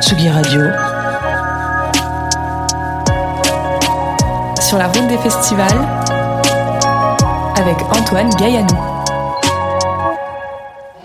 Tsugi Radio. Sur la route des festivals avec Antoine Gaillanou.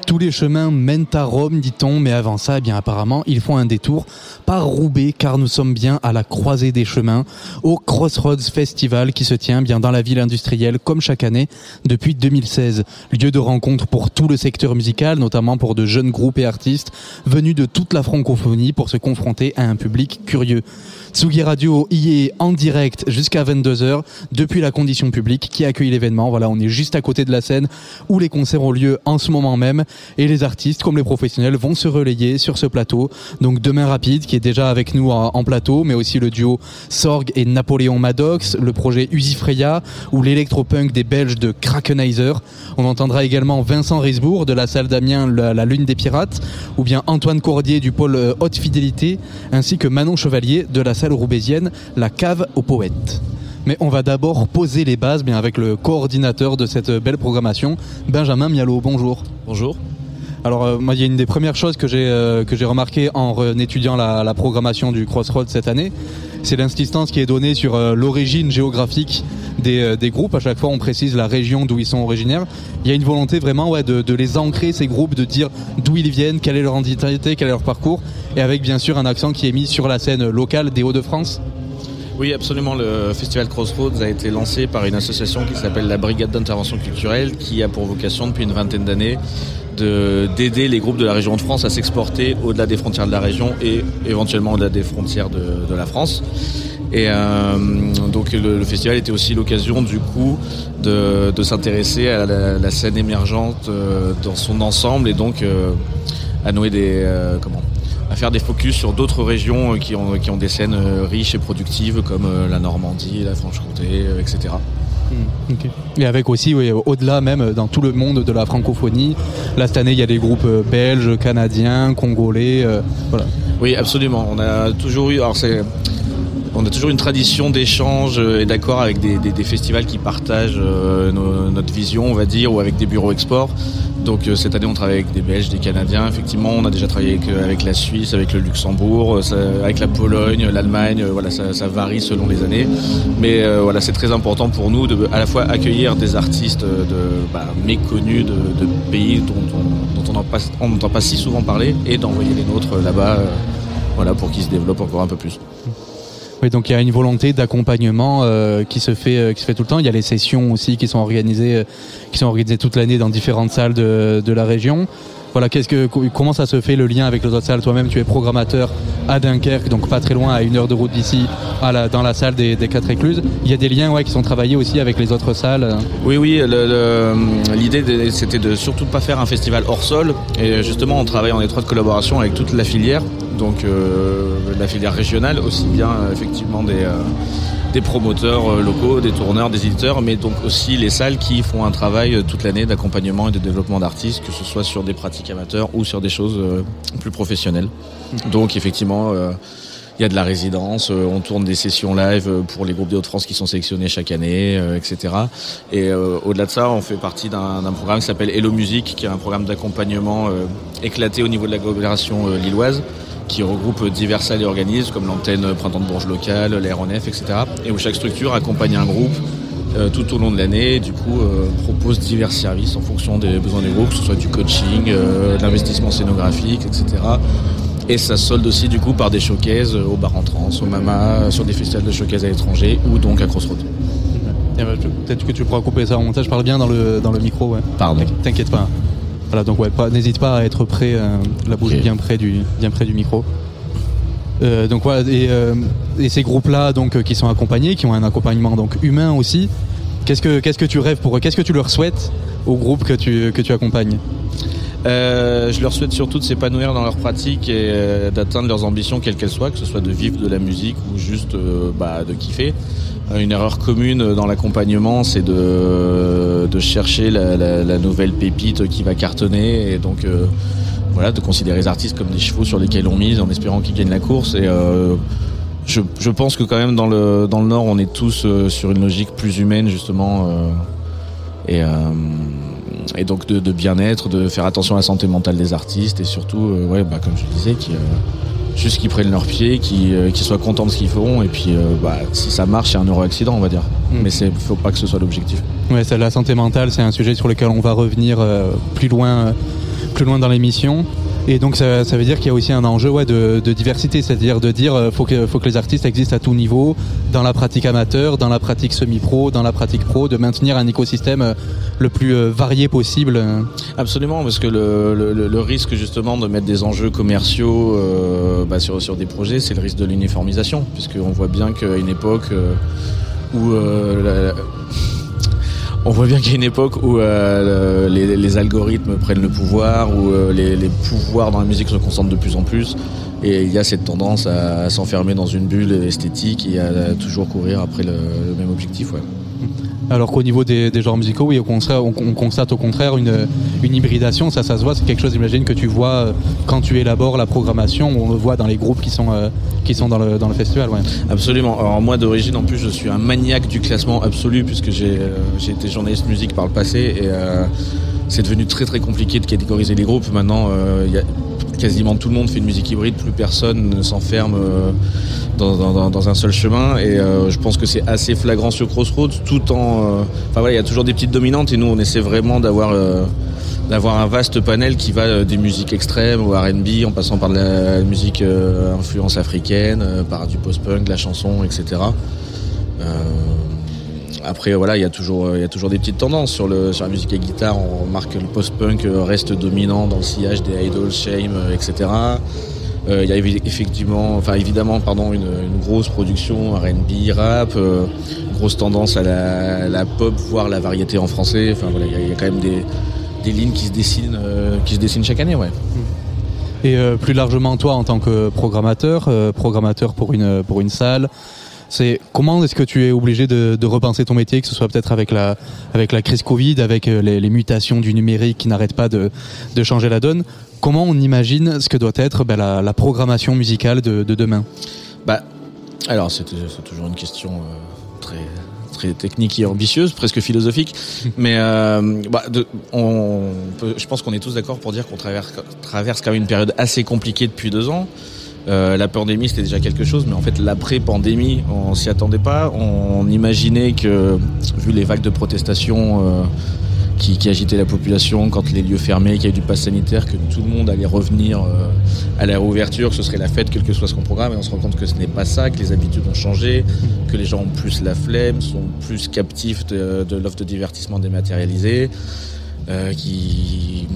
Tous les chemins mènent à Rome, dit-on, mais avant ça, eh bien apparemment, ils font un détour par Roubaix, car nous sommes bien à la croisée des chemins, au Crossroads Festival qui se tient bien dans la ville industrielle, comme chaque année, depuis 2016. Lieu de rencontre pour tout le secteur musical, notamment pour de jeunes groupes et artistes venus de toute la francophonie pour se confronter à un public curieux. Tsugi Radio y est en direct jusqu'à 22h depuis la condition publique qui accueille l'événement. Voilà, on est juste à côté de la scène où les concerts ont lieu en ce moment même et les artistes comme les professionnels vont se relayer sur ce plateau. Donc demain rapide est déjà avec nous en, plateau, mais aussi le duo Sorg et Napoléon Maddox, le projet Usifreya ou l'électropunk des Belges de Krakenizer. On entendra également Vincent Risbourg de la salle d'Amiens la, Lune des Pirates ou bien Antoine Cordier du pôle euh, Haute Fidélité ainsi que Manon Chevalier de la salle roubaisienne La Cave aux Poètes. Mais on va d'abord poser les bases bien avec le coordinateur de cette belle programmation, Benjamin Mialo. Bonjour. Bonjour. Alors euh, moi il y a une des premières choses que j'ai euh, que en étudiant la, programmation du Crossroad cette année, c'est l'insistance qui est donnée sur euh, l'origine géographique des, groupes. À chaque fois on précise la région d'où ils sont originaires. Il y a une volonté vraiment de les ancrer ces groupes, de dire d'où ils viennent, quelle est leur identité, quel est leur parcours, et avec bien sûr un accent qui est mis sur la scène locale des Hauts-de-France. Oui, absolument. Le festival Crossroads a été lancé par une association qui s'appelle la Brigade d'intervention culturelle, qui a pour vocation depuis une vingtaine d'années d'aider les groupes de la région de France à s'exporter au-delà des frontières de la région et éventuellement au-delà des frontières de, la France. Et euh, donc le, festival était aussi l'occasion du coup de, s'intéresser à la, scène émergente euh, dans son ensemble et donc euh, à nouer des comment à faire des focus sur d'autres régions qui ont, qui ont des scènes riches et productives comme la Normandie, la Franche-Comté, etc. Hmm, et avec aussi, au-delà même, dans tout le monde de la francophonie, là cette année il y a des groupes belges, canadiens, congolais, voilà. Oui, absolument. On a toujours eu, alors c'est on a toujours une tradition d'échange euh, et d'accord avec des, festivals qui partagent euh, notre vision, on va dire, ou avec des bureaux export. Donc euh, cette année, on travaille avec des Belges, des Canadiens. Effectivement, on a déjà travaillé avec, la Suisse, avec le Luxembourg, avec la Pologne, l'Allemagne. voilà, ça, varie selon les années. Mais voilà, c'est très important pour nous de à la fois accueillir des artistes de, bah, méconnus de, pays dont on n'entend pas, si souvent parler et d'envoyer les nôtres là-bas, voilà, pour qu'ils se développent encore un peu plus. Donc il y a une volonté d'accompagnement euh, qui se fait euh, qui se fait tout le temps. Il y a les sessions aussi qui sont organisées euh, qui sont organisées toute l'année dans différentes salles de, la région. Voilà, qu'est-ce que comment ça se fait le lien avec les autres salles? Toi-même, tu es programmateur à Dunkerque, donc pas très loin, à une heure de route d'ici, dans la salle des, quatre écluses. Il y a des liens ouais, qui sont travaillés aussi avec les autres salles. Oui, oui. L'idée, c'était de surtout pas faire un festival hors sol. Et justement, on travaille en étroite collaboration avec toute la filière donc euh, la filière régionale, aussi bien euh, effectivement des, euh, des promoteurs locaux, des tourneurs, des éditeurs, mais donc aussi les salles qui font un travail toute l'année d'accompagnement et de développement d'artistes, que ce soit sur des pratiques amateurs ou sur des choses plus professionnelles. Donc effectivement, il y a de la résidence, on tourne des sessions live pour les groupes des Hauts-de-France qui sont sélectionnés chaque année, etc. Et au-delà de ça, on fait partie d'un programme qui s'appelle Hello Music, qui est un programme d'accompagnement éclaté au niveau de l'agglomération lilloise qui regroupe divers salles et organismes comme l'antenne Printemps de Bourges locale, l'aéronef, etc. Et où chaque structure accompagne un groupe euh, tout au long de l'année, du coup euh, propose divers services en fonction des besoins des groupes, que ce soit du coaching, euh, de l'investissement scénographique, etc. Et ça solde aussi du coup par des showcases au bar en trans, au Mama, sur des festivals de showcases à l'étranger ou donc à Crossroads. Eh ben, peut-être que tu pourras couper ça en montage, je parle bien dans le, dans le micro. Ouais. Pardon. T'inquiète pas. Voilà, donc ouais, n'hésite pas à être prêt, euh, la bouche bien près du, bien près du micro. Euh, donc voilà, et, euh, ces groupes-là, donc qui sont accompagnés, qui ont un accompagnement donc humain aussi. Qu'est-ce que qu'est-ce que tu rêves pour eux? Qu'est-ce que tu leur souhaites au groupe que tu que tu accompagnes? Je leur souhaite surtout de s'épanouir dans leur pratique et d'atteindre leurs ambitions quelles qu'elles soient, que ce soit de vivre de la musique ou juste bah, de kiffer. Euh, une erreur commune dans l'accompagnement, c'est de, de chercher la, la, la, nouvelle pépite qui va cartonner et donc euh, voilà, de considérer les artistes comme des chevaux sur lesquels on mise en espérant qu'ils gagnent la course. Et euh, je, je, pense que quand même dans le, dans le Nord, on est tous sur une logique plus humaine justement. et et donc de, de bien-être, de faire attention à la santé mentale des artistes et surtout, euh, ouais, bah, comme je disais, qui juste qu'ils prennent leurs pieds, qu'ils soient contents de ce qu'ils font et puis bah, si ça marche, c'est un euro accident, on va dire. Mm. Mais c'est faut pas que ce soit l'objectif. Ouais, la santé mentale, c'est un sujet sur lequel on va revenir plus loin, plus loin dans l'émission. Et donc ça, ça veut dire qu'il y a aussi un enjeu ouais, de, de diversité, c'est-à-dire de dire euh, faut que faut que les artistes existent à tout niveau, dans la pratique amateur, dans la pratique semi-pro, dans la pratique pro, de maintenir un écosystème euh, le plus euh, varié possible. Absolument, parce que le, le, le risque justement de mettre des enjeux commerciaux euh, bah, sur, sur des projets, c'est le risque de l'uniformisation, puisqu'on voit bien qu'à une époque où la, on voit bien qu'il y a une époque où euh, les, algorithmes prennent le pouvoir, où euh, les, pouvoirs dans la musique se concentrent de plus en plus. Et il y a cette tendance à, s'enfermer dans une bulle esthétique et à, toujours courir après le, même objectif. Alors qu'au niveau des, genres musicaux, oui, on, constate au contraire une, hybridation, ça, ça se voit, c'est quelque chose, j'imagine, que tu vois euh, quand tu élabores la programmation, on le voit dans les groupes qui sont, euh, qui sont dans, le, festival. Absolument. Alors moi, d'origine, en plus, je suis un maniaque du classement absolu, puisque j'ai euh, été journaliste musique par le passé, et c'est devenu très très compliqué de catégoriser les groupes. Maintenant, il y a quasiment tout le monde fait une musique hybride, plus personne ne s'enferme dans, un seul chemin. Et euh, je pense que c'est assez flagrant sur Crossroads, tout en. Euh, enfin voilà, il y a toujours des petites dominantes et nous on essaie vraiment d'avoir euh, d'avoir un vaste panel qui va des musiques extrêmes au R&B en passant par de la musique influence africaine, par du post-punk, de la chanson, etc. après voilà, il y a toujours il y a toujours des petites tendances sur le sur la musique à guitare. On remarque que le post-punk reste dominant dans le sillage des idols, shame, etc. Euh, il y a effectivement, enfin évidemment, pardon, une, grosse production R&B, rap, euh, grosse tendance à la, pop, voire la variété en français. Enfin voilà, il y, a quand même des, lignes qui se dessinent, euh, qui se dessinent chaque année. Et plus largement, toi, en tant que programmateur, programmateur pour une salle, c'est comment est-ce que tu es obligé de, repenser ton métier, que ce soit peut-être avec la avec la crise Covid, avec les, mutations du numérique qui n'arrêtent pas de, de changer la donne? Comment on imagine ce que doit être ben, la, programmation musicale de, demain? Bah, Alors, c'est toujours une question euh, très très technique et ambitieuse, presque philosophique. Mais euh, bah, on je pense qu'on est tous d'accord pour dire qu'on traverse, traverse quand même une période assez compliquée depuis deux ans. Euh, la pandémie c'était déjà quelque chose, mais en fait l'après-pandémie, on s'y attendait pas. On imaginait que, vu les vagues de protestation qui, qui, agitait la population quand les lieux fermaient, qu'il y avait du pass sanitaire, que tout le monde allait revenir euh, à la réouverture, que ce serait la fête, quel que soit ce programme. Et on se rend compte que ce n'est pas ça, que les habitudes ont changé, que les gens ont plus la flemme, sont plus captifs de, de l'offre de divertissement dématérialisée. Euh, qui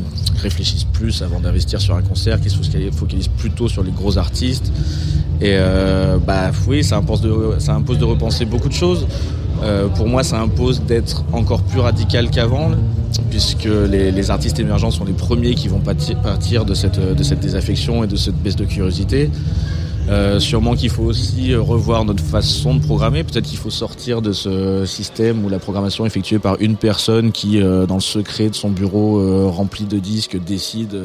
réfléchissent plus avant d'investir sur un concert, qui se focalisent plutôt sur les gros artistes. Et euh, bah oui, ça impose de, ça impose de repenser beaucoup de choses. Euh, pour moi, ça impose d'être encore plus radical qu'avant, puisque les, artistes émergents sont les premiers qui vont partir de cette, de cette désaffection et de cette baisse de curiosité. Euh, sûrement qu'il faut aussi revoir notre façon de programmer. Peut-être qu'il faut sortir de ce système où la programmation est effectuée par une personne qui, euh, dans le secret de son bureau rempli de disques, décide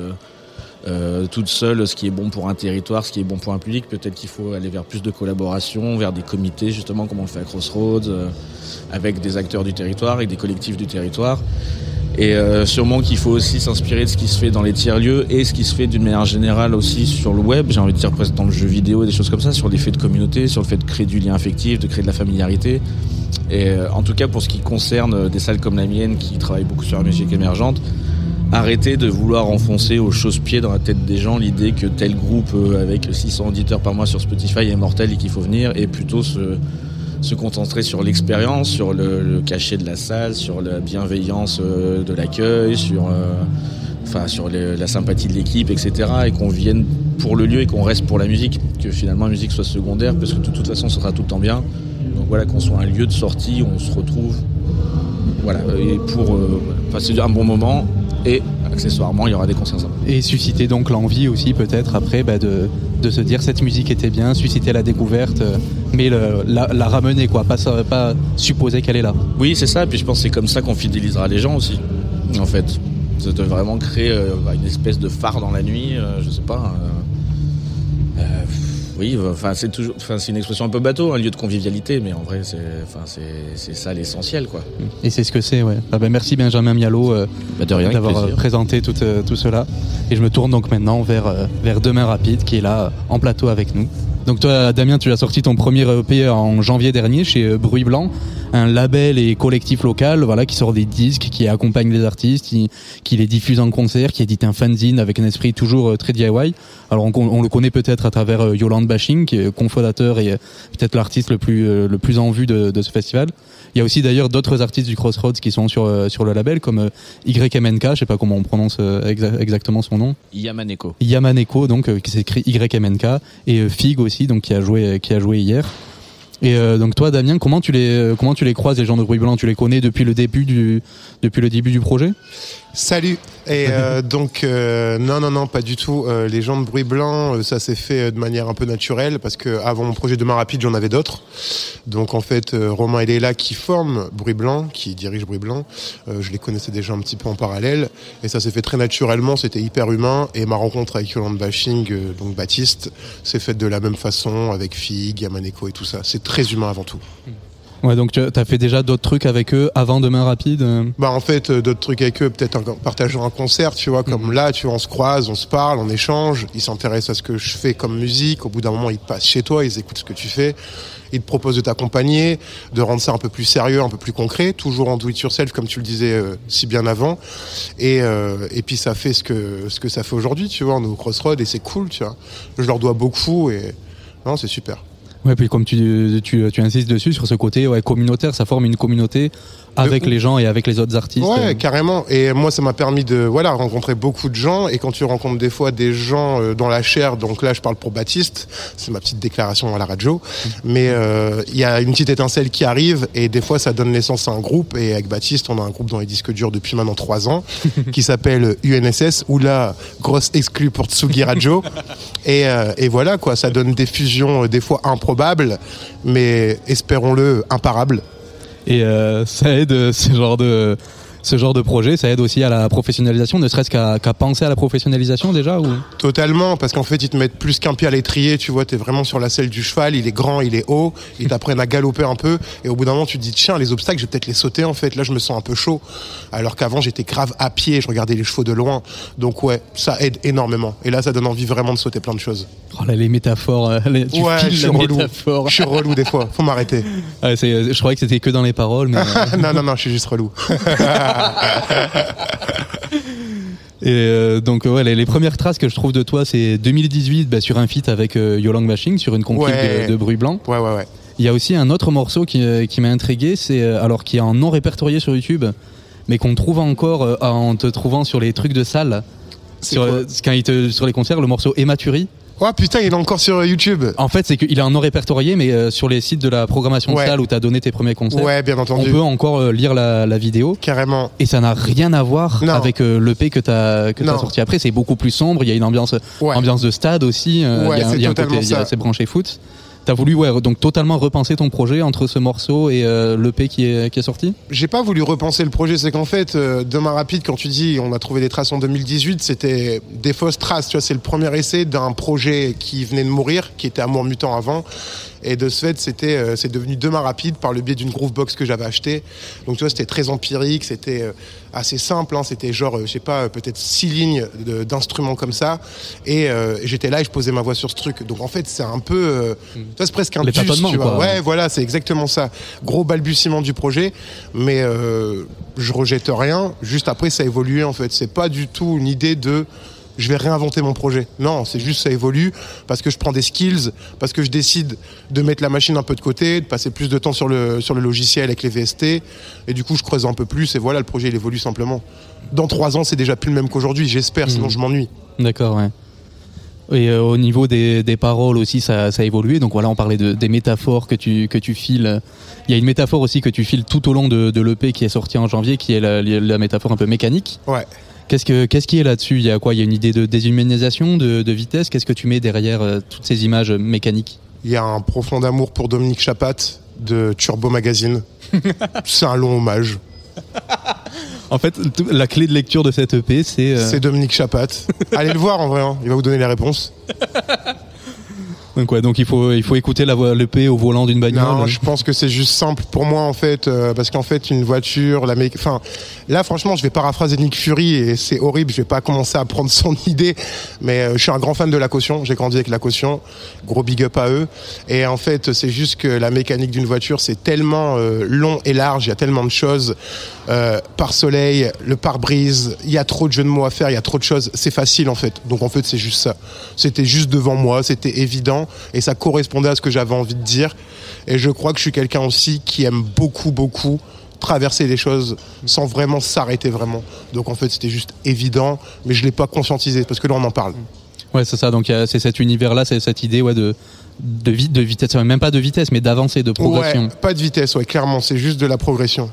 euh, toute seule ce qui est bon pour un territoire, ce qui est bon pour un public. Peut-être qu'il faut aller vers plus de collaboration, vers des comités justement comme on le fait à Crossroads, euh, avec des acteurs du territoire, et des collectifs du territoire. Et euh, sûrement qu'il faut aussi s'inspirer de ce qui se fait dans les tiers-lieux et ce qui se fait d'une manière générale aussi sur le web, j'ai envie de dire presque dans le jeu vidéo et des choses comme ça, sur l'effet de communauté, sur le fait de créer du lien affectif, de créer de la familiarité. Et en tout cas pour ce qui concerne des salles comme la mienne qui travaillent beaucoup sur la musique émergente, arrêter de vouloir enfoncer aux chausse-pieds dans la tête des gens l'idée que tel groupe euh, avec 600 auditeurs par mois sur Spotify est mortel et qu'il faut venir et plutôt se, se concentrer sur l'expérience, sur le, cachet de la salle, sur la bienveillance euh, de l'accueil, sur, euh, enfin, sur la sympathie de l'équipe, etc. Et qu'on vienne pour le lieu et qu'on reste pour la musique. Que finalement la musique soit secondaire parce que de toute façon ce sera tout le temps bien. Donc voilà, qu'on soit un lieu de sortie où on se retrouve voilà, et pour passer un bon moment et accessoirement il y aura des concerts Et susciter donc l'envie aussi peut-être après bah, de, de, se dire cette musique était bien, susciter la découverte, euh, mais la, ramener quoi, pas, pas supposer qu'elle est là. Oui c'est ça, et puis je pense que c'est comme ça qu'on fidélisera les gens aussi, en fait. De vraiment créer euh, une espèce de phare dans la nuit, euh, je sais pas. Oui, enfin c'est toujours, enfin c'est une expression un peu bateau, un lieu de convivialité, mais en vrai c'est, enfin c'est, c'est ça l'essentiel quoi. Et c'est ce que c'est, ouais. Ah ben, merci Benjamin Mialo euh, Bah, de rien, avec d'avoir euh, présenté tout, euh, tout cela. Et je me tourne donc maintenant vers, euh, vers Demain Rapide qui est là en plateau avec nous. Donc toi Damien, tu as sorti ton premier EP en janvier dernier chez Bruit Blanc, un label et collectif local voilà, qui sort des disques, qui accompagne les artistes, qui, qui les diffuse en concert, qui édite un fanzine avec un esprit toujours euh, très DIY. Alors on, on le connaît peut-être à travers euh, Yolande Bashing, qui est cofondateur et euh, peut-être l'artiste le plus, le plus en vue de, de ce festival. Il y a aussi d'ailleurs d'autres artistes du Crossroads qui sont sur, sur le label, comme YMNK, je sais pas comment on prononce exa- exactement son nom. Yamaneko. Yamaneko, donc qui s'écrit YMNK, et Fig aussi, donc qui a joué, qui a joué hier. Et euh, donc toi, Damien, comment tu les, euh, comment tu les croises les gens de Bruit Blanc Tu les connais depuis le début du, depuis le début du projet? Salut. Et euh, donc euh, non non non pas du tout. Euh, les gens de bruit blanc, ça s'est fait de manière un peu naturelle parce que avant mon projet Demain rapide, j'en avais d'autres. Donc en fait, Romain et Léla qui forment bruit blanc, qui dirigent bruit blanc, je les connaissais déjà un petit peu en parallèle et ça s'est fait très naturellement. C'était hyper humain et ma rencontre avec Yolande Bashing, donc Baptiste, s'est faite de la même façon avec Fig, Yamaneko et tout ça. C'est très humain avant tout. Ouais, donc tu as fait déjà d'autres trucs avec eux avant Demain Rapide euh Bah en fait euh, d'autres trucs avec eux, peut-être en partageant un concert, tu vois, comme là, tu vois, on se croise, on se parle, on échange, ils s'intéressent à ce que je fais comme musique, au bout d'un moment ils passent chez toi, ils écoutent ce que tu fais, ils te proposent de t'accompagner, de rendre ça un peu plus sérieux, un peu plus concret, toujours en do it yourself comme tu le disais euh, si bien avant, et, euh, et puis ça fait ce que, ce que ça fait aujourd'hui, tu vois, on est au Crossroad et c'est cool, tu vois, je leur dois beaucoup et non c'est super. Ouais, puis comme tu, insistes dessus, sur ce côté ouais, communautaire, ça forme une communauté avec les gens et avec les autres artistes. Ouais, Euh, carrément. Et moi, ça m'a permis de voilà rencontrer beaucoup de gens. Et quand tu rencontres des fois des gens euh, dans la chair, donc là, je parle pour Baptiste, c'est ma petite déclaration à la radio. Mais euh, il y a une petite étincelle qui arrive, et des fois, ça donne naissance à un groupe. Et avec Baptiste, on a un groupe dans les disques durs depuis maintenant trois ans, qui s'appelle UNSS, ou là, grosse exclue pour Tsugi Radio. et, euh, et voilà, quoi, ça donne des fusions des fois improbables, mais espérons-le imparables. Et euh, ça aide euh, ce genre de ce genre de projet, ça aide aussi à la professionnalisation, ne serait-ce qu'à penser à la professionnalisation déjà ou? Totalement, parce qu'en fait, ils te mettent plus qu'un pied à l'étrier, tu vois, t'es vraiment sur la selle du cheval, il est grand, il est haut, ils t'apprennent à galoper un peu, et au bout d'un moment, tu te dis, tiens, les obstacles, je vais peut-être les sauter, en fait, là, je me sens un peu chaud. Alors qu'avant, j'étais grave à pied, je regardais les chevaux de loin. Donc ouais, ça aide énormément. Et là, ça donne envie vraiment de sauter plein de choses. oh là, les métaphores, euh, les- tu ouais, je suis relou. métaphore. Je suis relou des fois, faut m'arrêter. Je croyais que c'était que dans les paroles, mais euh, non, non, non, je suis juste relou. et euh, donc ouais, les, les premières traces que je trouve de toi, c'est 2018 bah, sur un feat avec euh, Yolang Bashing sur une compil Ouais. de, de bruit blanc. Ouais, ouais, ouais. Il y a aussi un autre morceau qui, euh, qui m'a intrigué, c'est euh, alors qui est en non répertorié sur YouTube, mais qu'on trouve encore euh, en te trouvant sur les trucs de salle, sur, quoi quand il te, sur les concerts, le morceau Ématuri. Oh putain, il est encore sur YouTube. En fait, c'est qu'il est en non répertorié, mais euh, sur les sites de la programmation Ouais. de salle où tu as donné tes premiers concerts, Ouais, bien on entendu. peut encore euh, lire la, la vidéo. Carrément. Et ça n'a rien à voir Non. avec euh, l'EP que tu as, que sorti après. C'est beaucoup plus sombre. Il y a une ambiance, Ouais. ambiance de stade aussi. euh, Ouais, il y a, un- c'est il y a un totalement côté, il y a ça. assez branché foot. T'as voulu donc totalement repenser ton projet entre ce morceau et euh, l'EP qui est, qui est sorti? J'ai pas voulu repenser le projet, c'est qu'en fait, euh, Demain Rapide, quand tu dis on a trouvé des traces en 2018, c'était des fausses traces. C'est le premier essai d'un projet qui venait de mourir, qui était Amour Mutant avant. Et de ce fait, c'était, euh, c'est devenu Demain Rapide par le biais d'une Groovebox que j'avais acheté. Donc tu vois, c'était très empirique, c'était euh, assez simple. Hein, c'était genre, euh, je sais pas, peut-être six lignes d'instruments comme ça. Et euh, j'étais là et je posais ma voix sur ce truc. Donc en fait, c'est un peu, euh, tu vois, c'est presque un tâtonnements, tu vois. Ouais, voilà, c'est exactement ça. Gros balbutiement du projet, mais euh, je rejette rien. Juste après, ça a évolué en fait. C'est pas du tout une idée de je vais réinventer mon projet. Non, c'est juste ça évolue parce que je prends des skills, parce que je décide de mettre la machine un peu de côté, de passer plus de temps sur le, sur le logiciel avec les VST. Et du coup, je creuse un peu plus et voilà, le projet il évolue simplement. Dans trois ans, c'est déjà plus le même qu'aujourd'hui, j'espère, sinon Mhm. je m'ennuie. D'accord, ouais. Et euh, au niveau des, des paroles aussi, ça, ça a évolué. Donc voilà, on parlait de, des métaphores que tu, que tu files. Il y a une métaphore aussi que tu files tout au long de, de l'EP qui est sorti en janvier, qui est la, la métaphore un peu mécanique. Ouais. Qu'est-ce, que, qu'est-ce qui est là-dessus? Il y a quoi? Il y a une idée de déshumanisation, de, de vitesse? Qu'est-ce que tu mets derrière euh, toutes ces images mécaniques? Il y a un profond amour pour Dominique Chapat de Turbo Magazine. c'est un long hommage. En fait, la clé de lecture de cette EP, c'est... euh, C'est Dominique Chapat. Allez le voir en vrai, hein. il va vous donner les réponses. Donc ouais, donc il faut il faut écouter la voix l'EP au volant d'une bagnole. Non, je pense que c'est juste simple pour moi en fait, euh, parce qu'en fait une voiture, la enfin là franchement je vais paraphraser Nick Fury et c'est horrible, je vais pas commencer à prendre son idée, mais euh, je suis un grand fan de la caution, j'ai grandi avec la caution, gros big up à eux, et en fait c'est juste que la mécanique d'une voiture c'est tellement euh, long et large, il y a tellement de choses, euh, par soleil, le pare-brise, il y a trop de jeux de mots à faire, il y a trop de choses, c'est facile en fait, donc en fait c'est juste ça, c'était juste devant moi, c'était évident et ça correspondait à ce que j'avais envie de dire. Et je crois que je suis quelqu'un aussi qui aime beaucoup, beaucoup traverser les choses sans vraiment s'arrêter vraiment. Donc en fait, c'était juste évident, mais je l'ai pas conscientisé parce que là, on en parle. Ouais, c'est ça. Donc c'est cet univers-là, c'est cette idée ouais de de, de vitesse, même pas de vitesse, mais d'avancée, de progression. Ouais, pas de vitesse, ouais, clairement, c'est juste de la progression.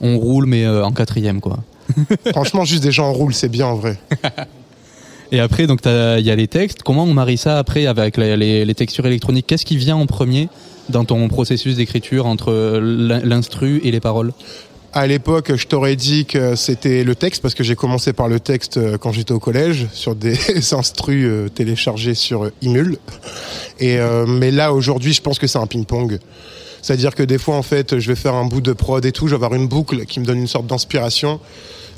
On roule, mais euh, en quatrième, quoi. Franchement, juste des gens en roule, c'est bien en vrai. Et après, donc il y a les textes. Comment on marie ça après avec les, textures électroniques? Qu'est-ce qui vient en premier dans ton processus d'écriture entre l'in- l'instru et les paroles? À l'époque, je t'aurais dit que c'était le texte parce que j'ai commencé par le texte euh, quand j'étais au collège sur des instrus euh, téléchargés sur euh, Imul. Et mais là aujourd'hui, je pense que c'est un ping-pong. C'est-à-dire que des fois, en fait, je vais faire un bout de prod et tout, je vais avoir une boucle qui me donne une sorte d'inspiration.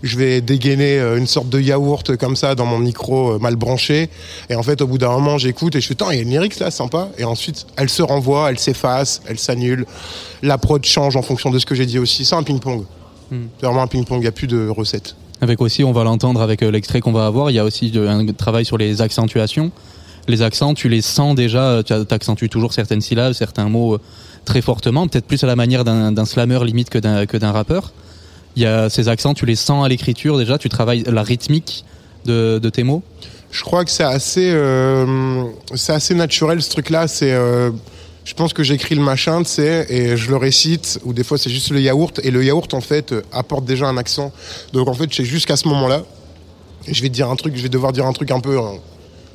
Je vais dégainer euh, une sorte de yaourt comme ça dans mon micro euh, mal branché. Et en fait, au bout d'un moment, j'écoute et je fais, Tant, il y a une lyrics là, sympa. Et ensuite, elle se renvoie, elle s'efface, elle s'annule. La prod change en fonction de ce que j'ai dit aussi. C'est un ping-pong. C'est vraiment un ping-pong, il n'y a plus de recettes. Avec aussi, on va l'entendre avec euh, l'extrait qu'on va avoir. Il y a aussi un travail sur les accentuations. Les accents, tu les sens déjà. Tu accentues toujours certaines syllabes, certains mots très fortement. Peut-être plus à la manière d'un slammer limite que d'un que d'un rappeur. Il y a ces accents, tu les sens à l'écriture déjà. Tu travailles la rythmique de, tes mots? Je crois que c'est assez, euh, assez naturel ce truc-là. Euh, je pense que j'écris le machin, tu sais, et je le récite, ou des fois c'est juste le yaourt, et le yaourt en fait euh, apporte déjà un accent. Donc en fait, c'est jusqu'à ce moment-là, je vais dire un truc, je vais devoir dire un truc un peu,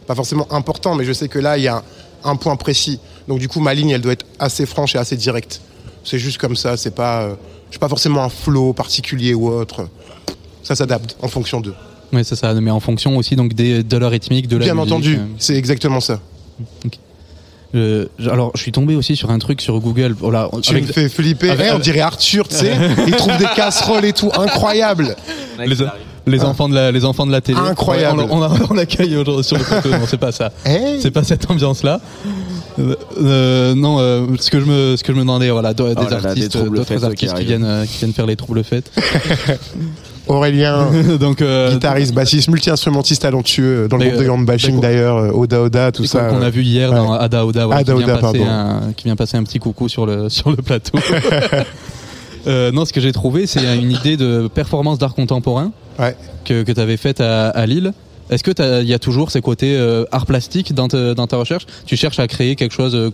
pas forcément important, mais je sais que là il y a un point précis. Donc du coup, ma ligne, elle doit être assez franche et assez directe. C'est juste comme ça. C'est pas, j'ai pas forcément un flow particulier ou autre. Ça s'adapte en fonction d'eux. Oui, c'est ça. Mais en fonction aussi donc des, de la rythmique, de la Bien musique. entendu, Euh, c'est exactement ça. euh, alors, je suis tombé aussi sur un truc sur Google. Voilà, Tu avec- me fais flipper. avec- Eh, on dirait Arthur, tu sais. Il trouve des casseroles et tout. Incroyable. les, les enfants de la, les enfants de la télé. Incroyable. On, on, on accueille aujourd'hui sur le plateau. Non, c'est pas ça. Eh C'est pas cette ambiance-là. Euh, euh, non, euh, ce que je me, ce que je me demandais, voilà, des là là, des artistes, d'autres qui artistes qui viennent, euh, qui viennent faire les troubles faits. Aurélien, Donc, euh, guitariste, bassiste, multi-instrumentiste talentueux, dans le groupe de Grand Bashing d'ailleurs, Oda Oda, tout ça. qu'on a vu hier dans. Ada Oda, ouais, Ada qui, vient Oda, passer pardon. un, qui vient passer un petit coucou sur le, sur le plateau. Euh, non, ce que j'ai trouvé, c'est une idée de performance d'art contemporain Ouais. que, que tu avais faite à, à Lille. Est-ce que il y a toujours ces côtés euh, art plastique dans, te- dans ta recherche? Tu cherches à créer quelque chose euh,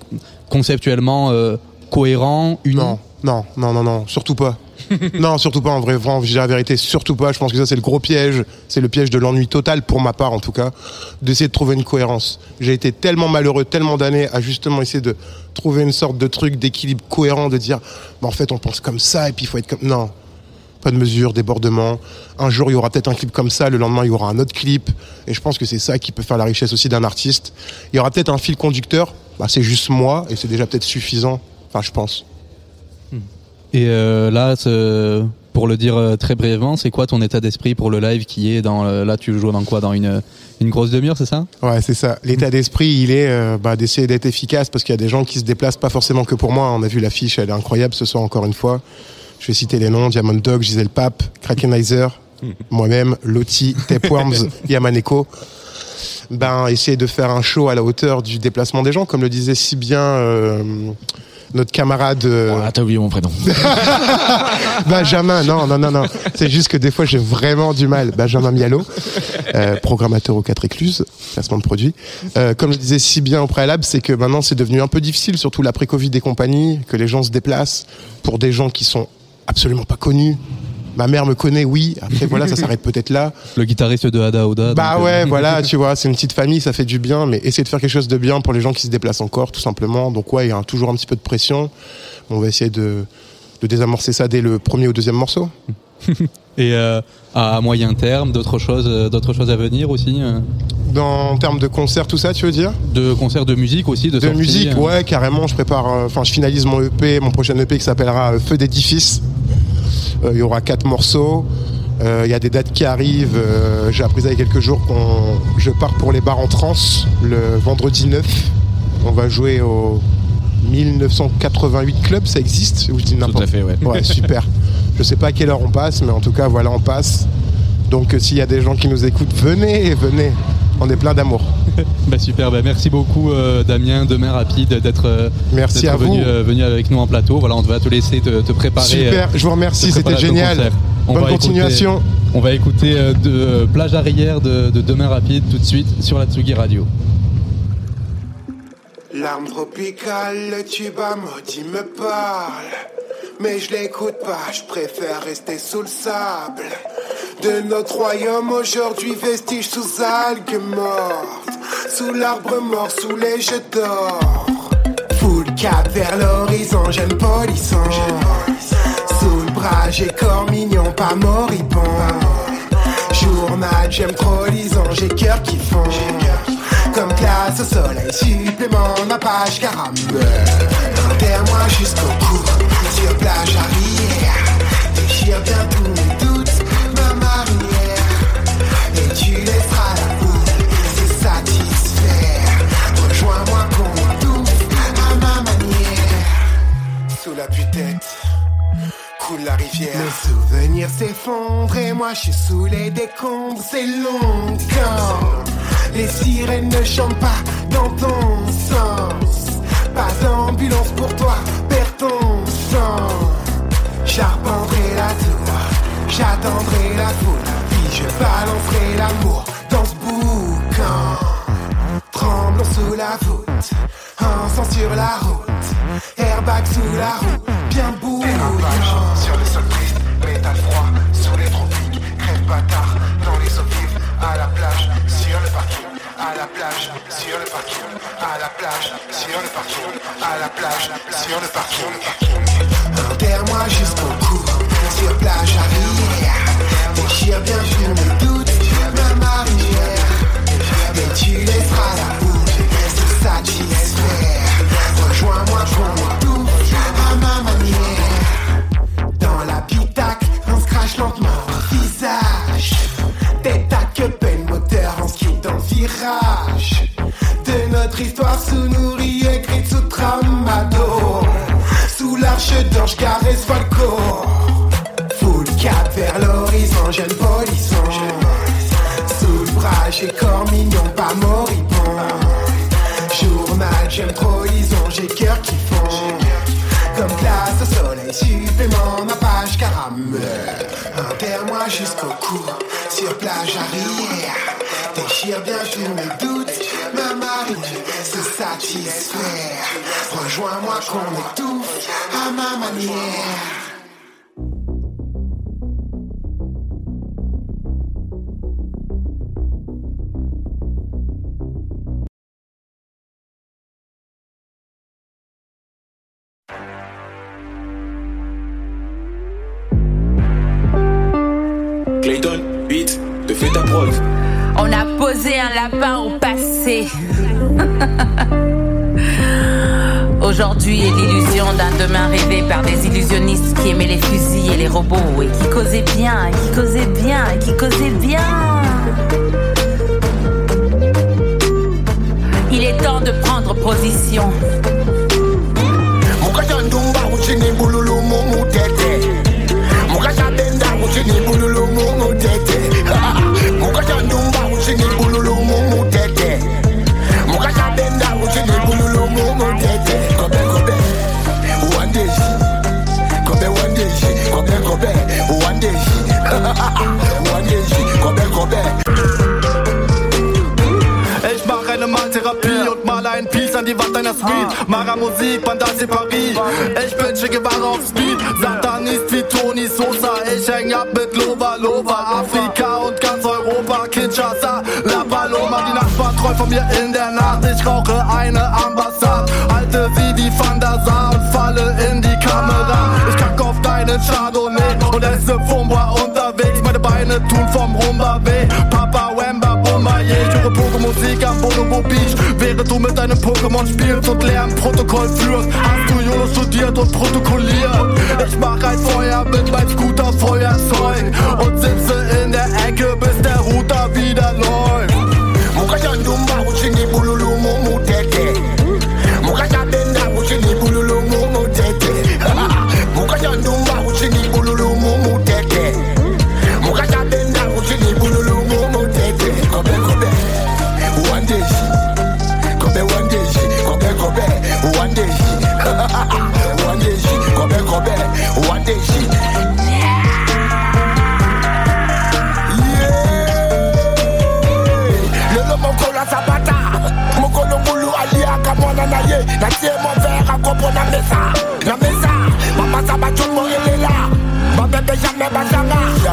conceptuellement euh, cohérent, uni? Non, non, non, non, non, surtout pas. non, surtout pas en vrai, vraiment, dis la vérité, surtout pas. Je pense que ça, c'est le gros piège. C'est le piège de l'ennui total, pour ma part en tout cas, d'essayer de trouver une cohérence. J'ai été tellement malheureux, tellement d'années à justement essayer de trouver une sorte de truc d'équilibre cohérent, de dire, bah, en fait, on pense comme ça et puis il faut être comme. Non. Pas de mesure, débordement. Un jour, il y aura peut-être un clip comme ça, le lendemain, il y aura un autre clip. Et je pense que c'est ça qui peut faire la richesse aussi d'un artiste. Il y aura peut-être un fil conducteur, bah, c'est juste moi, et c'est déjà peut-être suffisant. Enfin, je pense. Et euh, là, pour le dire euh, très brièvement, c'est quoi ton état d'esprit pour le live qui est dans euh, là tu joues dans quoi? Dans une une grosse demi-heure, c'est ça? Ouais, c'est ça. L'état d'esprit, il est euh, bah, d'essayer d'être efficace parce qu'il y a des gens qui se déplacent pas forcément que pour moi. On a vu l'affiche, elle est incroyable ce soir encore une fois. Je vais citer les noms Diamond Dog, Gisèle Pape, Krakenizer, moi-même, Loti, Tapeworms, Yamaneko. Ben, essayer de faire un show à la hauteur du déplacement des gens, comme le disait si bien euh, notre camarade. euh, Ah, t'as oublié mon prénom. Benjamin, non, non, non, non. C'est juste que des fois, j'ai vraiment du mal. Benjamin Mialo, euh, programmateur aux quatre écluses, placement de produits. Euh, comme je disais si bien au préalable, c'est que maintenant, c'est devenu un peu difficile, surtout l'après-Covid et compagnie, que les gens se déplacent pour des gens qui sont absolument pas connus. Ma mère me connaît, oui. Après, voilà, ça s'arrête peut-être là. Le guitariste de Ada Oda. Bah donc, euh, ouais, voilà, tu vois, c'est une petite famille, ça fait du bien, mais essayer de faire quelque chose de bien pour les gens qui se déplacent encore, tout simplement. Donc ouais, il y a toujours un petit peu de pression. On va essayer de, de désamorcer ça dès le premier ou deuxième morceau. Et euh, à moyen terme, d'autres choses, euh, d'autres choses à venir aussi. euh? dans, en termes de concert, tout ça, tu veux dire? De concert de musique aussi, de, De musique, euh. ouais, carrément. Je prépare, enfin, je finalise mon EP, mon prochain EP qui s'appellera Feu d'édifice. Il y aura quatre morceaux. Il y a des dates qui arrivent. J'ai appris ça il y a quelques jours qu'on, je pars pour les bars en trance le vendredi 9. On va jouer au 1988 Club, ça existe ou je dis Tout n'importe à fait, ouais. Ouais, super. Je sais pas à quelle heure on passe, mais en tout cas, voilà, on passe. Donc, euh, s'il y a des gens qui nous écoutent, venez, venez. On est plein d'amour. Bah super, bah merci beaucoup euh, Damien, demain rapide d'être euh, Merci d'être à vous. venu, venu avec nous en plateau. Voilà, on va te laisser te, te préparer. Super, je vous remercie, c'était génial. On Bonne va écouter- continuation. on va écouter de plage arrière de, de demain rapide tout de suite sur la Tsugi Radio. L'arme tropicale, le tuba maudit me parle. Mais je l'écoute pas, je préfère rester sous le sable. De notre royaume aujourd'hui, vestige sous algues mortes. Sous l'arbre mort, sous les jeux d'or. Full cap vers l'horizon, jeune polisson. Sous le bras, j'ai corps mignon, pas moribond. Journal, j'aime trop lison, j'ai cœur qui fond. Comme glace au soleil, supplément, ma page caramel. Terre-moi jusqu'au cou, sur plage arrière. Déchire bien tous mes doutes, ma marinière. Et tu laisseras la foule se satisfaire. Rejoins-moi qu'on douce à ma manière. Sous la tête coule la rivière. Mes souvenirs s'effondrent et moi je suis sous les décombres. C'est long les sirènes ne chantent pas dans ton sens. Pas d'ambulance pour toi, perds ton sang. J'arpenterai la tour, j'attendrai la foule, puis je balancerai l'amour dans ce boucan. Tremblons sous la voûte, encens sur la route, airbag sous la roue, bien bouillant. Sur le sol triste, métal froid, sous les tropiques, crève bâtard, dans les eaux vives, à la plage, sur le parking, à la plage, sur le parking, à la plage, sur le parking, à la plage, sur le parking. Enterre-moi jusqu'au cou, sur plage arrière, déchire bien tous mes doutes, ma marinière. Et tu laisseras la boue se satisfaire. Rejoins-moi qu'on tout à ma manière. Histoire sous-nourrie, écrite sous tramador. Sous l'arche d'ange, caresse Falco. Full cap vers l'horizon, jeune polisson. Sous le bras, j'ai corps mignon, pas moribond. Journal, j'aime trop lison, j'ai cœur qui fond. Comme glace au soleil, supplément, ma page caramel. Enterre-moi jusqu'au cou, sur plage arrière. Déchire bien tous mes doutes, marine satisfaire. Rejoins-moi qu'on étouffe à ma manière. Clayton, vite, te fais ta preuve. On a posé un lapin au passé. Aujourd'hui est l'illusion d'un demain rêvé par des illusionnistes qui aimaient les fusils et les robots et qui causaient bien, qui causaient bien, qui causaient bien. Il est temps de prendre position. Maltherapie und mal ein Piece an die Wand deiner Suite. Mara Musik, Bandasi Paris. Ich bin Che Guevara auf Speed. Satanist wie Tony Sosa. Ich häng ab mit Lova Lova. Afrika und ganz Europa. Kinshasa, La Paloma. Die Nachbarn träumen von mir in der Nacht. Ich rauche eine Ambassade. Halte sie wie Van der Sar und falle in die Kamera. Ich kack auf deinen Chardonnay und esse Fumba unterwegs. Meine Beine tun vom Rumba weh. Musik am Bonobo Beach. Während du mit deinem Pokémon spielst und Lärmprotokoll führst, hast du YOLO studiert und protokolliert. Ich mach ein Feuer mit meinem Scooter Feuerzeug und sitze in der Ecke, bis der Router wieder läuft.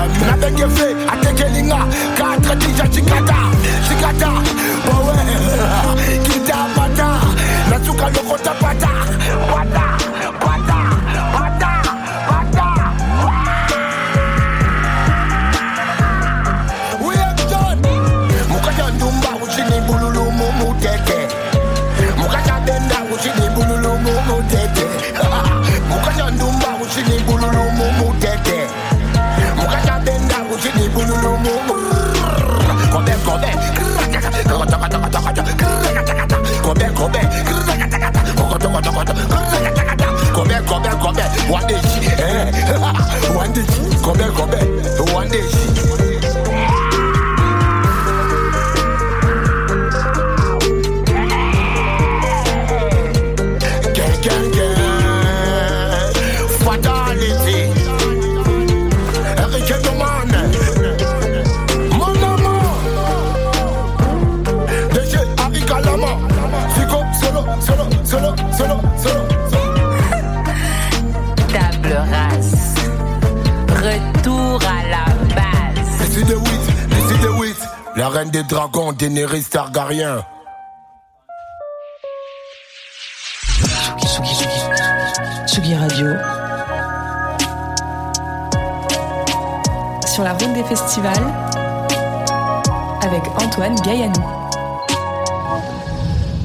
Bazanga nabengefe atekelinga katre dija cikata cikata What is? Eh? What is? Come here, come here. Reine des dragons, Daenerys Targaryen. Tsugi Radio. Sur la route des festivals avec Antoine Gaillanou.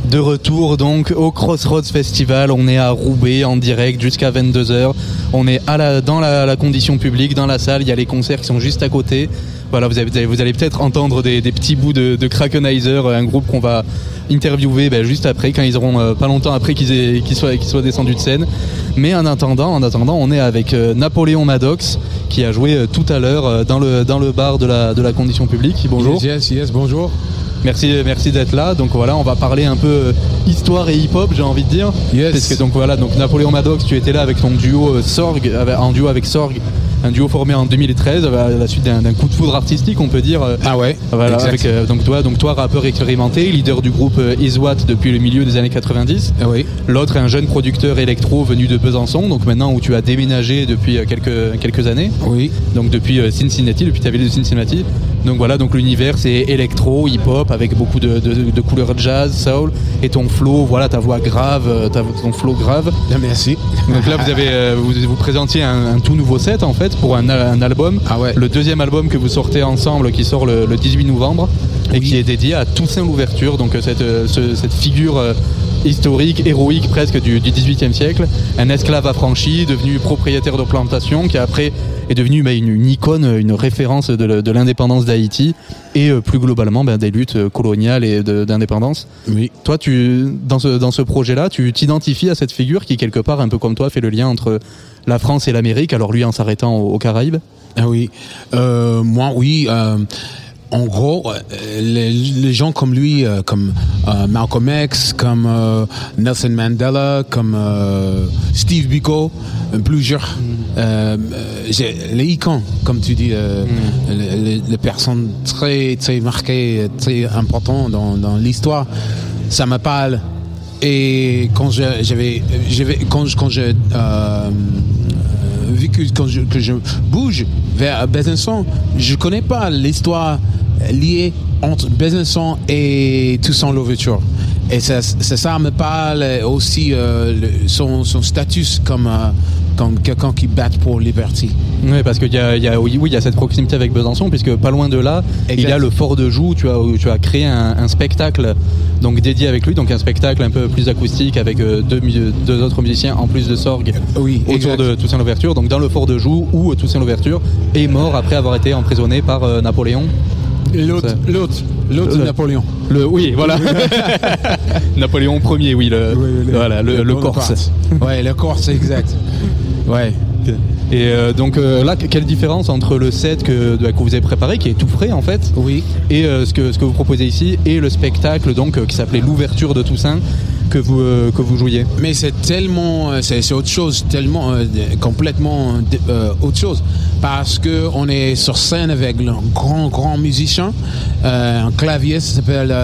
De retour donc au Crossroads Festival, on est à Roubaix en direct jusqu'à 22h. On est à la, dans la, la condition publique, dans la salle, il y a les concerts qui sont juste à côté. Voilà, vous, avez- vous allez peut-être entendre des, des petits bouts de, de Krakenizer, un groupe qu'on va interviewer ben, juste après, quand ils auront euh, pas longtemps après qu'ils soient, descendus de scène. Mais en attendant, en attendant, on est avec euh, Napoléon Maddox qui a joué euh, tout à l'heure euh, dans le, dans le bar de la, de la condition publique. Bonjour. Yes, yes, bonjour. Merci, merci d'être là. Donc voilà, on va parler un peu euh, histoire et hip-hop, j'ai envie de dire. Yes. Parce que donc voilà, donc Napoléon Maddox, tu étais là avec ton duo euh, Sorg, en duo avec Sorg, un duo formé en 2013 à la suite d'un coup de foudre artistique, on peut dire. euh, Ah ouais. Voilà, avec, euh, donc toi, donc toi, rappeur expérimenté, leader du groupe euh, Iswat depuis le milieu des années 90. Ah oui. L'autre est un jeune producteur électro venu de Besançon, donc maintenant où tu as déménagé depuis quelques quelques années. Oui. Donc depuis Cincinnati, depuis ta ville de Cincinnati. Donc voilà, donc l'univers c'est électro, hip-hop avec beaucoup de, de, de couleurs jazz, soul et ton flow, voilà ta voix grave, euh, ta, ton flow grave. Merci. Donc là vous avez euh, vous, vous présentiez un, un tout nouveau set en fait pour un, un album, Ah ouais. le deuxième album que vous sortez ensemble qui sort le, le 18 novembre et Oui. qui est dédié à Toussaint l'ouverture, donc euh, cette, ce- cette figure historique, héroïque presque du, du 18e siècle, un esclave affranchi devenu propriétaire de plantation qui après est devenu bah, une, une icône, une référence de, l'indépendance d'Haïti et euh, plus globalement bah, des luttes euh, coloniales et d'indépendance. Oui. Toi, tu, dans ce, dans ce projet-là, tu t'identifies à cette figure qui, quelque part, un peu comme toi, fait le lien entre la France et l'Amérique, alors lui en s'arrêtant aux, aux Caraïbes? Ah oui. Euh, moi, oui. euh, en gros, euh, les, les gens comme lui, euh, comme euh, Malcolm X, comme euh, Nelson Mandela, comme euh, Steve Biko, plusieurs, j'ai- les icônes, comme tu dis, euh, les, personnes très, très marquées, très importantes dans, dans l'histoire, ça me parle. Et quand je- j'avais, j'avais, quand, je- quand je que quand je, que je bouge vers Besançon, je connais pas l'histoire liée entre Besançon et Toussaint Louverture. Et ça, ça me parle aussi euh, son, son statut comme euh, comme quelqu'un qui bat pour Liberty. Oui, parce qu'il y a, il y a- oui, oui, il y a cette proximité avec Besançon, puisque pas loin de là, Exact. il y a le Fort de Joux, tu as, où tu as créé un, un spectacle donc dédié avec lui, donc un spectacle un peu plus acoustique avec euh, deux, autres musiciens en plus de Sorgue Oui, autour exact. de Toussaint Louverture, donc dans le Fort de Joux où euh, Toussaint Louverture est mort après avoir été emprisonné par euh, Napoléon. L'autre, l'autre, l'autre Euh, Napoléon. Le, oui, voilà. Napoléon Ier, oui, le, voilà, le, le Corse. Ouais, le Corse, exact. Ouais. Et euh, donc euh, là, quelle différence entre le set que, vous avez préparé, qui est tout frais en fait, Oui. et euh, ce, que, ce que vous proposez ici, et le spectacle donc qui s'appelait l'ouverture de Toussaint que vous, que vous jouiez? Mais c'est tellement, c'est autre chose, tellement complètement autre chose, parce que on est sur scène avec un grand grand musicien, un clavier, ça s'appelle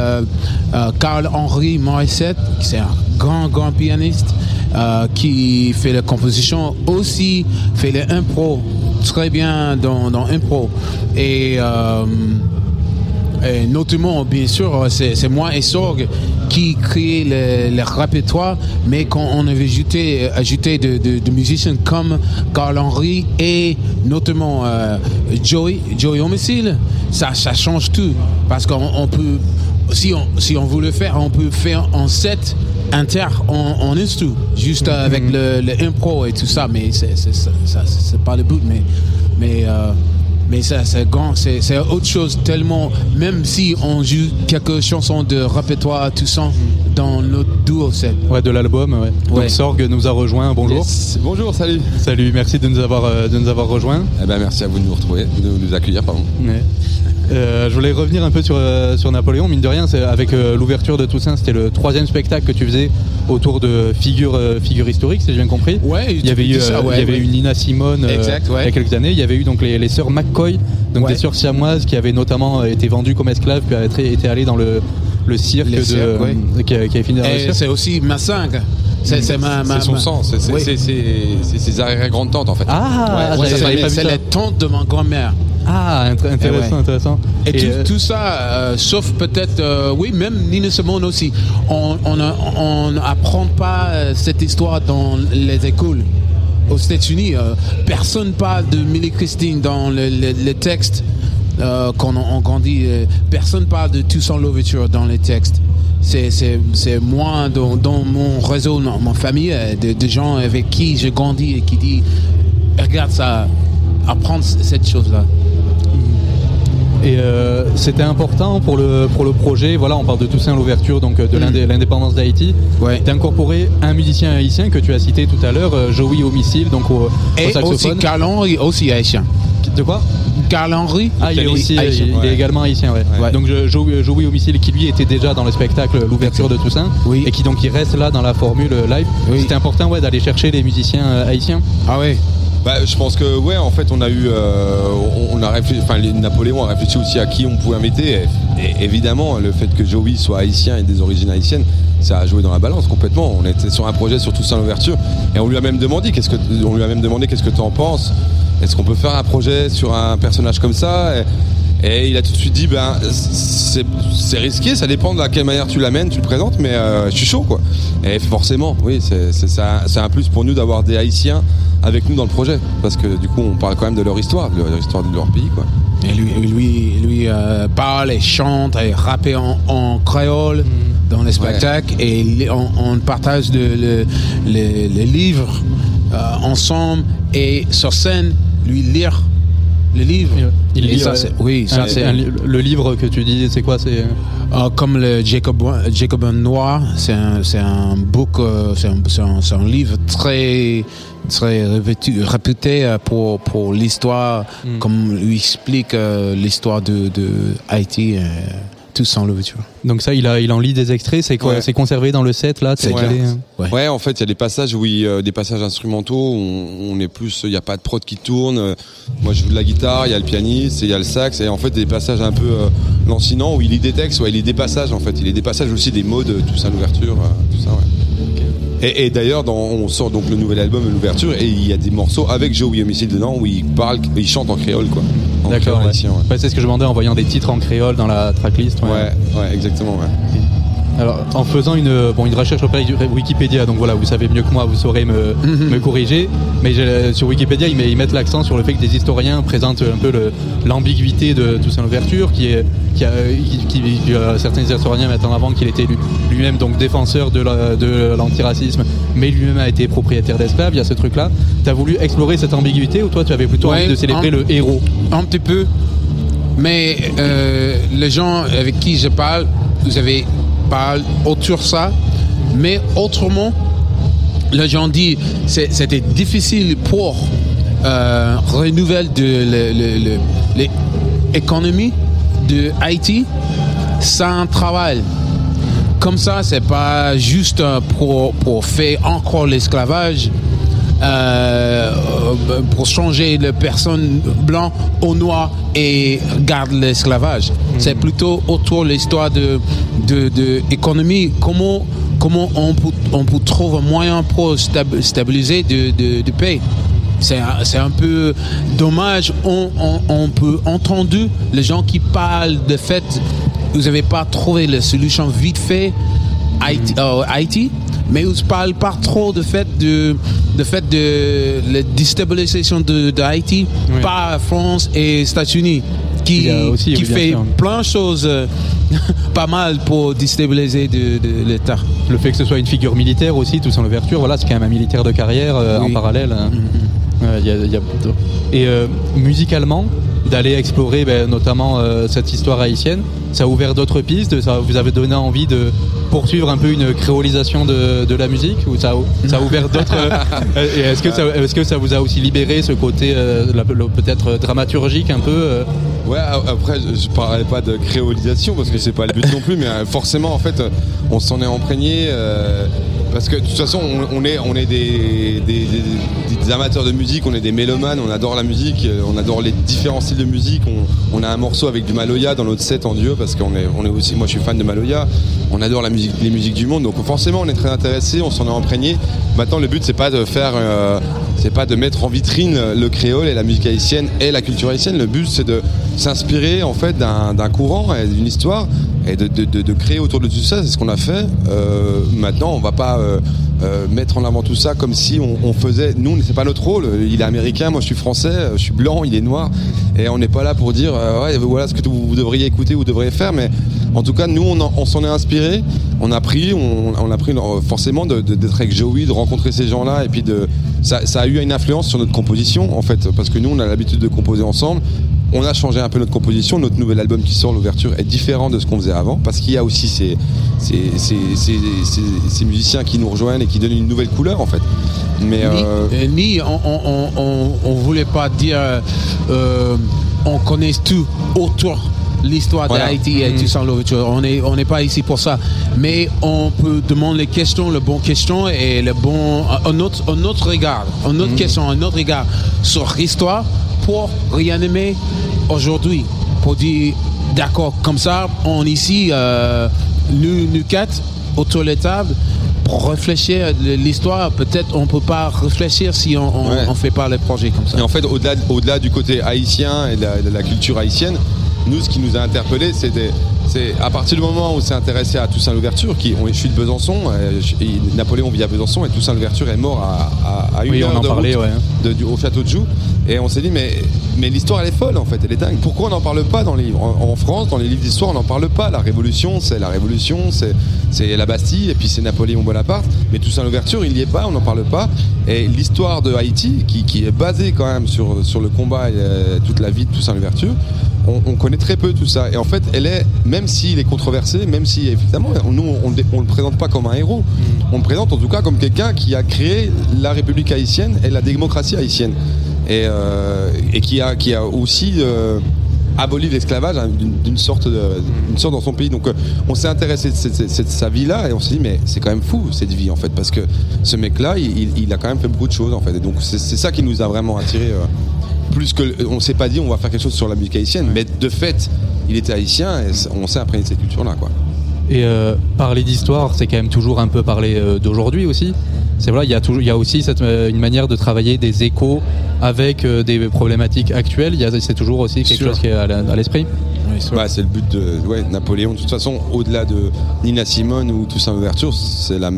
Carl Henry Morissette, c'est un grand grand pianiste euh, qui fait la composition, aussi fait les impro très bien dans dans impro et euh, notamment, bien sûr, c'est moi et Sorg qui créait le, le répertoire, mais quand on avait ajouté, ajouté de, de- musiciens comme Carl Henry et notamment euh, Joey, Joey Homicile, ça, ça change tout. Parce qu'on on peut, si on, si on veut le faire, on peut faire en set inter, en, en instru, juste avec le, le impro et tout ça, mais c'est c'est- ça- ça- c'est pas le but, mais. mais euh, mais ça, c'est grand, c'est c'est autre chose tellement, même si on joue quelques chansons de répertoire, tout ça, dans notre duo set. Ouais, de l'album, ouais. Ouais. Donc Sorg nous a rejoint, bonjour. Yes. Bonjour, salut. Salut, merci de nous avoir, euh, de nous avoir rejoints. Eh ben, merci à vous de nous retrouver, de nous accueillir, pardon. Ouais. Euh, je voulais revenir un peu sur, euh, sur Napoléon, mine de rien, c'est avec euh, l'ouverture de Toussaint, c'était le troisième spectacle que tu faisais autour de figures, figures historiques, si j'ai bien compris. Ouais, Il y avait eu, ça, ouais, il y avait ouais. eu Nina Simone Exact, ouais. il y a quelques années. Il y avait eu donc les, les sœurs McCoy, donc des sœurs siamoises qui avaient notamment été vendues comme esclaves puis été allées dans le, le cirque, de, qui, avait fini dans le cirque. c'est aussi ma cinq. C'est ma, ma- son ma- sang, c'est Oui. ses arrière-grandes-tantes en fait. Ah, Ouais, c'est la tante de ma grand-mère. Ah, int- intéressant, ouais. intéressant. Et, tout, euh, tout ça, euh, sauf peut-être, euh, oui, même Nina Simone aussi. On on a- on n'apprend pas cette histoire dans les écoles. Aux États-Unis, personne parle de Millie Christine dans le, le- le texte euh, quand on, on grandit. personne parle de Toussaint Louverture dans les textes. C'est, c'est, c'est moi, dans, dans mon réseau, dans ma famille, euh, de, de gens avec qui j'ai grandi et qui dit regarde ça, apprendre cette chose-là. Et euh, c'était important pour le, pour le projet, voilà, on parle de Toussaint l'ouverture, donc euh, de l'indé- l'indépendance d'Haïti, Ouais. d'incorporer un musicien haïtien que tu as cité tout à l'heure, Joey Homicile, donc au, au Et aussi saxophone. Henry, aussi haïtien. De quoi Carl Henry Ah, il est aussi, haïtien. il, il est ouais. également haïtien, ouais. Ouais. Donc je- Joey, Joey Homicile qui lui était déjà dans le spectacle l'ouverture de Toussaint, Oui. et qui donc il reste là dans la formule live. Oui. C'était important, ouais, d'aller chercher les musiciens euh, haïtiens. Ah oui. Bah, je pense que ouais, en fait, on a eu, euh, on, a réfléchi, enfin, Napoléon a réfléchi aussi à qui on pouvait inviter. Et, évidemment, le fait que Joey soit haïtien et des origines haïtiennes, ça a joué dans la balance complètement. On était sur un projet sur Toussaint l'ouverture et on lui a même demandé qu'est-ce que, on lui a même demandé qu'est-ce que tu en penses? Est-ce qu'on peut faire un projet sur un personnage comme ça? Et, il a tout de suite dit ben c'est risqué, ça dépend de la quelle manière tu l'amènes, tu le présentes, mais euh, je suis chaud quoi. Et forcément, oui, c'est un plus pour nous d'avoir des Haïtiens avec nous dans le projet, parce que du coup on parle quand même de leur histoire, de leur histoire de leur pays quoi. Et lui, lui, lui euh, parle et chante et rappe en, en créole dans les spectacles et on, on partage de- le- le- les livres euh, ensemble et sur scène lui lire le livre. Il Et lit, ça, ouais. oui, ça c'est le livre que tu dis, c'est quoi C'est Euh, comme le Jacobin, Jacobin Noir, c'est un, c'est un book, euh, c'est un, c'est un- livre très, très réputé euh, pour, pour l'histoire, Mm. comme lui explique l'histoire de, de Haïti, euh, tout sans l'ouverture. donc ça, il a, il en lit des extraits. C'est quoi Ouais. C'est conservé dans le set là C'est est, hein Ouais. Ouais, en fait, il y a des passages où il, euh, des passages instrumentaux, où on, on est plus, il n'y a pas de prod qui tourne. Euh, Moi, je joue de la guitare, il y a le pianiste, il y a le sax, et en fait, des passages un peu euh, lancinants où il lit des textes, ouais, il lit des passages, en fait. Il lit des passages aussi des mots de tout ça, l'ouverture, euh, tout ça, ouais. Et, et d'ailleurs, on sort donc le nouvel album, l'ouverture, et il y a des morceaux avec Joey Homicide dedans où il parle, il chante en créole, quoi. D'accord. ouais. ouais. C'est ce que je demandais en voyant des titres en créole dans la tracklist. ouais. Ouais, ouais, exactement, ouais. Alors, en faisant une, bon, une recherche auprès de Wikipédia, donc voilà, vous savez mieux que moi, vous saurez me, Mhm. me corriger. Mais j'ai- sur Wikipédia, ils, met- ils mettent l'accent sur le fait que des historiens présentent un peu l'ambiguïté de Toussaint Louverture, qui est, qui a, qui, qui- euh, certains historiens mettent en avant qu'il était lui- lui-même donc défenseur de la- de l'antiracisme, mais lui-même a été propriétaire d'esclaves. Il y a ce truc-là. Tu as voulu explorer cette ambiguïté ou toi, tu avais plutôt Ouais, envie de célébrer un- le héros? Un petit peu. Mais euh, les gens avec qui je parle, vous avez parlé autour de ça. Mais autrement, les gens disent c'était difficile pour euh, renouveler l'économie de Haïti sans travail. Comme ça, c'est pas juste pour faire encore l'esclavage, euh, euh, pour changer les personnes blancs au noir et garder l'esclavage. C'est plutôt autour de l'histoire de, de, de économie. Comment, comment on, peut, on peut trouver un moyen pour stab- stabiliser de, de, de paix. C'est un, peu dommage. On, on, on peut entendre les gens qui parlent de fait, vous n'avez pas trouvé la solution vite fait? Haïti, euh, Haïti, mais vous ne parlez pas trop de fait de, de fait de la déstabilisation de, de Haïti Oui. par France et États-Unis qui, aussi, qui fait plein de choses euh, pas mal pour déstabiliser de, de l'État. Le fait que ce soit une figure militaire aussi, Toussaint Louverture, voilà, c'est quand même un militaire de carrière euh, Oui. en parallèle. hein. Ouais, il y a- il y a- Et euh, musicalement, d'aller explorer ben, notamment euh, cette histoire haïtienne, ça a ouvert d'autres pistes, ça vous avez donné envie de poursuivre un peu une créolisation de, de la musique ou ça a, ça a ouvert d'autres euh, est-ce que ça est-ce que ça vous a aussi libéré ce côté euh, peut-être dramaturgique un peu euh, Ouais, après, je, parlerai pas de créolisation parce que c'est pas le but non plus, mais forcément, en fait, on s'en est imprégné euh, parce que de toute façon, on, est, des, amateurs de musique, on est des mélomanes, on adore la musique, euh, on adore les différents styles de musique. On, a un morceau avec du Maloya dans notre set en duo parce qu'on est, aussi, moi, je suis fan de Maloya. On adore les musiques du monde, donc forcément, on est très intéressé, on s'en est imprégné. Maintenant, le but, c'est pas de faire, euh, pas de mettre en vitrine le créole et la musique haïtienne et la culture haïtienne. Le but, c'est de s'inspirer en fait d'un courant et d'une histoire et de, créer autour de tout ça. C'est ce qu'on a fait. Euh, maintenant, on va pas euh, euh, mettre en avant tout ça comme si on, faisait. Nous, c'est pas notre rôle. Il est américain, moi je suis français, je suis blanc, il est noir, et on n'est pas là pour dire ouais, voilà ce que vous, devriez écouter, vous devriez faire. Mais en tout cas, nous, on, en- on s'en est inspiré. On a pris, on, a pris forcément d'être avec Joey, de rencontrer ces gens-là, et puis ça a eu une influence sur notre composition en fait, parce que nous, on a l'habitude de composer ensemble. On a changé un peu notre composition. Notre nouvel album qui sort, l'ouverture, est différent de ce qu'on faisait avant parce qu'il y a aussi ces, ces, ces, ces- ces- ces musiciens qui nous rejoignent et qui donnent une nouvelle couleur en fait. Mais Ni, euh, ni on, on, on, on- voulait pas dire euh, on connaît tout autour l'histoire Voilà. d'Haïti et Mhm. tout ça. l'ouverture. On n'est on n'est pas ici pour ça. Mais on peut demander les questions, le bon question et le bon un autre, un autre regard, un autre question, un autre regard sur l'histoire pour réanimer aujourd'hui. Pour dire d'accord, comme ça, on ici, euh, nous, nous quatre, autour de la table, pour réfléchir à l'histoire, peut-être on peut pas réfléchir si on, on, Ouais. on fait pas les projets comme ça. Et en fait, au-delà au-delà du côté haïtien et de la, de la culture haïtienne, nous, ce qui nous a interpellés, c'était c'est à partir du moment où on s'est intéressé à Toussaint Louverture, qui on, je suis de Besançon, euh, et Napoléon vit à Besançon, et Toussaint Louverture est mort à, à, à une Oui, on heure en de parlait, route ouais. de- du- au château de Joux. Et on s'est dit, mais, mais l'histoire, elle est folle, en fait, elle est dingue. Pourquoi on n'en parle pas dans les livres? En, en France, dans les livres d'histoire, on n'en parle pas. La Révolution, c'est la Révolution, c'est c'est la Bastille, et puis c'est Napoléon Bonaparte. Mais Toussaint Louverture, il n'y est pas, on n'en parle pas. Et l'histoire de Haïti, qui, qui est basée quand même sur, sur le combat et euh, toute la vie de Toussaint Louverture, on, on connaît très peu tout ça. Et en fait, elle est, même s'il est controversé, même si évidemment, nous, on ne le présente pas comme un héros, on le présente en tout cas comme quelqu'un qui a créé la République haïtienne et la démocratie haïtienne. Et, euh, et qui, a, qui a aussi euh, aboli l'esclavage hein, d'une sorte, d'une sorte dans son pays. Donc euh, on s'est intéressé de, cette- cette- sa vie-là et on s'est dit, mais c'est quand même fou cette vie en fait, parce que ce mec-là, il, a quand même fait beaucoup de choses en fait. Et donc c'est ça qui nous a vraiment attiré. Plus que on s'est pas dit on va faire quelque chose sur la musique haïtienne, mais de fait, il était haïtien et on s'est imprégné de cette culture-là, quoi. Et euh, parler d'histoire, c'est quand même toujours un peu parler euh, d'aujourd'hui aussi. c'est voilà, il y a toujours, il y a aussi cette, euh, une manière de travailler des échos avec euh, des problématiques actuelles. Il y a- c'est toujours aussi quelque Sûr. chose qui est à l'esprit. Ouais, c'est le but de ouais, Napoléon. De toute façon, au-delà de Nina Simone ou Toussaint Ouverture, c'est la,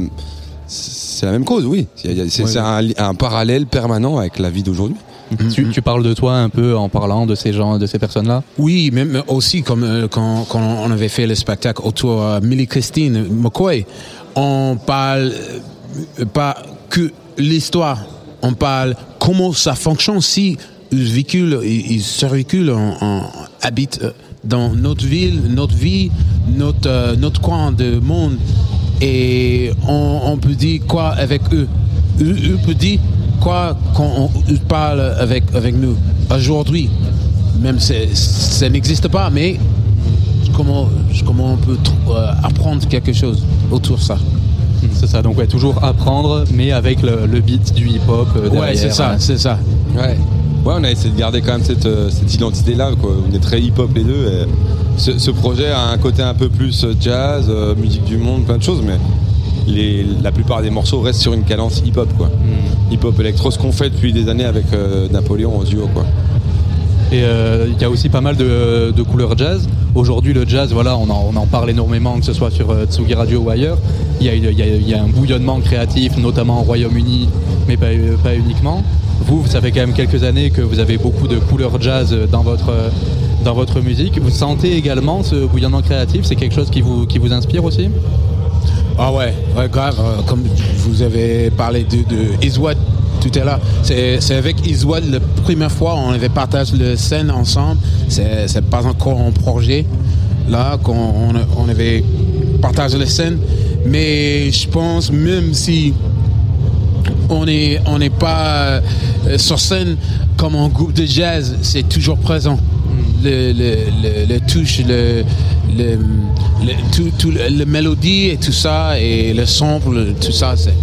c'est la même cause, oui. C'est Ouais, un parallèle permanent avec la vie d'aujourd'hui. Tu, tu parles de toi un peu en parlant de ces gens, de ces personnes-là? Oui, même aussi comme euh, quand, quand on avait fait le spectacle autour de Millie Christine McCoy, on parle euh, pas que l'histoire, on parle comment ça fonctionne si circulent, en, en- habitent euh, dans notre ville, notre vie, notre, euh, notre coin de monde. Et on, on peut dire quoi avec eux? Eux, eux peut dire quoi quand on ils parle avec, avec nous? Aujourd'hui même c'est- ça n'existe pas, mais comment, comment on peut euh, apprendre quelque chose autour de ça? C'est ça, donc ouais, toujours apprendre, mais avec le, le beat du hip-hop. euh, Ouais, c'est ça, hein. c'est ça. Ouais. Ouais, on a essayé de garder quand même cette, euh, cette identité-là. quoi. On est très hip-hop les deux. et ce, ce projet a un côté un peu plus euh, jazz, euh, musique du monde, plein de choses, mais les, la plupart des morceaux restent sur une cadence hip-hop. quoi. Hip-hop électro, ce qu'on fait depuis des années avec euh, Napoléon en duo. Quoi. Et euh, il y a aussi pas mal de, de couleurs jazz. Aujourd'hui, le jazz, voilà, on en, on en parle énormément, que ce soit sur euh, Tsugi Radio ou ailleurs. Il y, a, y y un bouillonnement créatif, notamment au Royaume-Uni, mais pas, pas uniquement. Vous, ça fait quand même quelques années que vous avez beaucoup de couleurs jazz dans votre, dans votre musique. Vous sentez également ce bouillonnement créatif? C'est quelque chose qui vous, qui vous inspire aussi? Ah ouais, ouais grave. euh, comme vous avez parlé de, de Iswad tout à l'heure, c'est c'est avec Iswad la première fois on avait partagé le scène ensemble. C'est c'est pas encore un projet là qu'on on, on avait partagé la scène, mais je pense même si on n'est on n'est pas euh, sur scène comme un groupe de jazz, c'est toujours présent. Le, le, le, le touche, le, le, le- tout, tout le, mélodie et tout ça, et le sample, tout ça, c'est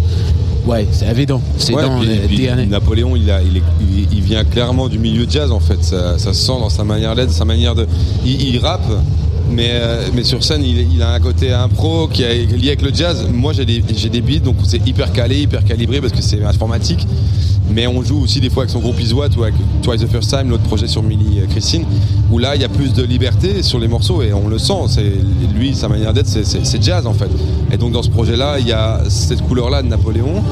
ouais, c'est évident. C'est Ouais, dans puis- le puis DNA. Napoléon, il, a, il, est- il- il vient clairement du milieu jazz en fait. Ça, ça se sent dans sa manière d'être, sa manière de. Il, rappe, mais, euh, mais sur scène, il, il a un côté impro qui est lié avec le jazz. Moi, j'ai des, j'ai des beats, donc c'est hyper calé, hyper calibré parce que c'est informatique. Mais on joue aussi des fois avec son groupe Iswat ou avec Twice the First Time, l'autre projet sur Millie euh, Christine, où là il y a plus de liberté sur les morceaux et on le sent. C'est lui, sa manière d'être, c'est jazz en fait. Et donc dans ce projet-là, il y a cette couleur-là de Napoléon.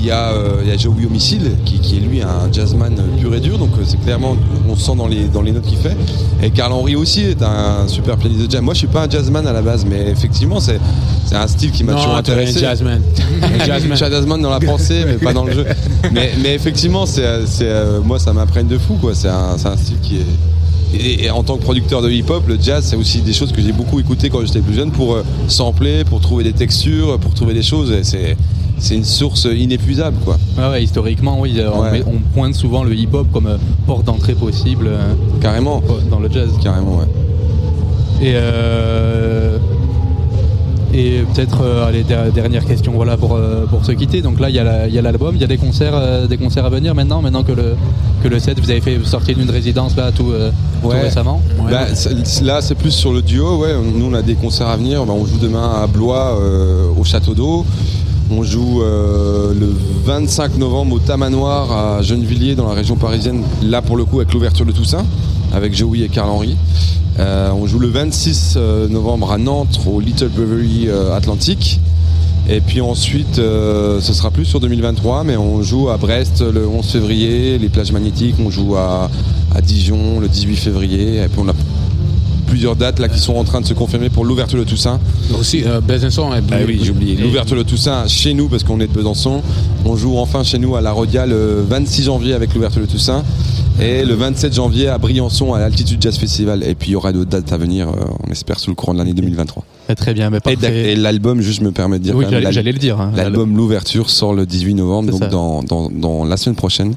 Il y a, euh, il y a Joey Homicide qui, qui est lui un jazzman pur et dur, donc euh, c'est clairement on sent dans les dans les notes qu'il fait. Et Carl Henry aussi est un super pianiste de jazz. Moi je suis pas un jazzman à la base, mais effectivement c'est c'est un style qui m'a toujours un intéressé. jazzman. Un jazzman. Un jazzman dans la pensée, mais pas dans le jeu. Mais, mais effectivement, c'est, c'est, euh, moi, ça m'imprègne de fou. Quoi. C'est, un, c'est un style qui est. Et, et en tant que producteur de hip-hop, le jazz, c'est aussi des choses que j'ai beaucoup écoutées quand j'étais plus jeune pour euh, sampler, pour trouver des textures, pour trouver des choses. Et c'est, une source inépuisable. Quoi. Ouais, ouais, historiquement, oui, euh, on, Ouais. met- on pointe souvent le hip-hop comme euh, porte d'entrée possible euh, Carrément. dans le jazz. Carrément, ouais. Et, euh, et peut-être, euh, allez, der- dernière question voilà, pour, euh, pour se quitter. Donc là, il y a la- il y a l'album, il y a des concerts, euh, des concerts à venir maintenant, maintenant que le, que le set, vous avez fait sortir d'une résidence là tout, euh, tout Ouais. récemment. Bah, là, c'est plus sur le duo. Ouais. Nous, on a des concerts à venir. Bah, on joue demain à Blois, euh, au Château d'Eau. On joue euh, le 25 novembre au Tamanoir à Gennevilliers, dans la région parisienne. Là, pour le coup, avec l'ouverture de Toussaint, avec Joey et Carl Henry. Euh, on joue le 26 euh, novembre à Nantes, au Little Brewery Atlantique. Et puis ensuite, ce sera plus sur 2023, mais on joue à Brest le 11 février, les plages magnétiques, on joue à, Dijon le 18 février, plusieurs dates là qui sont en train de se confirmer pour l'ouverture de Toussaint. Aussi, euh, Besançon. et- Ah oui, j'ai oublié. L'ouverture de Toussaint chez nous, parce qu'on est de Besançon. On joue enfin chez nous à La Rodia le 26 janvier avec l'ouverture de Toussaint. Et le 27 janvier à Briançon à l'Altitude Jazz Festival. Et puis il y aura d'autres dates à venir, euh, on espère, sous le courant de l'année 2023. Ah, Très bien, mais parfait. et l'album, juste me permet de dire. Oui, j'allais- le dire, hein. L'album L'ouverture sort le 18 novembre, donc dans, dans, dans la semaine prochaine.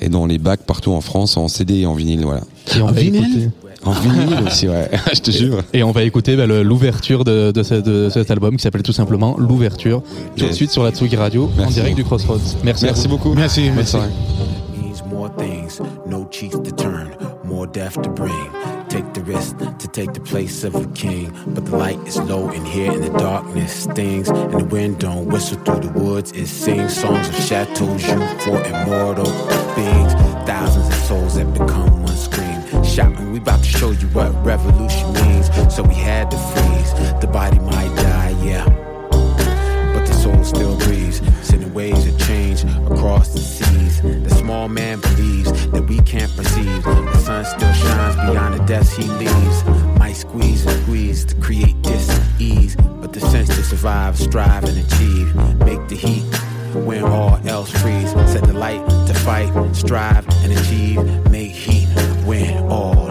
Et dans les bacs partout en France, en CD et en vinyle, voilà. Et on va écouter- En vinyle aussi, ouais. Je te jure. Et on va écouter bah, l'ouverture de, de ce- de cet album qui s'appelle tout simplement L'ouverture, tout de Yes. suite sur la Tsugi Radio, en Merci direct du Crossroads. Merci, Merci beaucoup. Merci, merci. Take the risk to take the place of a king. But the light is low in here and the darkness stings. And the wind don't whistle through the woods. It sings songs of chateaus you for immortal beings. Thousands of souls that become scream. We about to show you what revolution means. So we had to freeze. The body might die, yeah. But the soul still breathes. Sending waves of change across the seas. The small man believes that we can't perceive. The sun still shines beyond the depths he leaves. Might squeeze and squeeze to create this ease. But the sense to survive, strive, and achieve. Make the heat when all else freeze. Set the light to fight, strive, and achieve. Make heat when all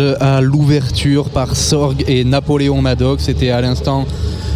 à l'ouverture par Sorg et Napoléon Maddox. C'était à l'instant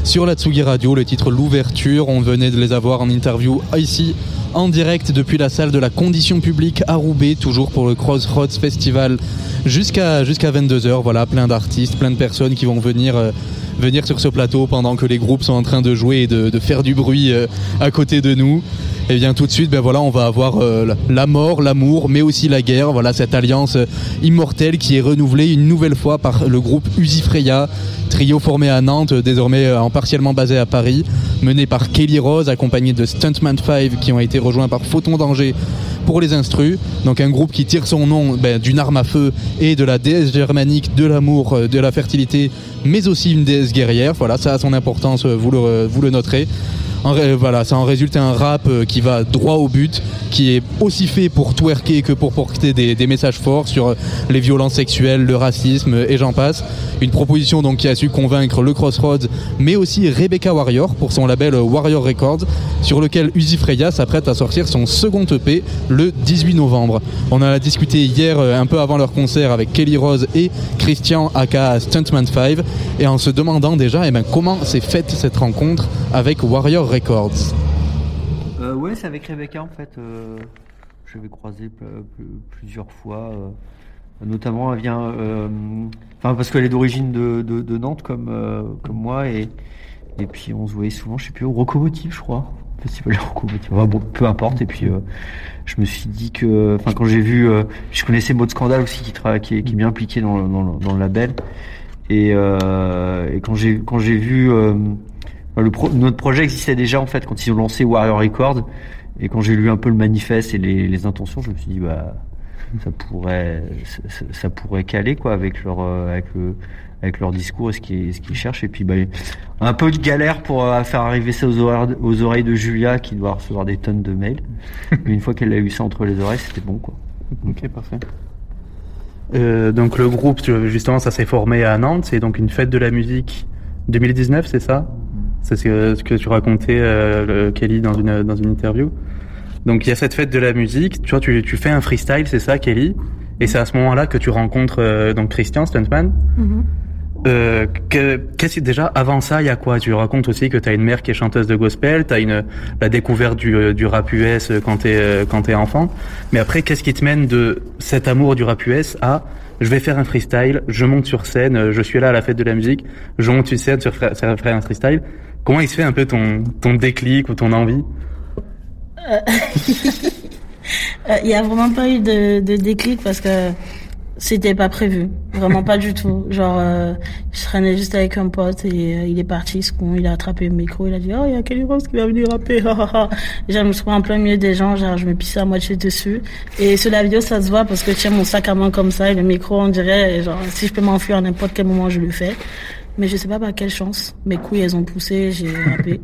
sur la Tsugi Radio, le titre L'ouverture. On venait de les avoir en interview ici en direct depuis la salle de la condition publique à Roubaix, toujours pour le Crossroads Festival jusqu'à jusqu'à 22h. Voilà, plein d'artistes, plein de personnes qui vont venir euh, venir sur ce plateau pendant que les groupes sont en train de jouer et de, de faire du bruit euh, à côté de nous. Et bien tout de suite, ben voilà, on va avoir euh, la mort, l'amour, mais aussi la guerre. Voilà cette alliance euh, immortelle qui est renouvelée une nouvelle fois par le groupe Usifreya, trio formé à Nantes, désormais euh, en partiellement basé à Paris, mené par Kelly Rose, accompagné de Stuntman 5 qui ont été rejoints par Photon Danger pour les instrus. Donc un groupe qui tire son nom ben, d'une arme à feu et de la déesse germanique de l'amour, de la fertilité, mais aussi une déesse guerrière. Voilà, ça a son importance, vous le, vous le noterez. Voilà, ça en résulte un rap euh, qui va droit au but, qui est aussi fait pour twerker que pour porter des, messages forts sur euh, les violences sexuelles, le racisme et j'en passe. Une proposition donc qui a su convaincre le Crossroads, mais aussi Rebecca Warrior pour son label euh, Warrior Records, sur lequel Uzi Freya s'apprête à sortir son second EP le 18 novembre. On en a discuté hier un peu avant leur concert avec Kelly Rose et Christian aka Stuntman 5 et en se demandant déjà eh ben, comment s'est faite cette rencontre avec Warrior Records? Euh, ouais, c'est avec Rebecca en fait. Euh, je pl- pl- plusieurs fois. euh, notamment, elle vient. Enfin, parce qu'elle est d'origine de, Nantes comme, moi. Et, et puis, on se voyait souvent, je sais plus, au Rocomotive, je crois. Festival Rocomotive. Enfin, bon, peu importe. Et puis, je me suis dit que. Enfin, quand j'ai vu. je connaissais Mode Scandale aussi qui, qui, est, bien impliqué dans, le- dans, le, dans le label. Et, et quand j'ai quand j'ai vu. Le pro- notre projet existait déjà en fait quand ils ont lancé Warrior Records et quand j'ai lu un peu le manifeste et les, les intentions, je me suis dit bah ça pourrait ça, ça pourrait caler quoi avec leur euh, avec le avec leur discours et ce qu'ils cherchent et puis bah un peu de galère pour euh, faire arriver ça aux oreilles, aux oreilles de Julia qui doit recevoir des tonnes de mails. Mais une fois qu'elle a eu ça entre les oreilles, c'était bon quoi. Ok, parfait. Euh, donc le groupe, justement, ça s'est formé à Nantes. C'est donc une fête de la musique 2019, c'est ça? C'est ce que, tu racontais, euh, le- Kelly, dans une, dans une interview. Donc il y a cette fête de la musique. Tu vois, tu, tu fais un freestyle, c'est ça, Kelly? Et c'est à ce moment-là que tu rencontres euh, donc Christian Stuntman. Euh, que, qu'est-ce que déjà avant ça, il y a quoi? Tu racontes aussi que tu as une mère qui est chanteuse de gospel, tu as une la découverte du, euh, du rap US quand t'es euh, quand t'es enfant. Mais après, qu'est-ce qui te mène de cet amour du rap US à je vais faire un freestyle, je monte sur scène, euh, je suis là à la fête de la musique, je monte sur scène sur faire un freestyle? Comment il se fait un peu ton ton déclic ou ton envie Euh, Il y a vraiment pas eu de, de déclic parce que c'était pas prévu, vraiment pas du tout. Genre, euh, je traînais juste avec un pote et euh, il est parti, ce con, il a attrapé le micro, il a dit oh il y a Rose qui va venir rapper. Et je me suis en plein milieu des gens, genre je me pissais à moitié dessus. Et sur la vidéo ça se voit parce que tiens mon sac à main comme ça et le micro on dirait genre si je peux m'enfuir à n'importe quel moment je le fais. Mais je sais pas par quelle chance, mes couilles elles ont poussé, j'ai rappé.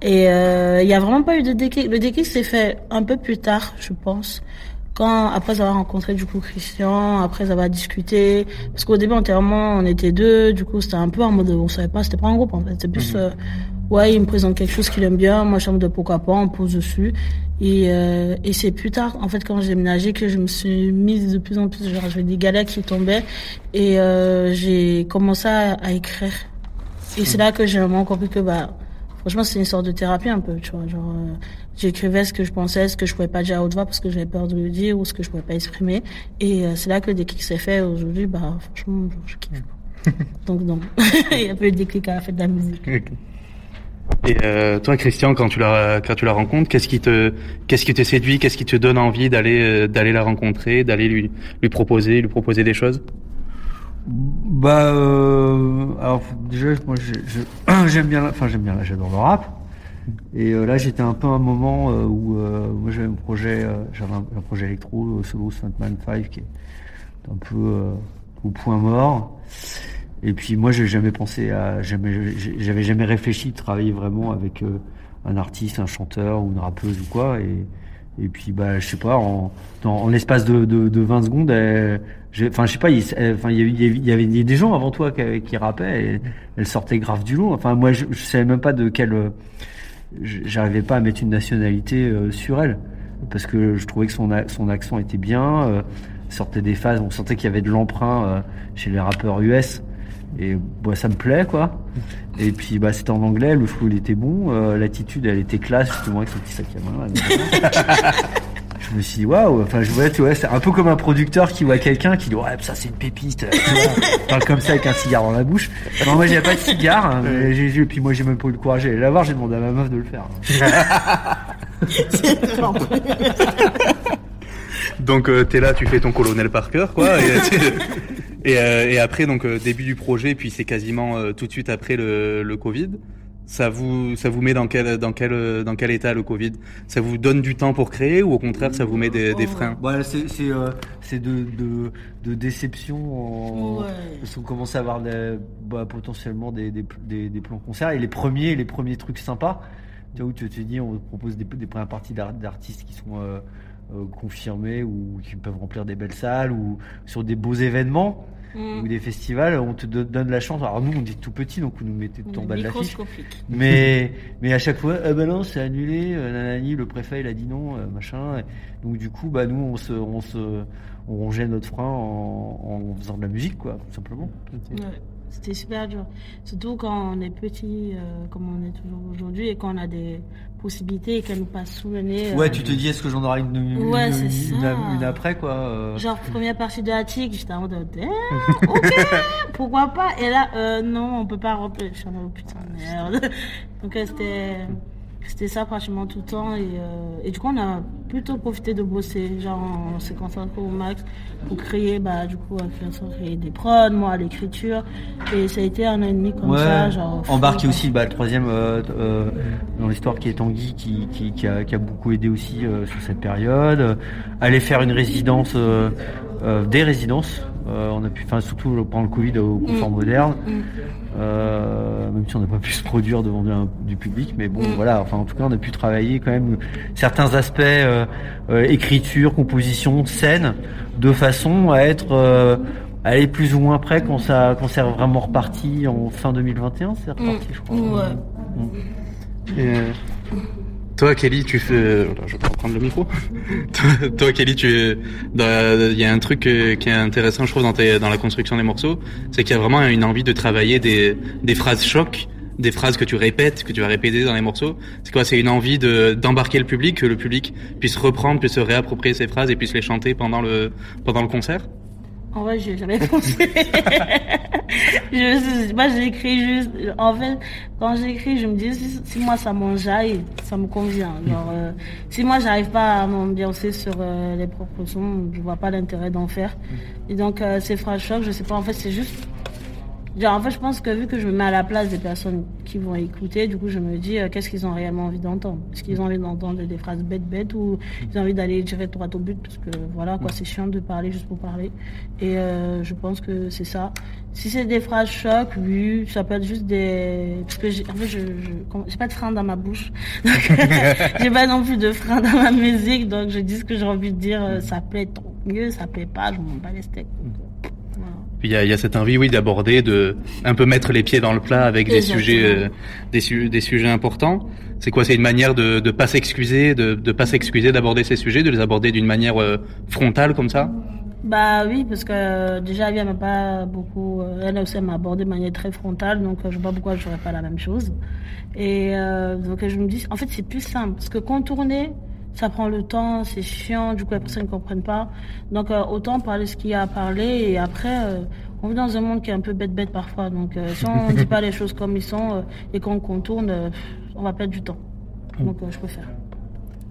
Et euh, il y a vraiment pas eu de déclic. Le déclic s'est fait un peu plus tard, je pense. Quand après avoir rencontré du coup Christian, après avoir discuté, parce qu'au début vraiment, on était deux, du coup c'était un peu en mode, on savait pas, c'était pas un groupe en fait, c'était plus, euh, ouais il me présente quelque chose qu'il aime bien, moi je de pourquoi pas, on pose dessus. Et, euh, et c'est plus tard, en fait, quand j'ai déménagé, que je me suis mise de plus en plus, genre j'avais des galères qui tombaient, et euh, j'ai commencé à, à écrire. Et c'est là que j'ai vraiment compris que bah franchement c'est une sorte de thérapie un peu, tu vois. Genre euh, j'écrivais ce que je pensais, ce que je pouvais pas dire à haute voix parce que j'avais peur de le dire ou ce que je pouvais pas exprimer. Et euh, c'est là que le déclic s'est fait. Aujourd'hui, bah franchement, je kiffe. Donc non, il y a pas eu de déclic à la fête de la musique. Et euh, toi, Christian, quand tu la quand tu la rencontres, qu'est-ce qui te qu'est-ce qui te séduit, qu'est-ce qui te donne envie d'aller euh, d'aller la rencontrer, d'aller lui lui proposer lui proposer des choses? Bah, euh, alors déjà, moi, j'aime bien, la- enfin j'aime bien, j'adore le rap. Et euh, là, j'étais un peu à un moment euh, où euh, moi j'avais un projet, j'avais un, un projet électro, solo Stuntman 5, qui est un peu au point mort. Et puis moi, j'ai jamais pensé à, jamais, j'avais jamais réfléchi de travailler vraiment avec euh, un artiste, un chanteur ou une rappeuse ou quoi. Et, puis bah, je sais pas, en, l'espace de, de, de 20 secondes, enfin je sais pas, il, y, avait- des gens avant toi qui, qui rappaient et elle sortait grave du lot. Enfin moi, je, savais même pas de quelle, j'arrivais pas à mettre une nationalité euh, sur elle parce que je trouvais que son, accent était bien, euh, sortait des phases, on sentait qu'il y avait de l'emprunt chez les rappeurs US et bah, ça me plaît quoi. Et puis bah c'était en anglais, le flow il était bon, euh, l'attitude elle était classe justement avec son petit sac à main. là. je me suis dit waouh, enfin je vois tu vois c'est un peu comme un producteur qui voit quelqu'un qui dit ouais ça c'est une pépite, euh, tu vois. parle comme ça avec un cigare dans la bouche. Non moi j'avais pas de cigare, hein, mais j'ai, puis moi j'ai même pas eu le courage d'aller la voir, j'ai demandé à ma meuf de le faire. Donc euh, t'es là, tu fais ton colonel Parker, quoi. Et, et, euh, et après, donc euh, début du projet, puis c'est quasiment euh, tout de suite après le, le Covid. Ça vous, ça vous met dans quel, dans quel, dans quel état le Covid? Ça vous donne du temps pour créer ou au contraire ça vous met des, des freins? C'est c'est euh, c'est de, de de déception en... parce qu'on commence à avoir des, bah, potentiellement des, des des des plans concerts. Et les premiers les premiers trucs sympas tu vois, où tu te dis, on te propose des, des premières parties d'ar- d'artistes qui sont euh, euh, confirmés ou qui peuvent remplir des belles salles ou sur des beaux événements Mm. ou des festivals, on te do- donne la chance. Alors nous, on est tout petit, donc vous nous mettez tout On en bas de l'affiche. microscopique. Mais, mais à chaque fois, ah bah non, c'est annulé, euh, nanani, le préfet il a dit non, euh, machin. Donc du coup, bah nous, on se, on se, on rongeait notre frein en, en faisant de la musique, quoi, tout simplement. Ouais, C'était super dur. Surtout quand on est petit, euh, comme on est toujours aujourd'hui, et qu'on a des possibilités et qu'elles nous passent sous le nez. Ouais, euh, tu te dis, est-ce que j'en aurai une, une, Ouais, une- c'est une- une après, quoi. euh. Genre, première partie de la tic, j'étais en mode, Damn, ok, pourquoi pas? Et là, euh, non, on peut pas remplir. Je suis en mode, putain, merde. Donc, c'était, c'était ça pratiquement tout le temps. Et, euh, et du coup, on a plutôt profité de bosser. Genre, on s'est concentré au max pour créer, bah, du coup, on créé des prods, moi, à l'écriture. Et ça a été un an et demi comme Ouais, ça. Genre, embarqué fou, aussi bah, le troisième euh, euh, dans l'histoire qui est Tanguy qui, qui, qui, a, qui a beaucoup aidé aussi sur cette période. Aller faire une résidence, des résidences. Euh, on a pu, enfin surtout pendant le Covid au confort Mm. moderne. Mm. Euh, même si on n'a pas pu se produire devant du public, mais bon Mm. voilà. Enfin en tout cas on a pu travailler quand même certains aspects euh, écriture, composition, scène, de façon à être aller plus ou moins près quand ça quand c'est vraiment reparti en fin 2021, c'est reparti je crois. Ouais. Et, toi, Kelly, tu fais. Je vais pas reprendre le micro. toi, Kelly, tu. Il y a un truc euh, qui est intéressant, je trouve, dans, dans la construction des morceaux, c'est qu'il y a vraiment une envie de travailler des, des phrases chocs, des phrases que tu répètes, que tu vas répéter dans les morceaux. C'est quoi? C'est une envie de d'embarquer le public, que le public puisse reprendre, puisse se réapproprier ces phrases et puisse les chanter pendant le pendant le concert? En vrai, j'ai jamais pensé. je, moi, j'écris juste. En fait, quand j'écris, je me dis si, moi ça m'enjaille, ça me convient. Genre, euh, si moi j'arrive pas à m'ambiancer sur euh, les propres sons, je vois pas l'intérêt d'en faire. Et donc, euh, ces phrases chocs, je sais pas. En fait, c'est juste. Genre, en fait, je pense que vu que je me mets à la place des personnes qui vont écouter, du coup, je me dis euh, qu'est-ce qu'ils ont réellement envie d'entendre? Est-ce qu'ils ont envie d'entendre des phrases bêtes bêtes ou ils ont envie d'aller tirer droit au but? Parce que voilà quoi, c'est chiant de parler juste pour parler. Et euh, je pense que c'est ça. Si c'est des phrases chocs, oui, ça peut être juste des parce que j'ai en fait je j'ai pas de frein dans ma bouche. Donc, j'ai pas non plus de frein dans ma musique, donc je dis ce que j'ai envie de dire. euh, Ça plaît tant mieux, ça plaît pas, je m'en bats les steaks. Donc. Puis il y a, il y a cette envie, oui, d'aborder, de un peu mettre les pieds dans le plat avec des sujets, euh, des, su- des sujets importants. C'est quoi? C'est une manière de de pas s'excuser, de de pas s'excuser d'aborder ces sujets, de les aborder d'une manière euh, frontale comme ça? Bah oui, parce que euh, déjà, elle m'a pas beaucoup. euh, elle aussi, elle m'a abordé de manière très frontale, donc je vois pas pourquoi je ferais pas la même chose. Et euh, donc je me dis, en fait, c'est plus simple, parce que contourner, ça prend le temps, c'est chiant, du coup, les personnes ne comprennent pas. Donc euh, autant parler ce qu'il y a à parler, et après, euh, on vit dans un monde qui est un peu bête-bête parfois, donc euh, si on dit pas les choses comme ils sont et qu'on contourne, on va perdre du temps. Donc je préfère.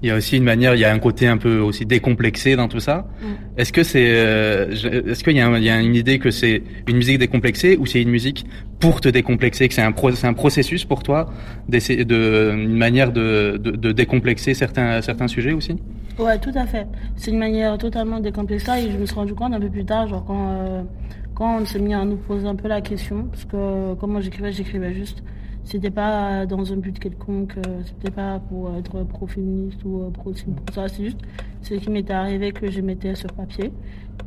Il y a aussi une manière, il y a un côté un peu aussi décomplexé dans tout ça. Mm. Est-ce que c'est, euh, est-ce qu'il y, y a une idée que c'est une musique décomplexée ou c'est une musique pour te décomplexer, que c'est un, pro- c'est un processus pour toi, d'essayer de, une manière de, de, de décomplexer certains, certains sujets aussi? Ouais, tout à fait. C'est une manière totalement décomplexée et je me suis rendu compte un peu plus tard, genre quand, euh, quand on s'est mis à nous poser un peu la question, parce que comment j'écrivais, j'écrivais juste. C'était pas dans un but quelconque, euh, c'était pas pour être pro-féministe ou euh, pro ça, c'est juste ce qui m'était arrivé que je mettais sur papier.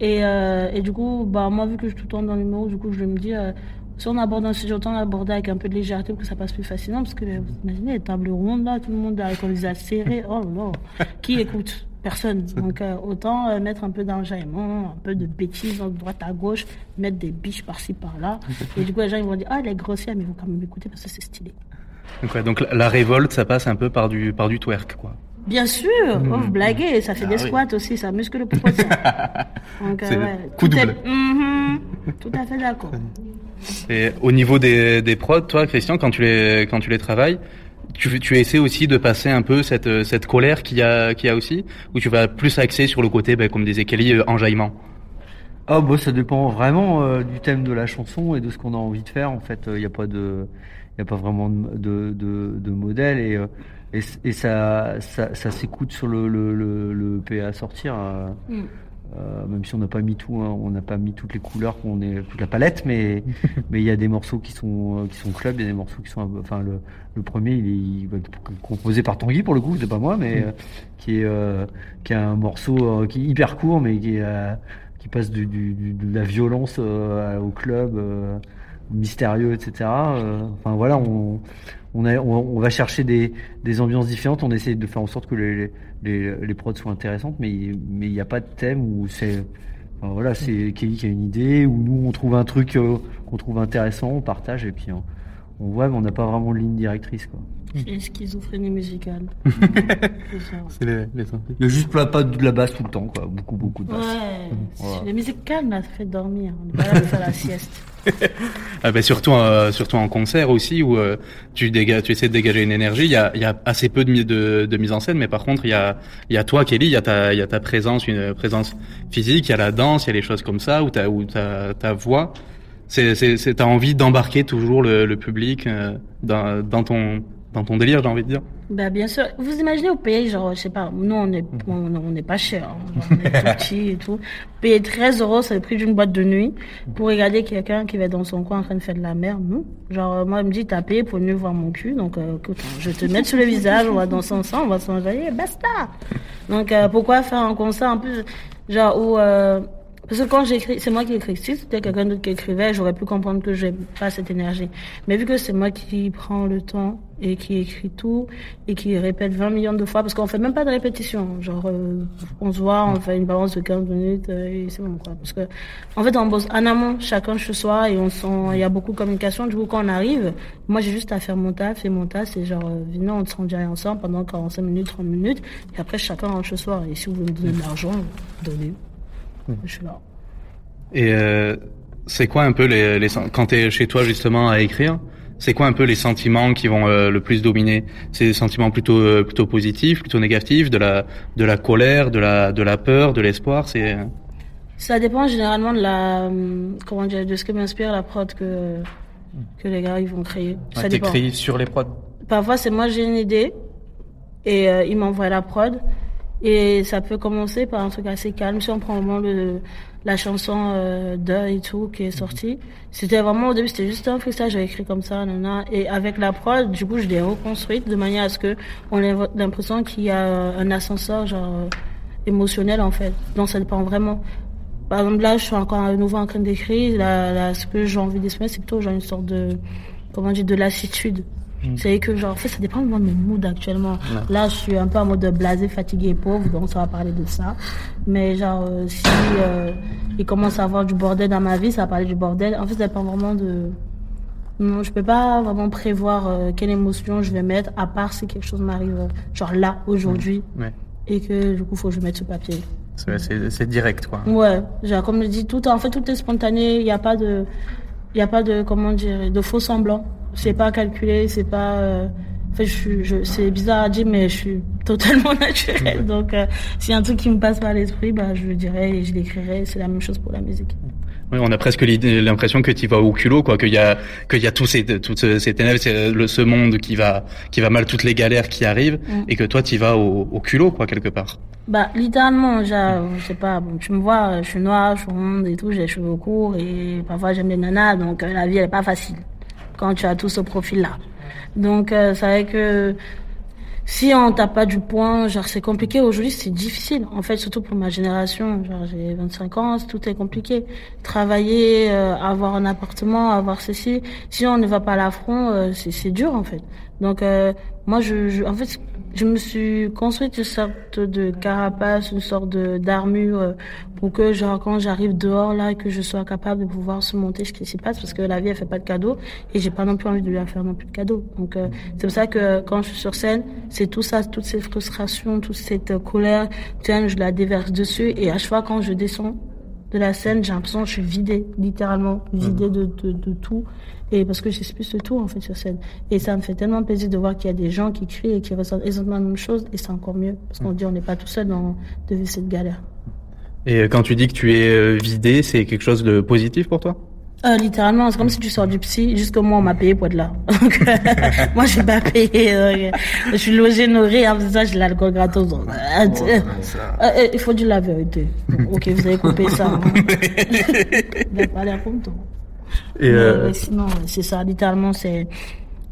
Et, euh, et du coup, bah, moi, vu que je suis tout le temps dans l'humour, du coup, je me dis, si on aborde un sujet, autant l'aborder avec un peu de légèreté pour que ça passe plus facilement, parce que vous imaginez les tables rondes là, tout le monde avec les a serrés, oh là, qui écoute? Personne. Donc euh, autant euh, mettre un peu d'enjaillement, un peu de bêtises de droite à gauche, mettre des biches par-ci par-là. Et du coup, les gens ils vont dire, ah, elle est grossière, mais ils vont quand même écouter parce que c'est stylé. donc, ouais, donc la- la révolte, ça passe un peu par du, par du twerk, quoi. Bien sûr, oh, vous blaguez, ça fait Ah des oui. squats aussi, ça muscle le. Donc, euh, ouais, coup tout est- double. Mhm, tout à fait d'accord. Et au niveau des, des prods, toi, Christian, quand tu les, quand tu les travailles, tu, tu essaies aussi de passer un peu cette, cette colère qu'il y a, qu'il y a aussi, ou tu vas plus axer sur le côté, ben, comme disait Kelly, euh, enjaillement? Ah bah ça dépend vraiment euh, du thème de la chanson et de ce qu'on a envie de faire. En fait, il n'y a pas de, il y a pas vraiment de, de, de, de modèle et euh, et, ça ça, ça s'écoute sur le le, le, le PA à sortir. euh. Mm. Euh, même si on n'a pas mis tout, hein, on n'a pas mis toutes les couleurs, est toute la palette, mais mais il y a des morceaux qui sont euh, qui sont club, il y a des morceaux qui sont, peu- enfin le, le premier il est, il composé par Tanguy pour le coup, c'est pas moi, mais euh, qui est euh, qui a un morceau euh, qui est hyper court, mais qui euh, passe du, du- du- de la violence euh, au club, euh, mystérieux, etc. Euh, Enfin voilà, on on, va chercher des, ambiances différentes, on essaie de faire en sorte que les, les, prods soient intéressantes, mais il n'y a pas de thème où c'est voilà, c'est Kelly qui a une idée, ou nous on trouve un truc euh, qu'on trouve intéressant, on partage et puis on, voit, mais on n'a pas vraiment de ligne directrice. C'est schizophrénie musicale. C'est ça. C'est les, les Il y a juste pas, pas de la basse tout le temps quoi, beaucoup beaucoup de basse. Ouais, Voilà. la musique calme là, ça fait dormir. On est pas là de faire la sieste. Ah bah surtout, euh, surtout en concert aussi où euh, tu dégages, tu essaies de dégager une énergie. Il y a, il y a assez peu de, mi- de, de mise en scène, mais par contre il y a, il y a toi Kelly, il y a ta, il y a ta présence, une présence physique, il y a la danse, il y a les choses comme ça où ta, où ta, ta voix. C'est, c'est, c'est t'as envie d'embarquer toujours le, le public euh, dans, dans ton, dans ton délire, j'ai envie de dire. Bah bien sûr. Vous imaginez au pays, genre, je sais pas, nous on est, on on n'est pas cher, hein. On est tout petit et tout. Payer 13 euros, c'est le prix d'une boîte de nuit pour regarder quelqu'un qui va dans son coin en train de faire de la merde. Non? Genre, euh, moi, il me dit, t'as payé pour mieux voir mon cul, donc euh, écoute, hein, je vais te mettre sur le visage, on va danser ensemble, on va s'enjailler, basta. Donc euh, pourquoi faire un concert en plus, genre où euh, parce que quand j'écris, c'est moi qui écris. Si c'était quelqu'un d'autre qui écrivait, j'aurais pu comprendre que j'ai pas cette énergie. Mais vu que c'est moi qui prends le temps et qui écrit tout et qui répète 20 millions de fois, parce qu'on fait même pas de répétition. Genre, euh, on se voit, on fait une balance de 15 minutes euh, et c'est bon quoi. Parce que, en fait, on bosse en amont, chacun chez soi et on sent, il y a beaucoup de communication. Du coup, quand on arrive, moi j'ai juste à faire mon taf et mon taf c'est genre, euh, venez, on se rend direct ensemble pendant 45 minutes, 30 minutes et après chacun rentre chez soi. Et si vous voulez me donner de l'argent, donnez. Je suis là. Et euh, c'est quoi un peu les, les quand t'es chez toi justement à écrire C'est quoi un peu les sentiments qui vont euh, le plus dominer? C'est des sentiments plutôt euh, plutôt positifs, plutôt négatifs, de la de la colère, de la de la peur, de l'espoir. C'est Ça dépend généralement de la, hum, comment dire, de ce que m'inspire la prod que, que les gars ils vont créer. Ça dépend. t'écris sur les prods. Parfois c'est moi j'ai une idée et euh, ils m'envoient la prod et ça peut commencer par un truc assez calme. Si on prend vraiment le, la chanson euh, et tout qui est sortie, c'était vraiment au début c'était juste un freestyle j'avais écrit comme ça, nana. Et avec la prod, du coup je l'ai reconstruite de manière à ce que on ait l'impression qu'il y a un ascenseur genre euh, émotionnel en fait. Donc ça dépend vraiment. Par exemple, là, je suis encore à nouveau en train d'écrire. Là, là, ce que j'ai envie d'exprimer, c'est plutôt genre une sorte de, comment dire, de lassitude. Mm. C'est que, genre, en fait, ça dépend vraiment de mon mood actuellement. Ouais. Là, je suis un peu en mode blasé, fatigué, pauvre, donc ça va parler de ça. Mais genre, euh, si euh, il commence à avoir du bordel dans ma vie, ça va parler du bordel. En fait, ça dépend vraiment de... Non, je peux pas vraiment prévoir euh, quelle émotion je vais mettre, à part si quelque chose m'arrive, euh, genre là, aujourd'hui, Ouais. et que du coup, faut que je mette ce papier. C'est direct quoi. Ouais, genre, comme je dis, tout, en fait, tout est spontané. Il n'y a pas de, il y a pas de, comment dire, de faux semblants. C'est pas calculé, c'est pas. euh, En fait, je suis, je, c'est bizarre à dire, mais je suis totalement naturelle. Donc, euh, s'il y a un truc qui me passe par l'esprit, bah, je le dirai et je l'écrirai. C'est la même chose pour la musique. Oui, on a presque l'impression que tu vas au culot, quoi, qu'il y a, qu'il y a tous ces, toutes ces ténèbres, c'est le, ce monde qui va, qui va mal, toutes les galères qui arrivent, Mm. et que toi, tu vas au, au culot, quoi, quelque part. Bah, littéralement, je sais pas, bon, tu me vois, je suis noire, je suis ronde et tout, j'ai les cheveux courts et parfois j'aime les nanas, donc euh, la vie elle est pas facile quand tu as tout ce profil-là. Donc, euh, c'est vrai que si on t'a pas du point, genre, c'est compliqué aujourd'hui, c'est difficile. En fait, surtout pour ma génération, genre, j'ai 25 ans, tout est compliqué. Travailler, euh, avoir un appartement, avoir ceci. Si on ne va pas à l'affront, euh, c'est, dur, en fait. Donc, euh, moi, je, je, en fait, je me suis construite une sorte de carapace, une sorte d'armure euh, pour que, genre, quand j'arrive dehors, là, que je sois capable de pouvoir surmonter ce qui s'y passe parce que la vie, elle fait pas de cadeaux et j'ai pas non plus envie de lui faire non plus de cadeaux. Donc, euh, c'est pour ça que quand je suis sur scène, c'est tout ça, toutes ces frustrations, toute cette euh, colère, tiens, je la déverse dessus et à chaque fois quand je descends de la scène, j'ai l'impression que je suis vidée, littéralement, vidée de, de, de tout. Et parce que j'expulse tout, en fait, sur scène. Et ça me fait tellement plaisir de voir qu'il y a des gens qui crient et qui ressentent exactement la même chose. Et c'est encore mieux. Parce qu'on dit, on n'est pas tout seul dans, de vivre cette galère. Et euh, quand tu dis que tu es euh, vidé, c'est quelque chose de positif pour toi? Euh, littéralement, c'est comme si tu sors du psy, jusque moi on m'a payé pour être là. Euh, moi je suis pas payé. euh, je suis logé, nourri, en faisant ça j'ai l'alcool gratos. donc, euh, euh, euh, il faut dire la vérité. ok, vous avez coupé ça. hein. Avez parlé à Ponto. Et, Mais, euh, mais sinon, ouais, c'est ça, littéralement, c'est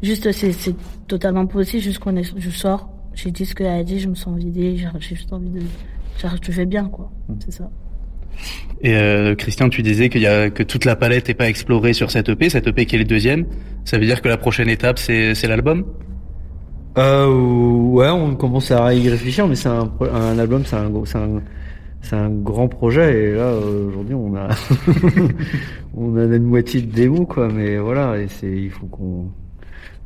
juste, c'est, c'est totalement possible. Juste qu'on est, je sors, j'ai dit ce qu'elle a dit, je me sens vidée, j'ai j'ai juste envie de, genre, je fais bien, quoi. C'est ça. Et euh, Christian, tu disais qu'il y a que toute la palette n'est pas explorée sur cette EP, cette EP qui est le deuxième. Ça veut dire que la prochaine étape c'est c'est l'album? Euh, ouais, on commence à y réfléchir, mais c'est un, un album, c'est un, gros- c'est un, c'est un grand projet. Et là, euh, aujourd'hui, on a, on a une moitié de démo, quoi. Mais voilà, et c'est, il faut qu'on,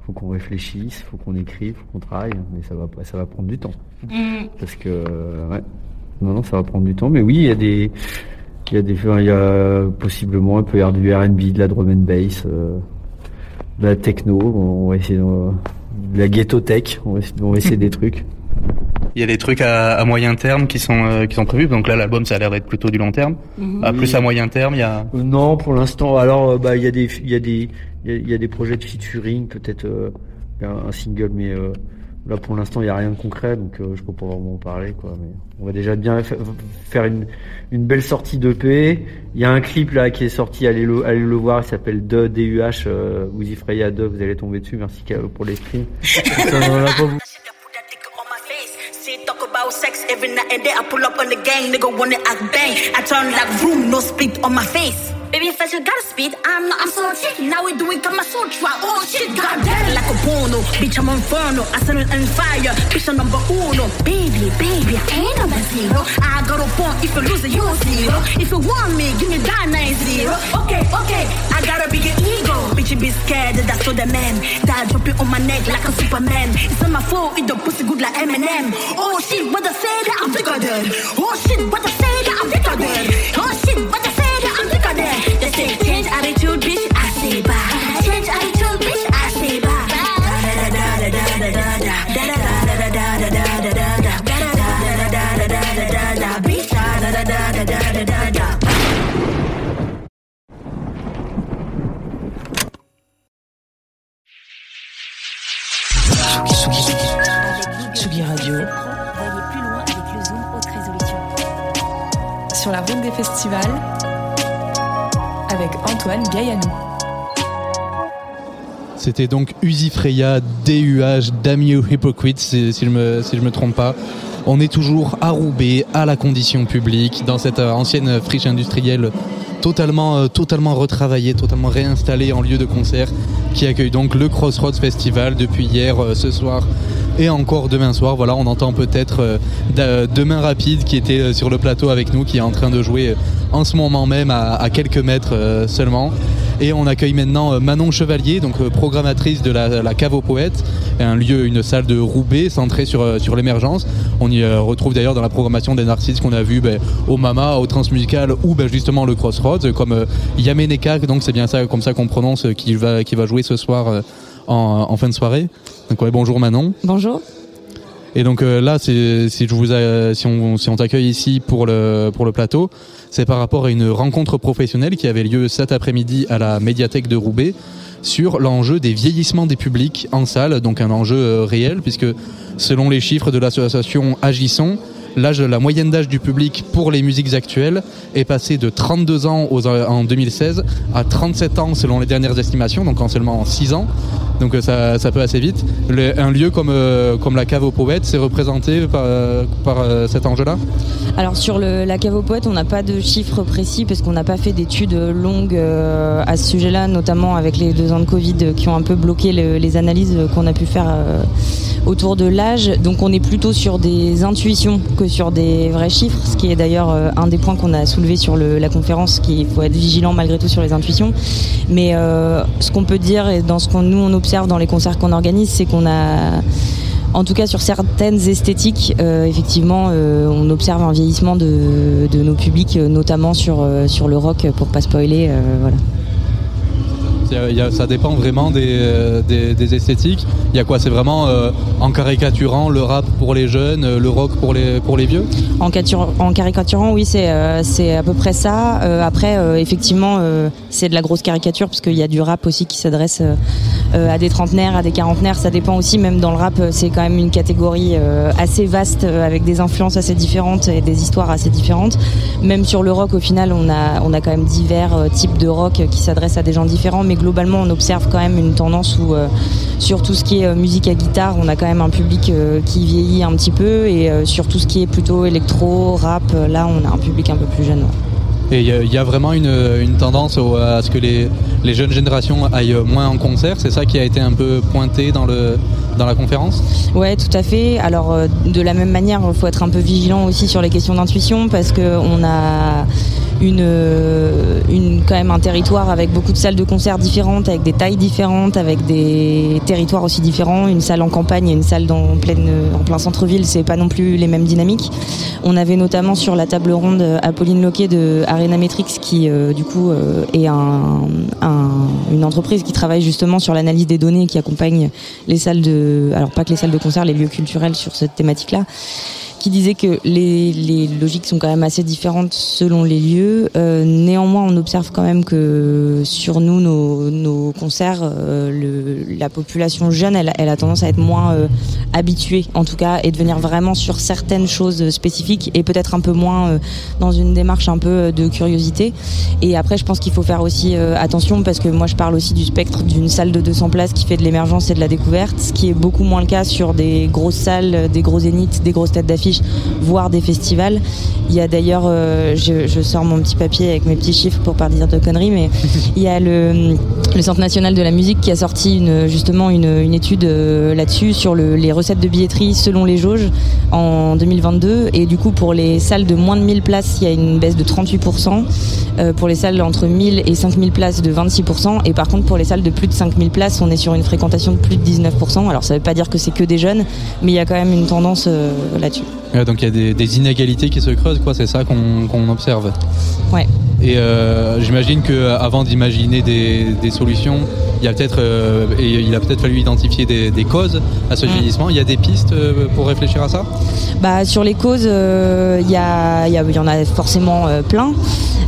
faut qu'on réfléchisse, il faut qu'on écrive, faut qu'on travaille. Mais ça va, ça va prendre du temps. Mm. Parce que, euh, ouais, non, non, ça va prendre du temps. Mais oui, il y a des, il y a des, il y a possiblement un peu du R&B, de la drum and bass, euh, de la techno. On va essayer de, de la ghetto tech. On va essayer, on va essayer des trucs. Il y a des trucs à, à moyen terme qui sont euh, qui sont prévus. Donc là, l'album ça a l'air d'être plutôt du long terme. À plus à moyen terme, il y a. Euh, Non, pour l'instant. Alors, euh, bah, il y a des, il y a des, il y a, il y a des projets de featuring, peut-être euh, un, un single, mais euh, là, pour l'instant, il y a rien de concret, donc euh, je peux pas vraiment en parler, quoi. Mais on va déjà bien fa- faire une, une belle sortie d'EP. Il y a un clip là qui est sorti, allez le, allez le voir, il s'appelle De DUH. Euh, Uzi Freya De, vous allez tomber dessus. Merci pour les streams. sex every night and day. I pull up on the gang, nigga wanna act bang. I turn like room, no split on my face. Baby, if I should gotta speed. I'm not, I'm so chicken. Now we doing soul Sutra. Oh shit, goddamn. Like a porno, bitch, I'm on inferno. I set it on fire, bitch, I'm number uno. Baby, baby, I ain't number zero. I got a point. If you lose it, you zero. If you want me, give me that nine zero. Okay, okay, I gotta be your ego. Bitch, be scared, that's for the man. That drop it on my neck like a Superman. It's not my fault, it the pussy good like Eminem. Oh shit, what say that I'm thicker than. Oh shit, what say that I'm thicker than. Oh shit, what Tsugi Radio. Sur la route des festivals. Avec Antoine Gaillanou. C'était donc Uzi Freya, DUH, Damn You Hypocrites, si, si je me, si je me trompe pas. On est toujours à Roubaix, à la condition publique, dans cette euh, ancienne friche industrielle totalement, euh, totalement retravaillée, totalement réinstallée en lieu de concert, qui accueille donc le Crossroads Festival depuis hier, euh, ce soir et encore demain soir. Voilà, on entend peut-être euh, Demain Rapide qui était euh, sur le plateau avec nous, qui est en train de jouer euh, en ce moment même à, à quelques mètres seulement. Et on accueille maintenant Manon Chevalier, donc programmatrice de la, la Cave aux Poètes, un lieu, une salle de Roubaix centrée sur, sur l'émergence. On y retrouve d'ailleurs dans la programmation des narcisses qu'on a vu ben, au Mama, au Transmusical ou ben, justement le Crossroads, comme euh, Yameneka, donc c'est bien ça, comme ça qu'on prononce, qui va, qui va jouer ce soir en, en fin de soirée. Donc ouais, bonjour Manon. Bonjour. Et donc euh, là, si, je vous a- si on, si on t'accueille ici pour le, pour le plateau, c'est par rapport à une rencontre professionnelle qui avait lieu cet après-midi à la médiathèque de Roubaix sur l'enjeu des vieillissements des publics en salle, donc un enjeu euh, réel, puisque selon les chiffres de l'association Agissons, l'âge, la moyenne d'âge du public pour les musiques actuelles est passée de 32 ans aux- en 2016 à 37 ans selon les dernières estimations, donc en seulement 6 ans. Donc euh, ça, ça peut assez vite. Un lieu comme, euh, comme la cave aux poètes, c'est représenté par, euh, par cet enjeu-là Alors sur la cave aux poètes, on n'a pas de chiffres précis parce qu'on n'a pas fait d'études longues à ce sujet-là, notamment avec les deux ans de Covid qui ont un peu bloqué le- les analyses qu'on a pu faire autour de l'âge. Donc on est plutôt sur des intuitions que sur des vrais chiffres, ce qui est d'ailleurs un des points qu'on a soulevé sur la conférence, qu'il faut être vigilant malgré tout sur les intuitions. Mais ce qu'on peut dire et dans ce qu'on nous on observe dans les concerts qu'on organise, c'est qu'on a en tout cas, sur certaines esthétiques, euh, effectivement, euh, on observe un vieillissement de, de nos publics, euh, notamment sur, sur le rock, pour pas spoiler. voilà. Il y a- ça dépend vraiment des, des, des esthétiques. Il y a quoi C'est vraiment en caricaturant le rap pour les jeunes, le rock pour les, pour les vieux? En, en caricaturant, oui, c'est à peu près ça. Après, effectivement, c'est de la grosse caricature parce qu'il y a du rap aussi qui s'adresse à des trentenaires, à des quarantenaires. Ça dépend aussi, même dans le rap, euh, c'est quand même une catégorie euh, assez vaste euh, avec des influences assez différentes et des histoires assez différentes. Même sur le rock, au final, on a, on a quand même divers euh, types de rock qui s'adressent à des gens différents. Mais globalement, on observe quand même une tendance où, euh, sur tout ce qui est euh, musique à guitare, on a quand même un public euh, qui vieillit un petit peu. Et euh, sur tout ce qui est plutôt électro, rap, euh, là, on a un public un peu plus jeune. Et il y, a- vraiment une, tendance à ce que les, les jeunes générations aillent moins en concert. C'est ça qui a été un peu pointé dans, le, dans la conférence? Ouais, tout à fait. Alors, euh, de la même manière, il faut être un peu vigilant aussi sur les questions d'intuition parce que on a une, euh, une, quand même un territoire avec beaucoup de salles de concert différentes, avec des tailles différentes, avec des territoires aussi différents. Une salle en campagne et une salle pleine, en plein centre-ville, c'est pas non plus les mêmes dynamiques. On avait notamment sur la table ronde euh, Apolline Loquet de Arena Metrics qui, euh, du coup, euh, est un, un- une entreprise qui travaille justement sur l'analyse des données qui accompagne les salles de, alors pas que les salles de concert, les lieux culturels sur cette thématique-là qui disait que les, logiques sont quand même assez différentes selon les lieux. Euh, néanmoins, on observe quand même que sur nous, nos, concerts, euh, la population jeune, elle, a tendance à être moins euh, habituée, en tout cas, et de venir vraiment sur certaines choses spécifiques et peut-être un peu moins dans une démarche un peu de curiosité. Et après, je pense qu'il faut faire aussi attention parce que moi, je parle aussi du spectre d'une salle de 200 places qui fait de l'émergence et de la découverte, ce qui est beaucoup moins le cas sur des grosses salles, des gros zéniths, des grosses têtes d'affiche, voire des festivals. Il y a d'ailleurs, euh, je, je sors mon petit papier avec mes petits chiffres pour pas dire de conneries, mais il y a le, le Centre national de la musique qui a sorti une, justement une, une étude euh, là-dessus sur le- les recettes de billetterie selon les jauges en 2022. Et du coup, pour les salles de moins de 1000 places, il y a une baisse de 38%. Euh, pour les salles entre 1000 et 5000 places, de 26%. Et par contre, pour les salles de plus de 5000 places, on est sur une fréquentation de plus de 19%. Alors, ça veut pas dire que c'est que des jeunes, mais il y a quand même une tendance là-dessus. Donc il y a des, inégalités qui se creusent, quoi. C'est ça qu'on qu'on observe. Ouais. Et euh, j'imagine que avant d'imaginer des, des solutions, il y a peut-être euh, et il a peut-être fallu identifier des, des causes à ce vieillissement. Il y a des pistes euh, pour réfléchir à ça? Bah, sur les causes, euh, il y, a, il y, a- il y en a forcément euh, plein.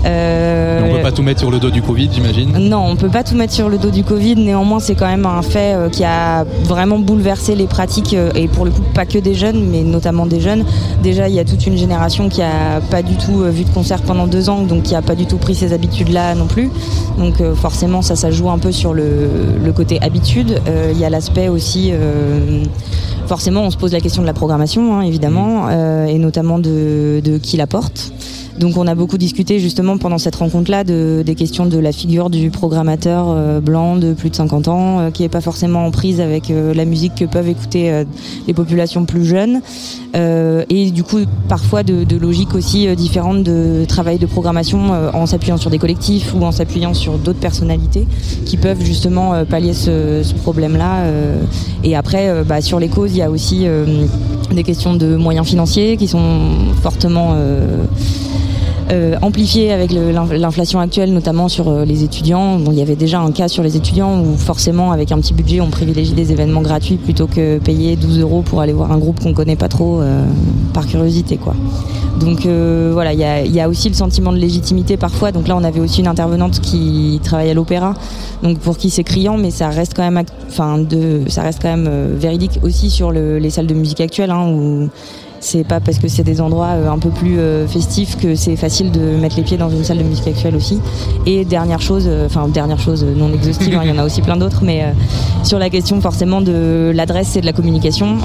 Euh, On peut pas tout mettre sur le dos du Covid, j'imagine? Non, on peut pas tout mettre sur le dos du Covid. Néanmoins, c'est quand même un fait euh, qui a vraiment bouleversé les pratiques euh, et pour le coup pas que des jeunes, mais notamment des jeunes. Déjà, il y a toute une génération qui a pas du tout euh, vu de concert pendant deux ans, donc qui a pas du tout pris ces habitudes-là non plus. Donc euh, forcément, ça, ça joue un peu sur le, le côté habitude. Euh, Il y a l'aspect aussi. euh, Forcément, on se pose la question de la programmation, hein, évidemment, euh, et notamment de, de qui la porte. Donc on a beaucoup discuté justement pendant cette rencontre-là de, des questions de la figure du programmateur euh, blanc de plus de 50 ans euh, qui n'est pas forcément en prise avec euh, la musique que peuvent écouter les populations plus jeunes et du coup parfois de, de logiques aussi différentes de travail de programmation en s'appuyant sur des collectifs ou en s'appuyant sur d'autres personnalités qui peuvent justement pallier ce, ce problème-là. et après bah, sur les causes il y a aussi des questions de moyens financiers qui sont fortement euh, euh, amplifié avec l'inflation actuelle, notamment sur euh, les étudiants. Bon, il y avait déjà un cas sur les étudiants où forcément, avec un petit budget, on privilégie des événements gratuits plutôt que payer 12 euros pour aller voir un groupe qu'on connaît pas trop euh, par curiosité, quoi. Donc euh, voilà, il y a, y a aussi le sentiment de légitimité parfois. Donc là, on avait aussi une intervenante qui travaille à l'opéra, donc pour qui c'est criant, mais ça reste quand même, enfin, de, ça reste quand même euh, véridique aussi sur le- les salles de musique actuelles, hein, où c'est pas parce que c'est des endroits euh, un peu plus euh, festifs que c'est facile de mettre les pieds dans une salle de musique actuelle aussi. Et dernière chose, euh, enfin dernière chose non exhaustive, hein, il y en a aussi plein d'autres, mais sur la question forcément de l'adresse et de la communication,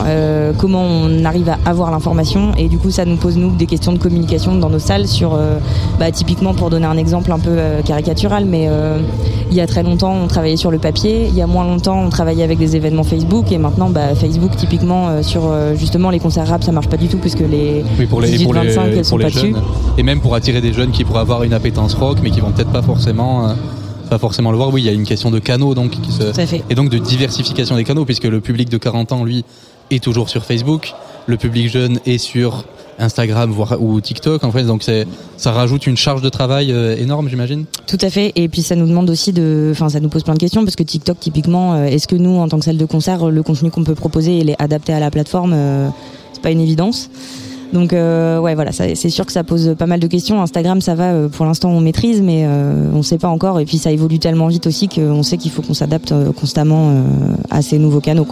comment on arrive à avoir l'information. Et du coup ça nous pose nous des questions de communication dans nos salles sur, bah, typiquement pour donner un exemple un peu caricatural, mais il y a très longtemps on travaillait sur le papier, il y a moins longtemps on travaillait avec des événements Facebook. Et maintenant bah, Facebook typiquement sur justement les concerts rap ça marche pas du tout puisque les Oui, pour les, 18-25 pour les, elles pour sont les pas dessus. jeunes. Et même pour attirer des jeunes qui pourraient avoir une appétence rock, mais qui vont peut-être pas forcément, euh, pas forcément le voir. Oui, il y a une question de canaux, donc, qui se, et donc de diversification des canaux, puisque le public de 40 ans, lui, est toujours sur Facebook. Le public jeune est sur Instagram voire ou TikTok en fait. Donc c'est ça rajoute une charge de travail euh, énorme, j'imagine. Tout à fait. Et puis ça nous demande aussi de, enfin ça nous pose plein de questions parce que TikTok typiquement, euh, est-ce que nous en tant que salle de concert, le contenu qu'on peut proposer, il est adapté à la plateforme euh, Pas une évidence. Donc euh, ouais voilà, c'est sûr que ça pose pas mal de questions. Instagram ça va, euh, pour l'instant on maîtrise, mais euh, on sait pas encore. Et puis ça évolue tellement vite aussi qu'on sait qu'il faut qu'on s'adapte euh, constamment à ces nouveaux canaux.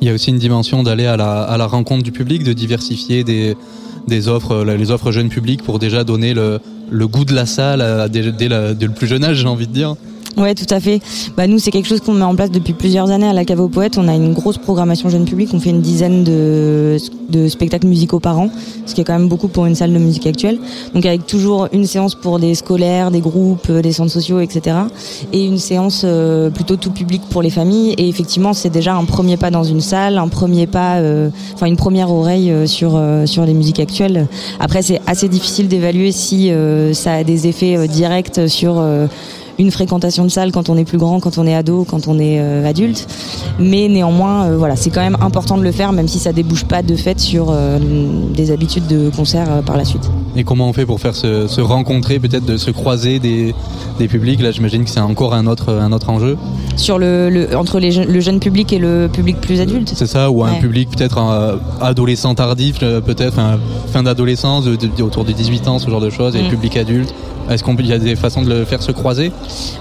Il y a aussi une dimension d'aller à la, rencontre du public, de diversifier des, offres, les offres jeunes publics pour déjà donner le, goût de la salle dès le plus jeune âge, j'ai envie de dire. Ouais, tout à fait. Bah nous, c'est quelque chose qu'on met en place depuis plusieurs années à la Cave aux Poètes. On a une grosse programmation jeune public. On fait une dizaine de, de spectacles musicaux par an, ce qui est quand même beaucoup pour une salle de musique actuelle. Donc avec toujours une séance pour des scolaires, des groupes, euh, des centres sociaux, etc. Et une séance euh, plutôt tout public pour les familles. Et effectivement, c'est déjà un premier pas dans une salle, un premier pas, euh, enfin une première oreille euh, sur sur les musiques actuelles. Après, c'est assez difficile d'évaluer si ça a des effets directs sur une fréquentation de salle quand on est plus grand, quand on est ado, quand on est euh, adulte. Mais néanmoins, euh, voilà, c'est quand même important de le faire, même si ça débouche pas de fait sur euh, des habitudes de concert par la suite. Et comment on fait pour faire se, se rencontrer, peut-être de se croiser des, des publics? Là, j'imagine que c'est encore un autre, un autre enjeu. Sur le, le- entre les le jeune public et le public plus adulte. C'est ça, ou un Ouais. public peut-être adolescent tardif, peut-être fin d'adolescence, autour de 18 ans, ce genre de choses, et Mm. le public adulte. Est-ce qu'il y a des façons de le faire se croiser?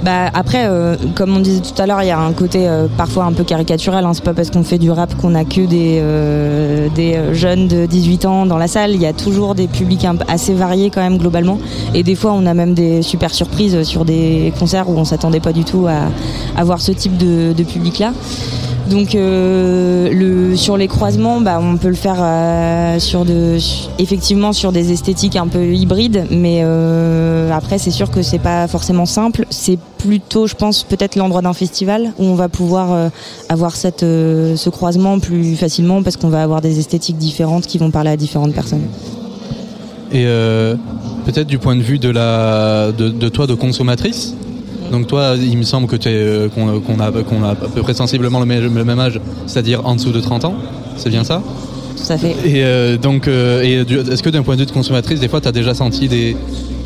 Bah après, euh, comme on disait tout à l'heure, il y a un côté euh, parfois un peu caricatural. Hein. C'est pas parce qu'on fait du rap qu'on a que des euh, des jeunes de 18 ans dans la salle. Il y a toujours des publics assez variés quand même globalement. Et des fois, on a même des super surprises sur des concerts où on s'attendait pas du tout à, à voir ce type de, de public là. Donc euh, le, sur les croisements, bah, on peut le faire euh, sur de, effectivement sur des esthétiques un peu hybrides, mais euh, après c'est sûr que c'est pas forcément simple. C'est plutôt, je pense, peut-être l'endroit d'un festival où on va pouvoir avoir ce croisement plus facilement parce qu'on va avoir des esthétiques différentes qui vont parler à différentes personnes. Et peut-être du point de vue de, la, de toi, de consommatrice donc toi, il me semble que tu es, euh, qu'on a, qu'on a à peu près sensiblement le même, le même âge, c'est-à-dire en dessous de 30 ans, c'est bien ça? Tout à fait. Et euh, donc, euh, est-ce que d'un point de vue de consommatrice, des fois, tu as déjà senti des.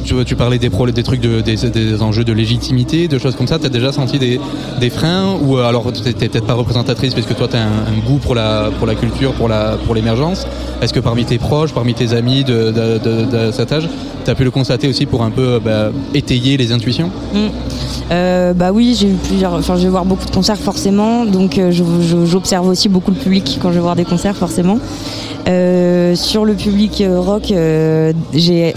Tu, tu parlais des, trucs, de, des, enjeux de légitimité, de choses comme ça. Tu as déjà senti des, freins Ou euh, alors, tu peut-être pas représentatrice parce que toi, tu as un, goût pour la, pour la culture, pour la- pour l'émergence. Est-ce que parmi tes proches, parmi tes amis de, cet âge, tu as pu le constater aussi pour un peu bah, étayer les intuitions? Mm. Euh, bah oui, j'ai eu plusieurs. Enfin, je vais voir beaucoup de concerts forcément, donc euh, j'observe aussi beaucoup le public quand je vais voir des concerts forcément. Euh, sur le public euh, rock, euh, j'ai,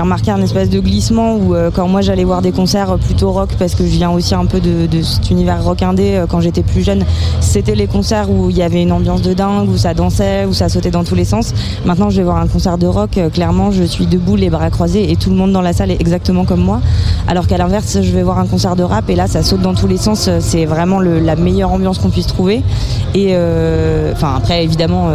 remarqué un espèce de glissement où quand moi j'allais voir des concerts plutôt rock, parce que je viens aussi un peu de, cet univers rock indé quand j'étais plus jeune, c'était les concerts où il y avait une ambiance de dingue, où ça dansait, où ça sautait dans tous les sens. Maintenant, je vais voir un concert de rock, clairement, je suis debout, les bras croisés, et tout le monde dans la salle est exactement comme moi. Alors qu'à l'inverse, je vais voir un concert de rap et là, ça saute dans tous les sens. C'est vraiment la meilleure ambiance qu'on puisse trouver. Et enfin, après, évidemment,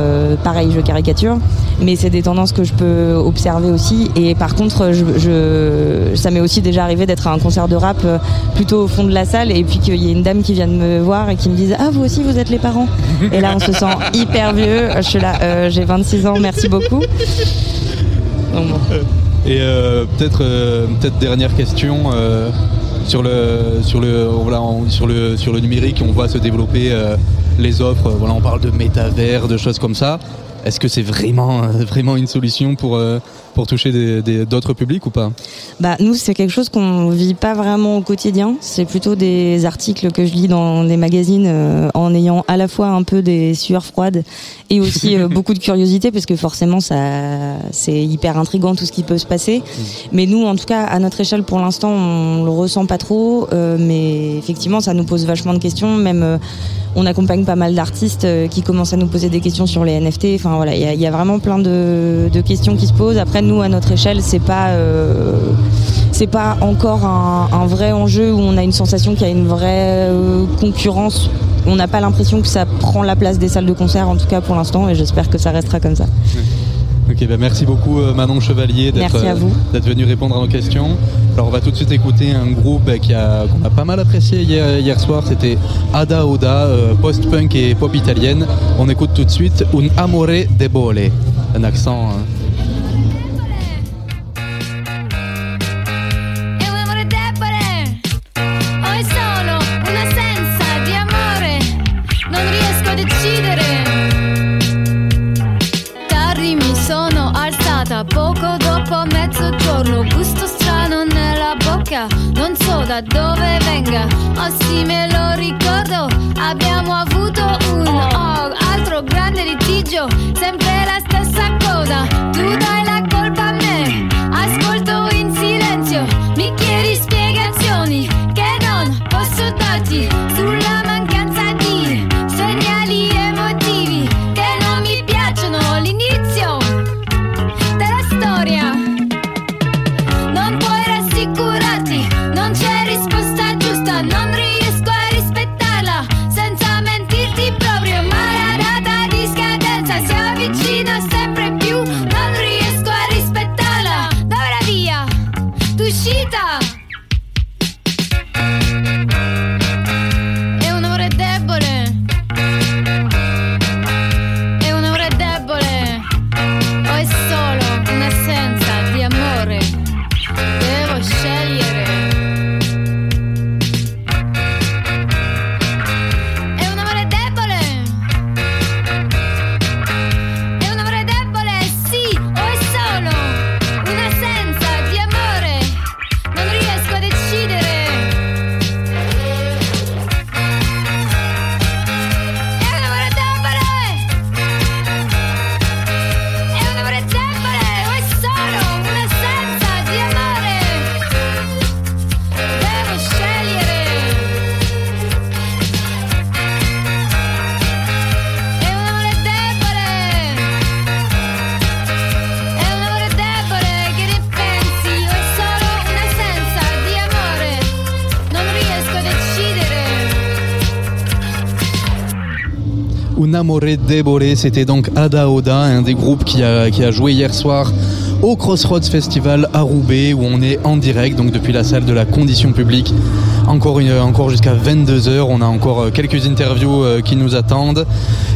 pareil, je caricature, mais c'est des tendances que je peux observer aussi. Et par contre, je, je- ça m'est aussi déjà arrivé d'être à un concert de rap euh, plutôt au fond de la salle et puis qu'il y ait une dame qui vient de me voir et qui me dise Ah, vous aussi, vous êtes les parents Et là, on se sent hyper vieux. Je suis là, euh, j'ai 26 ans, merci beaucoup. Donc, bon. Et euh, peut-être euh, peut-être dernière question euh, sur le sur le voilà on- sur le sur le numérique on voit se développer euh, les offres voilà on parle de métavers de choses comme ça est-ce que c'est vraiment euh, vraiment une solution pour euh, pour toucher des- des- d'autres publics ou pas Bah nous c'est quelque chose qu'on vit pas vraiment au quotidien. C'est plutôt des articles que je lis dans des magazines euh, en ayant à la fois un peu des sueurs froides et aussi euh, beaucoup de curiosité parce que forcément ça c'est hyper intrigant tout ce qui peut se passer. Mais nous en tout cas à notre échelle pour l'instant on le ressent pas trop. euh, mais effectivement ça nous pose vachement de questions. Même on accompagne pas mal d'artistes qui commencent à nous poser des questions sur les NFT. Enfin il y a, vraiment plein de, questions qui se posent. Après nous à notre échelle c'est pas euh, c'est pas encore un, un vrai enjeu où on a une sensation qu'il y a une vraie euh, concurrence. On n'a pas l'impression que ça prend la place des salles de concert, en tout cas pour l'instant, et j'espère que ça restera comme ça. Ok, ben merci beaucoup euh, Manon Chevalier d'être euh, vous. d'être venu répondre à nos questions. Alors on va tout de suite écouter un groupe euh, a qu'on a pas mal apprécié hier, hier soir. C'était Ada Oda, euh, post-punk et pop italienne. On écoute tout de suite Un amore debole, un accent euh, manca, non so da dove venga. Oh sì, me lo ricordo, abbiamo avuto un oh, altro grande litigio, sempre la stessa cosa. Tu dai la colpa a me, ascolto in silenzio, mi chiedi spiegazioni che non posso darti sulla mancanza Amore Debole, c'était donc Ada Oda, un des groupes qui a, joué hier soir au Crossroads Festival à Roubaix, où on est en direct, donc depuis la salle de la condition publique. Encore, encore jusqu'à 22h, on a encore euh, quelques interviews euh, qui nous attendent.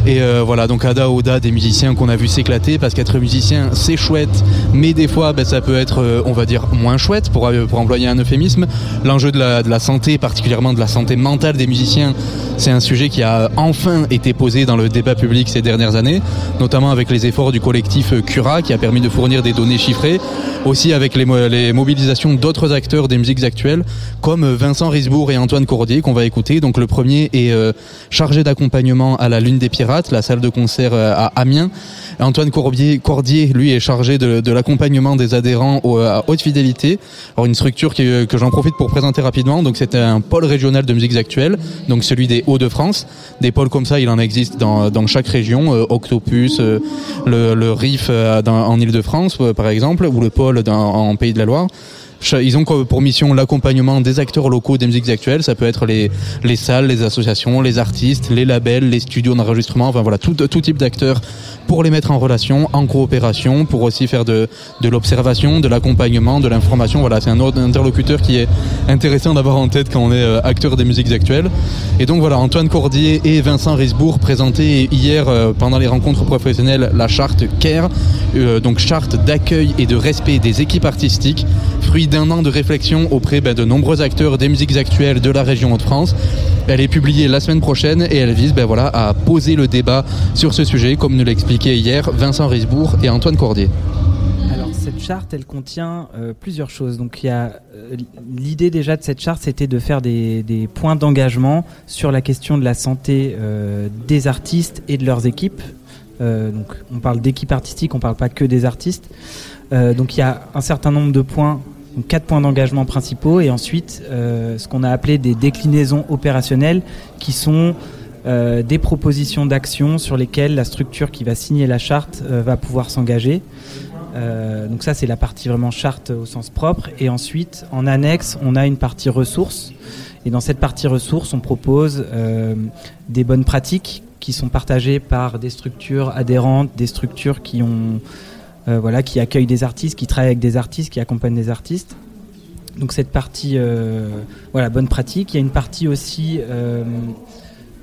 Et euh, voilà, donc Ada Oda, des musiciens qu'on a vu s'éclater, parce qu'être musicien, c'est chouette, mais des fois, ben, ça peut être, euh, on va dire, moins chouette, pour, euh, pour employer un euphémisme. L'enjeu de la, santé, particulièrement de la santé mentale des musiciens, c'est un sujet qui a enfin été posé dans le débat public ces dernières années, notamment avec les efforts du collectif Cura qui a permis de fournir des données chiffrées, aussi avec les, mo- les mobilisations d'autres acteurs des musiques actuelles, comme Vincent Risbourg et Antoine Cordier qu'on va écouter. Donc le premier est chargé d'accompagnement à la Lune des Pirates, la salle de concert euh, à Amiens. Antoine Cordier, lui, est chargé de, l'accompagnement des adhérents à haute fidélité. Alors une structure qui- que j'en profite pour présenter rapidement. Donc c'est un pôle régional de musiques actuelles, donc celui des Hauts-de-France. Des pôles comme ça, il en existe dans, chaque région. Euh, Octopus, euh, le, le RIF euh, en Ile-de-France, euh, par exemple, ou le pôle en Pays de la Loire. Ils ont pour mission l'accompagnement des acteurs locaux des musiques actuelles. Ça peut être les, les salles, les associations, les artistes, les labels, les studios d'enregistrement, enfin voilà, tout, tout type d'acteurs pour les mettre en relation, en coopération, pour aussi faire de, de l'observation, de l'accompagnement, de l'information. Voilà, c'est un autre interlocuteur qui est intéressant d'avoir en tête quand on est euh, acteur des musiques actuelles. Et donc voilà, Antoine Cordier et Vincent Risbourg présentaient hier euh, pendant les rencontres professionnelles la charte CARE, euh, donc charte d'accueil et de respect des équipes artistiques, fruit d'un an de réflexion auprès ben, de nombreux acteurs des musiques actuelles de la région Hauts-de-France. Elle est publiée la semaine prochaine et elle vise ben, voilà, à poser le débat sur ce sujet, comme nous l'expliquaient hier Vincent Risbourg et Antoine Cordier. Alors cette charte, elle contient euh, plusieurs choses. Donc il y a euh, l'idée déjà de cette charte, c'était de faire des, points d'engagement sur la question de la santé euh, des artistes et de leurs équipes. Donc on parle d'équipe artistique, on parle pas que des artistes. Donc il y a un certain nombre de points, donc quatre points d'engagement principaux, et ensuite euh, ce qu'on a appelé des déclinaisons opérationnelles, qui sont euh, des propositions d'action sur lesquelles la structure qui va signer la charte euh, va pouvoir s'engager. Donc ça c'est la partie vraiment charte au sens propre et ensuite en annexe on a une partie ressources et dans cette partie ressources on propose des bonnes pratiques qui sont partagées par des structures adhérentes, des structures qui ont euh, voilà qui accueillent des artistes, qui travaillent avec des artistes, qui accompagnent des artistes. Donc cette partie euh, voilà bonne pratique. Il y a une partie aussi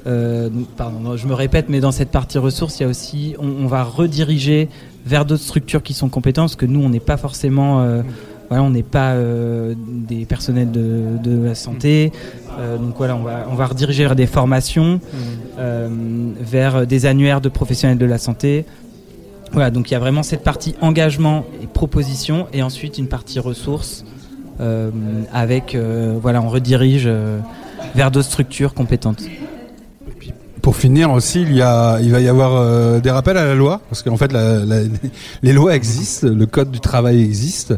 euh, pardon, je me répète, mais dans cette partie ressources, il y a aussi, on, on va rediriger vers d'autres structures qui sont compétentes, parce que nous, on n'est pas forcément, voilà, on n'est pas des personnels de, de la santé. Donc voilà, on va, on va rediriger vers des formations, euh, vers des annuaires de professionnels de la santé. Voilà, donc il y a vraiment cette partie engagement et proposition, et ensuite une partie ressources. euh, avec euh, voilà, on redirige euh, vers d'autres structures compétentes. Pour finir aussi, il, y a, il va y avoir des rappels à la loi, parce qu'en fait, la, la- les lois existent, le code du travail existe,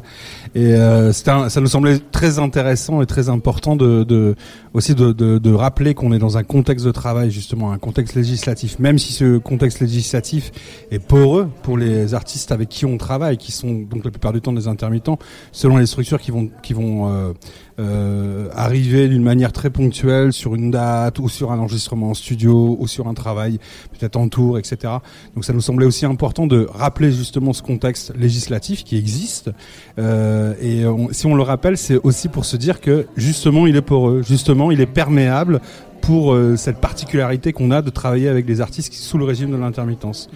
et euh, un- ça nous semblait très intéressant et très important de, de aussi de, de, de rappeler qu'on est dans un contexte de travail, justement, un contexte législatif, même si ce contexte législatif est poreux pour les artistes avec qui on travaille, qui sont donc la plupart du temps des intermittents, selon les structures qui vont, qui vont euh, euh, arriver d'une manière très ponctuelle sur une date ou sur un enregistrement en studio ou sur un travail peut-être en tour, etc. Donc ça nous semblait aussi important de rappeler justement ce contexte législatif qui existe. Euh, et si on le rappelle, c'est aussi pour se dire que justement il est poreux, justement il est perméable pour euh, cette particularité qu'on a de travailler avec des artistes sous le régime de l'intermittence.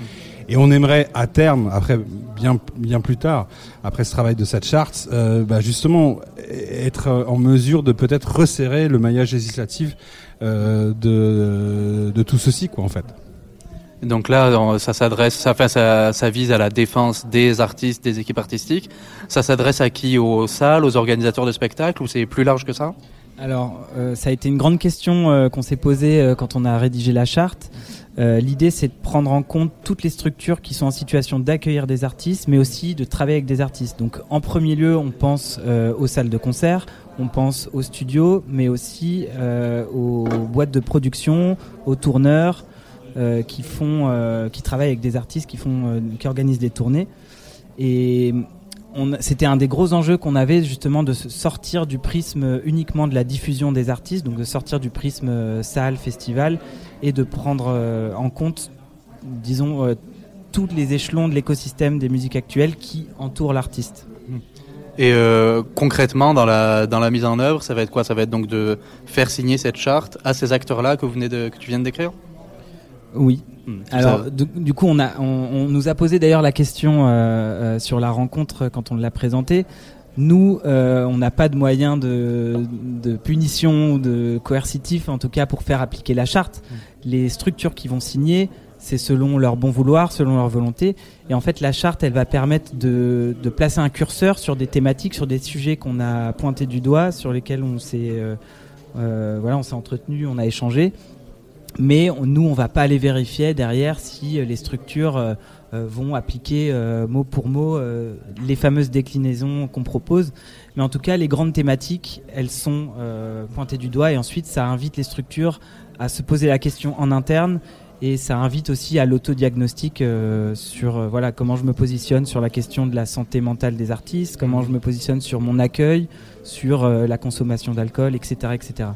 Et on aimerait à terme, après bien bien plus tard, après ce travail de cette charte, euh, bah, justement être en mesure de peut-être resserrer le maillage législatif euh, de de tout ceci, quoi, en fait. Donc là, ça s'adresse, ça, ça, ça vise à la défense des artistes, des équipes artistiques. Ça s'adresse à qui? Aux salles, aux organisateurs de spectacles ou c'est plus large que ça? Alors, euh, ça a été une grande question euh, qu'on s'est posée euh, quand on a rédigé la charte. Euh, L'idée, c'est de prendre en compte toutes les structures qui sont en situation d'accueillir des artistes, mais aussi de travailler avec des artistes. Donc, en premier lieu, on pense euh, aux salles de concert, on pense aux studios, mais aussi euh, aux boîtes de production, aux tourneurs qui font, qui travaillent avec des artistes, qui qui organisent des tournées. Et c'était un des gros enjeux qu'on avait justement de sortir du prisme uniquement de la diffusion des artistes, donc de sortir du prisme euh, salle, festival, et de prendre euh, en compte, disons, euh, tous les échelons de l'écosystème des musiques actuelles qui entourent l'artiste. Et euh, concrètement, dans la, dans la mise en œuvre, ça va être quoi? Ça va être donc de faire signer cette charte à ces acteurs-là que, vous venez de, que tu viens de décrire? Oui. Hmm. Alors, du, du coup, on, a, on, on nous a posé d'ailleurs la question euh, euh, sur la rencontre quand on l'a présentée. Nous, euh, on n'a pas de moyens de, de punition ou de coercitif, en tout cas pour faire appliquer la charte. Les structures qui vont signer, c'est selon leur bon vouloir, selon leur volonté. Et en fait, la charte, elle va permettre de, de placer un curseur sur des thématiques, sur des sujets qu'on a pointés du doigt, sur lesquels on s'est euh, voilà, on s'est entretenu, on a échangé mais on- nous, on va pas aller vérifier derrière si euh, les structures euh, euh, vont appliquer mot pour mot les fameuses déclinaisons qu'on propose. Mais en tout cas, les grandes thématiques, elles sont pointées du doigt et ensuite, ça invite les structures à se poser la question en interne et ça invite aussi à l'autodiagnostic euh, sur euh, voilà comment je me positionne sur la question de la santé mentale des artistes, comment je me positionne sur mon accueil, sur euh, la consommation d'alcool, etc., etc.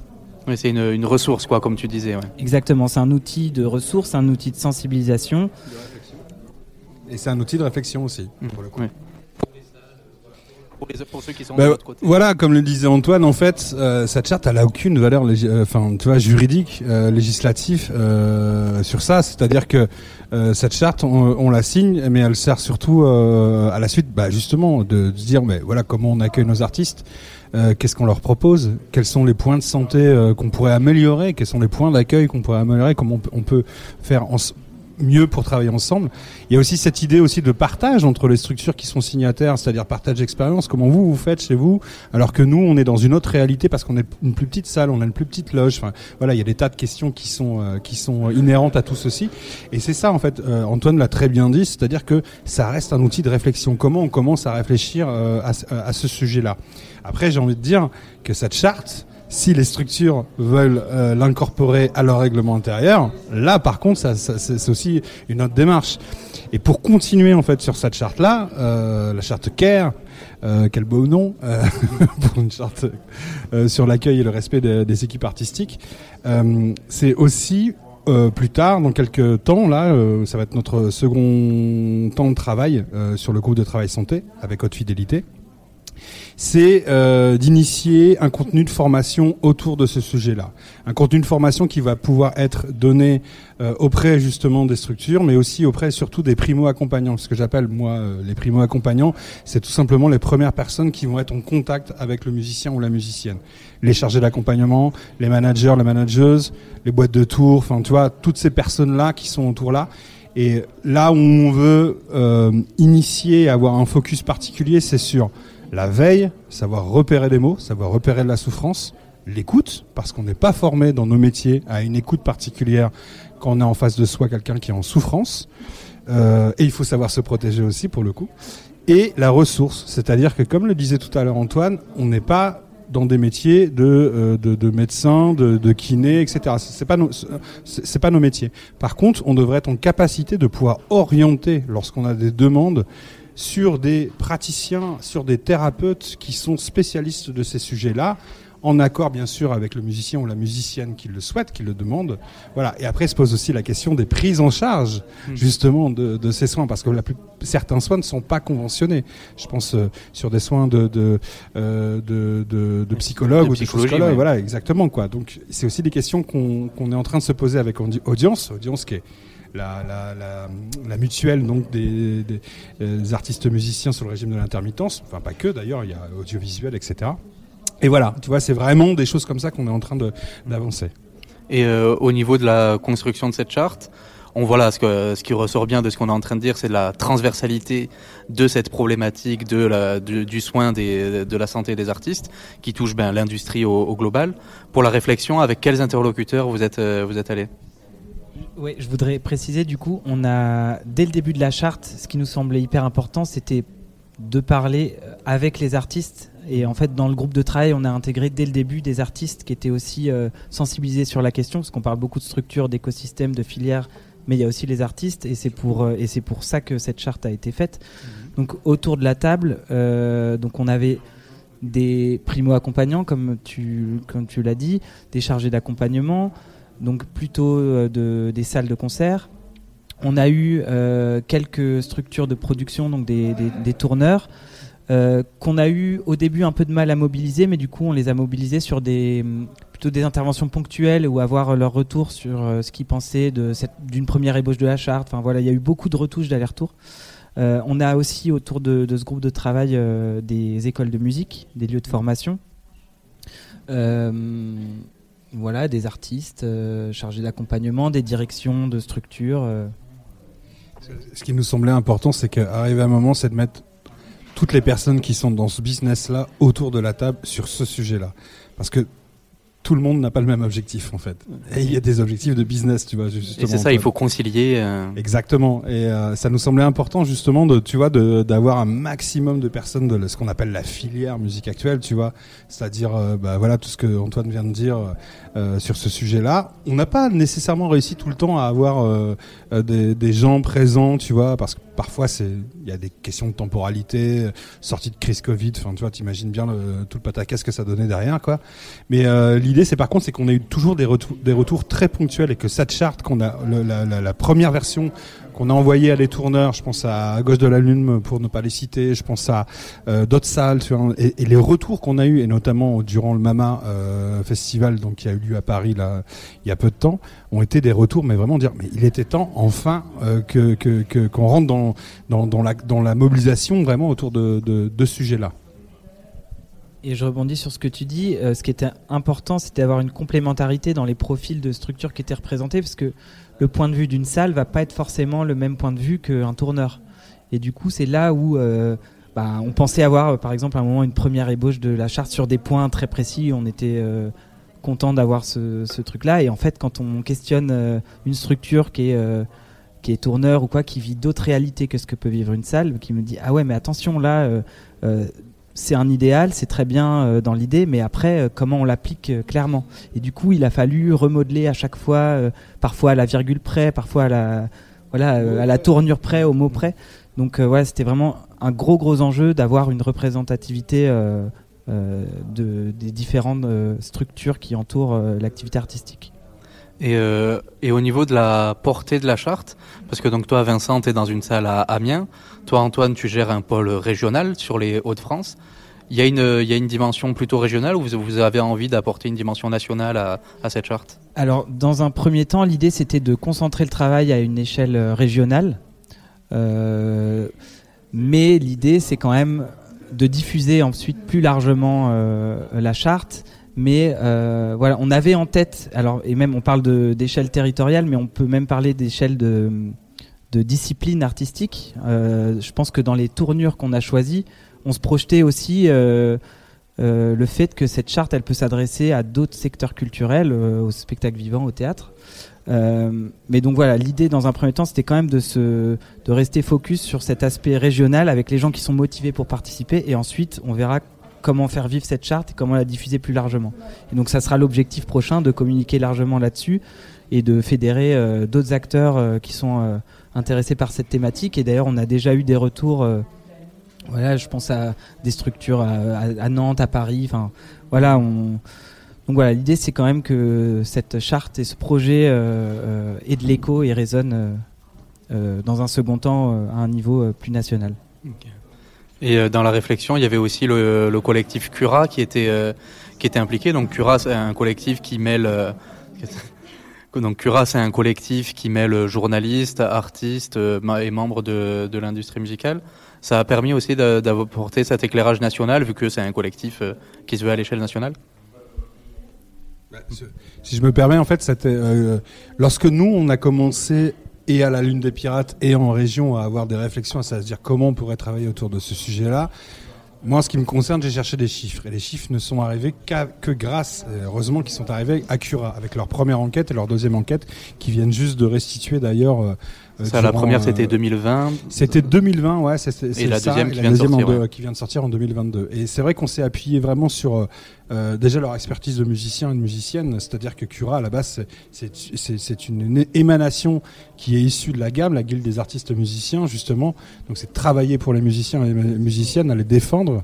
Oui, c'est une, une ressource, quoi, comme tu disais. Ouais. Exactement, c'est un outil de ressources, un outil de sensibilisation. Et c'est un outil de réflexion aussi, pour le coup. Pour, les- pour ceux qui sont Bah, de l'autre côté. voilà, comme le disait Antoine, en fait, euh, cette charte, elle a aucune valeur, euh, enfin, tu vois, juridique, euh, législatif euh, sur ça. C'est-à-dire que cette charte, on, on la signe, mais elle sert surtout à la suite, bah, justement, de, se dire, mais voilà, comment on accueille nos artistes. Qu'est-ce qu'on leur propose Quels sont les points de santé qu'on pourrait améliorer Quels sont les points d'accueil qu'on pourrait améliorer Comment on peut, on peut faire en, mieux pour travailler ensemble. Il y a aussi cette idée aussi de partage entre les structures qui sont signataires, c'est-à-dire partage d'expérience. Comment vous vous faites chez vous, alors que nous on est dans une autre réalité parce qu'on est une plus petite salle, on a une plus petite loge. Enfin, voilà, il y a des tas de questions qui sont euh, qui sont inhérentes à tout ceci. Et c'est ça en fait. euh, Antoine l'a très bien dit, c'est-à-dire que ça reste un outil de réflexion. Comment on commence à réfléchir euh, à, à ce sujet-là? Après, j'ai envie de dire que cette charte si les structures veulent euh, l'incorporer à leur règlement intérieur, là par contre, c'est aussi une autre démarche. Et pour continuer en fait sur cette charte-là, euh, la charte CARE, euh, quel beau nom pour une charte sur l'accueil et le respect des, équipes artistiques, c'est aussi plus tard, dans quelques temps, là, ça va être notre second temps de travail sur le groupe de travail santé avec haute fidélité c'est euh, d'initier un contenu de formation autour de ce sujet-là. Un contenu de formation qui va pouvoir être donné euh, auprès justement des structures, mais aussi auprès surtout des primo-accompagnants. Ce que j'appelle moi euh, les primo-accompagnants, c'est tout simplement les premières personnes qui vont être en contact avec le musicien ou la musicienne. Les chargés d'accompagnement, les managers, les manageuses, les boîtes de tour, enfin tu vois, toutes ces personnes-là qui sont autour là. Et là où on veut euh, initier, avoir un focus particulier, c'est sur la veille, savoir repérer des mots, savoir repérer de la souffrance, l'écoute, parce qu'on n'est pas formé dans nos métiers à une écoute particulière quand on est en face de soi quelqu'un qui est en souffrance. Euh, et il faut savoir se protéger aussi pour le coup. Et la ressource, c'est-à-dire que comme le disait tout à l'heure Antoine, on n'est pas dans des métiers de, euh, de, de médecins, de, de kinés, etc. C'est pas nos, c'est pas nos métiers. Par contre, on devrait être en capacité de pouvoir orienter lorsqu'on a des demandes sur des praticiens, sur des thérapeutes qui sont spécialistes de ces sujets-là, en accord bien sûr avec le musicien ou la musicienne qui le souhaite, qui le demande. Voilà. Et après se pose aussi la question des prises en charge Hmm. justement de, de ces soins, parce que la plus, certains soins ne sont pas conventionnés. Je pense euh, sur des soins de de, euh, de, de, de psychologues De ou de oui. Voilà, exactement quoi. Donc c'est aussi des questions qu'on est en train de se poser avec audi- audience, audience qui est la, la, la, mutuelle donc des, artistes musiciens sur le régime de l'intermittence, enfin pas que d'ailleurs, il y a audiovisuel, etc. Et voilà, tu vois, c'est vraiment des choses comme ça qu'on est en train d'avancer. Et euh, au niveau de la construction de cette charte, on voit là ce, ce qui ressort bien de ce qu'on est en train de dire, c'est la transversalité de cette problématique de la, du, du soin des, de la santé des artistes qui touche ben, l'industrie au, au global. Pour la réflexion, avec quels interlocuteurs vous êtes, euh, vous êtes allés? Oui, je voudrais préciser du coup, on a dès le début de la charte, ce qui nous semblait hyper important, c'était de parler euh, avec les artistes. Et en fait, dans le groupe de travail, on a intégré dès le début des artistes qui étaient aussi euh, sensibilisés sur la question, parce qu'on parle beaucoup de structures, d'écosystèmes, de filières, mais il y a aussi les artistes, et c'est pour euh, et c'est pour ça que cette charte a été faite. Donc autour de la table, euh, donc on avait des primo accompagnants, comme tu comme tu l'as dit, des chargés d'accompagnement, donc plutôt euh, de, des salles de concert. On a eu euh, quelques structures de production, donc des, des- tourneurs, euh, qu'on a eu au début un peu de mal à mobiliser, mais du coup on les a mobilisés sur des plutôt des interventions ponctuelles ou avoir leur retour sur ce qu'ils pensaient d'une première ébauche de la charte. Enfin voilà, il y a eu beaucoup de retouches d'aller-retour. On a aussi autour de, de ce groupe de travail des écoles de musique, des lieux de formation. Voilà, des artistes euh, chargés d'accompagnement, des directions de structures. euh. Ce qui nous semblait important, c'est qu'arriver un moment, c'est de mettre toutes les personnes qui sont dans ce business-là autour de la table sur ce sujet-là. Parce que tout le monde n'a pas le même objectif, en fait. Et il y a des objectifs de business, tu vois, justement. Et c'est ça, il faut concilier. euh, Exactement. Et euh, ça nous semblait important justement de, tu vois, de- d'avoir un maximum de personnes de ce qu'on appelle la filière musique actuelle, tu vois. C'est-à-dire, euh, bah, voilà, tout ce que Antoine vient de dire euh, sur ce sujet-là. On n'a pas nécessairement réussi tout le temps à avoir des, des gens présents, tu vois, parce que parfois c'est, il y a des questions de temporalité, sortie de crise Covid. Enfin, tu vois, t'imagines bien le, tout le pataquès que ça donnait derrière, quoi. Mais l'idée, c'est par contre, c'est qu'on a eu toujours des retours, très ponctuels et que cette charte qu'on a, la, première version qu'on a envoyée à les tourneurs, je pense à, à Gauche de la Lune pour ne pas les citer, je pense à euh, d'autres salles, et, les retours qu'on a eu et notamment durant le Mama euh, Festival, donc qui a eu lieu à Paris il y a peu de temps, ont été des retours, mais vraiment dire, mais il était temps enfin euh, que qu'on rentre dans la mobilisation vraiment autour de de, de ce sujet-là. Et je rebondis sur ce que tu dis. euh, ce qui était important, c'était d'avoir une complémentarité dans les profils de structures qui étaient représentés, parce que le point de vue d'une salle va pas être forcément le même point de vue qu'un tourneur. Et du coup, c'est là où euh, bah, on pensait avoir, euh, par exemple, à un moment une première ébauche de la charte sur des points très précis. On était content d'avoir ce, truc-là. Et en fait, quand on questionne une structure qui est qui est tourneur ou quoi, qui vit d'autres réalités que ce que peut vivre une salle, qui me dit ah ouais mais attention là, c'est un idéal, c'est très bien euh, dans l'idée, mais après euh, comment on l'applique euh, clairement. Et du coup il a fallu remodeler à chaque fois, parfois à la virgule près, parfois à la voilà la tournure près, au mot près. Donc ouais c'était vraiment un gros gros enjeu d'avoir une représentativité de, des différentes structures qui entourent l'activité artistique. Et, et au niveau de la portée de la charte, parce que donc toi Vincent, tu es dans une salle à Amiens, toi Antoine, tu gères un pôle régional sur les Hauts-de-France. Il y, a une, dimension plutôt régionale ou vous, avez envie d'apporter une dimension nationale à, cette charte? Alors, dans un premier temps, l'idée c'était de concentrer le travail à une échelle euh, régionale. Euh, mais l'idée c'est quand même de diffuser ensuite plus largement euh, la charte. Mais voilà, on avait en tête, alors et même on parle d'échelle territoriale, mais on peut même parler d'échelle de, de discipline artistique. Euh, je pense que dans les tournures qu'on a choisies, on se projetait aussi euh, euh, le fait que cette charte, elle peut s'adresser à d'autres secteurs culturels, au spectacle vivant, au théâtre. Mais donc voilà, l'idée dans un premier temps, c'était quand même de se, de rester focus sur cet aspect régional avec les gens qui sont motivés pour participer, et ensuite on verra comment faire vivre cette charte et comment la diffuser plus largement. Et donc ça sera l'objectif prochain de communiquer largement là-dessus et de fédérer d'autres acteurs qui sont intéressés par cette thématique. Et d'ailleurs, on a déjà eu des retours. euh, voilà, je pense à des structures à, Nantes, à Paris. Enfin, voilà, on. Donc voilà, l'idée c'est quand même que cette charte et ce projet euh, euh, aient de l'écho et résonnent euh, euh, dans un second temps euh, à un niveau euh, plus national. Et euh, dans la réflexion, il y avait aussi le, le collectif Cura qui était euh, qui était impliqué. Donc Cura, c'est un collectif qui mêle euh, donc Cura, c'est un collectif qui mêle journalistes, artistes euh, et membres de, de l'industrie musicale. Ça a permis aussi d'apporter cet éclairage national, vu que c'est un collectif euh, qui se veut à l'échelle nationale. Si je me permets, en fait, euh, lorsque nous on a commencé et à la Lune des Pirates et en région à avoir des réflexions à se dire comment on pourrait travailler autour de ce sujet-là. Moi, en ce qui me concerne, j'ai cherché des chiffres et les chiffres ne sont arrivés que grâce, et heureusement, qu'ils sont arrivés à Cura avec leur première enquête et leur deuxième enquête qui viennent juste de restituer d'ailleurs. Euh, euh, Ça, la première, euh, c'était 2020. C'était 2020, ouais. c'est- c'est- Et c'est la ça, deuxième et qui la vient de deuxième en sortir, deux- ouais. qui vient de sortir en 2022. Et c'est vrai qu'on s'est appuyé vraiment sur euh, euh, déjà leur expertise de musiciens et de musiciennes, c'est-à-dire que Cura à la base c'est- une émanation qui est issue de la gamme, la guilde des artistes musiciens justement. Donc c'est travailler pour les musiciens et les musiciennes, à les défendre.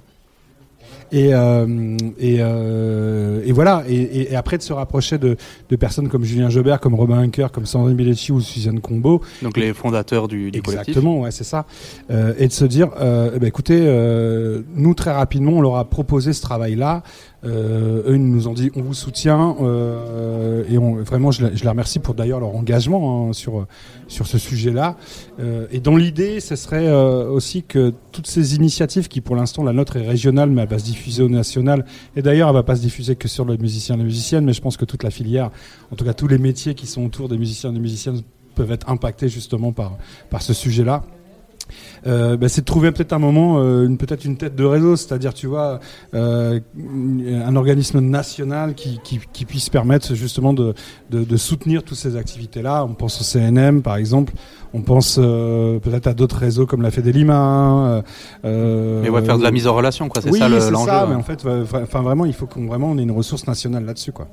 Et, euh, et, euh, et voilà. Et, après de se rapprocher de, de personnes comme Julien Jobert, comme Robin Hunker, comme Sandrine Bilecci ou Suzanne Combo. Donc les fondateurs du, du collectif. Exactement, ouais, c'est ça. Euh, et de se dire, euh, eh ben, écoutez, euh, nous très rapidement, on leur a proposé ce travail-là. Euh, eux, ils nous ont dit, on vous soutient. euh, et on, vraiment, je, les- je les remercie pour d'ailleurs leur engagement hein, sur sur ce sujet-là. Euh, et dans l'idée, ce serait euh, aussi que toutes ces initiatives, qui pour l'instant la nôtre est régionale, mais elle va se diffuser au national. Et d'ailleurs, elle va pas se diffuser que sur les musiciens et les musiciennes, mais je pense que toute la filière, en tout cas tous les métiers qui sont autour des musiciens et des musiciennes, peuvent être impactés justement par par ce sujet-là. Euh, bah, c'est de trouver peut-être un moment, euh, une, peut-être une tête de réseau, c'est-à-dire, tu vois, euh, un organisme national qui, qui, qui puisse permettre justement de, de, de soutenir toutes ces activités-là. On pense au CNM, par exemple. On pense peut-être à d'autres réseaux comme la Fédé Lima. Euh, Mais ouais, faire de la mise en relation, quoi. C'est oui, ça le- c'est l'enjeu. ça, hein. mais en fait, enfin vraiment, il faut qu'on vraiment on ait une ressource nationale là-dessus, quoi.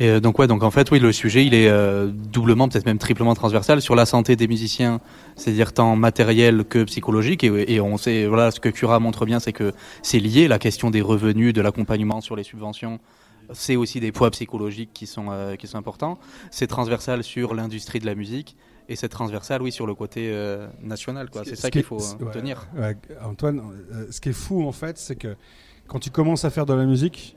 Et euh, donc ouais, donc en fait oui, le sujet il est euh, doublement, peut-être même triplement transversal sur la santé des musiciens, c'est-à-dire tant matériel que psychologique. Et, et on sait, voilà, ce que Cura montre bien, c'est que c'est lié la question des revenus, de l'accompagnement sur les subventions. C'est aussi des poids psychologiques qui sont euh, qui sont importants. C'est transversal sur l'industrie de la musique et c'est transversal, oui, sur le côté euh, national. quoi. C'est Ce ça qui qu'il faut ouais, tenir. ouais, Antoine, euh, ce qui est fou en fait, c'est que quand tu commences à faire de la musique,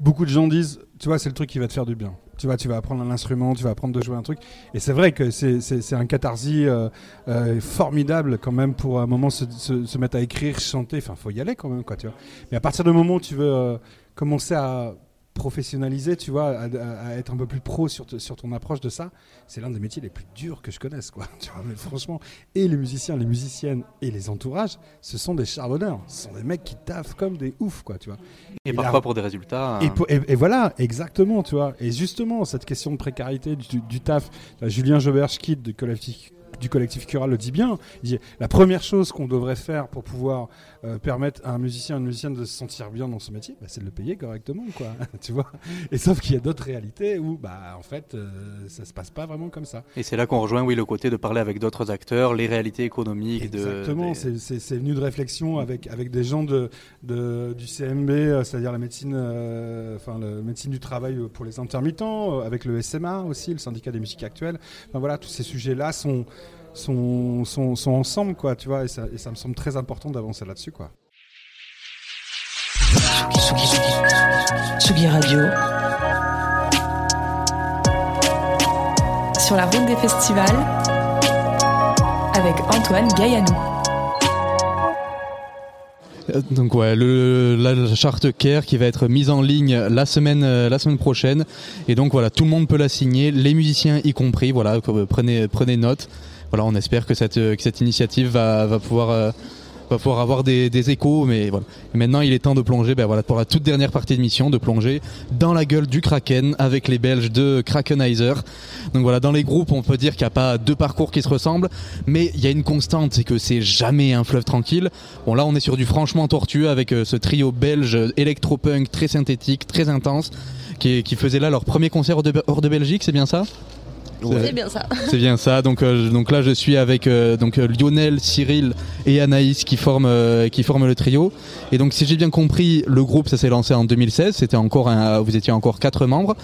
beaucoup de gens disent, tu vois, c'est le truc qui va te faire du bien. Tu vois, tu vas apprendre un instrument, tu vas apprendre de jouer un truc. Et c'est vrai que c'est- un catharsis euh, euh, formidable quand même pour un moment se, se- se mettre à écrire, chanter. Enfin, faut y aller quand même, quoi, tu vois. Mais à partir du moment où tu veux euh, commencer à professionnaliser, tu vois, à, être un peu plus pro sur, te- sur ton approche de ça, c'est l'un des métiers les plus durs que je connaisse, quoi. Tu vois, mais franchement, et les musiciens, les musiciennes et les entourages, ce sont des charbonneurs. Ce sont des mecs qui taffent comme des oufs, quoi, tu vois. Et parfois pour des résultats. et, pour- et- et voilà, exactement, tu vois. Et justement, cette question de précarité du, du taf, là, Julien Jobert-Schkid du collectif, du collectif Cural le dit bien. Il dit la première chose qu'on devrait faire pour pouvoir euh, permettre à un musicien, une musicienne de se sentir bien dans son métier, bah, c'est de le payer correctement, quoi. tu vois. Et sauf qu'il y a d'autres réalités où, bah, en fait, euh, ça se passe pas vraiment comme ça. Et c'est là qu'on rejoint, oui, le côté de parler avec d'autres acteurs, les réalités économiques. de- Exactement, des- c'est- venu de réflexion avec, avec des gens de, de- du CMB, euh, c'est-à-dire la médecine, euh, enfin, la médecine du travail pour les intermittents, avec le SMA aussi, le syndicat des musiques actuelles. Enfin voilà, tous ces sujets-là sont, sont, sont, sont ensemble, quoi, tu vois, et ça, et ça me semble très important d'avancer là-dessus, quoi. Tsugi Radio. Sur la route des festivals. Avec Antoine Gaillanou. Euh, Donc ouais, le, la, la charte CARE qui va être mise en ligne la semaine euh, la semaine prochaine et donc voilà tout le monde peut la signer, les musiciens y compris. Voilà, euh, prenez prenez note. Voilà, on espère que cette que cette initiative va va pouvoir euh, va pouvoir avoir des, des échos, mais voilà. Maintenant, il est temps de plonger, ben voilà, pour la toute dernière partie de mission, de plonger dans la gueule du Kraken avec les Belges de Krakenizer. Donc voilà, dans les groupes, on peut dire qu'il n'y a pas deux parcours qui se ressemblent, mais il y a une constante, c'est que c'est jamais un fleuve tranquille. Bon là, on est sur du franchement tortueux avec euh, ce trio belge électropunk très synthétique, très intense, qui, qui faisait là leur premier concert hors de, hors de Belgique, c'est bien ça? C'est bien ça. c'est bien ça. Donc, euh, donc là, je suis avec euh, donc euh, Lionel, Cyril et Anaïs qui forment euh, qui forment le trio. Et donc, si j'ai bien compris, le groupe ça s'est lancé en 2016. C'était encore un, vous étiez encore quatre membres.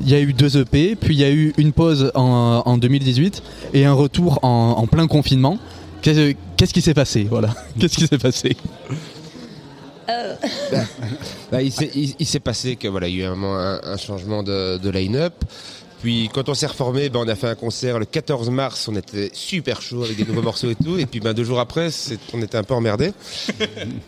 Il y a eu deux EP, puis il y a eu une pause en, en 2018 et un retour en, en plein confinement. Qu'est-ce qu'est-ce qui s'est passé? Voilà. Qu'est-ce qui s'est passé? Euh, Bah, il s'est il- il s'est passé que voilà, il y a eu un, moment un, un changement de, de line-up. Puis quand on s'est reformé, ben, on a fait un concert le 14 mars. On était super chaud avec des nouveaux morceaux et tout. Et puis ben, deux jours après, on était un peu emmerdé.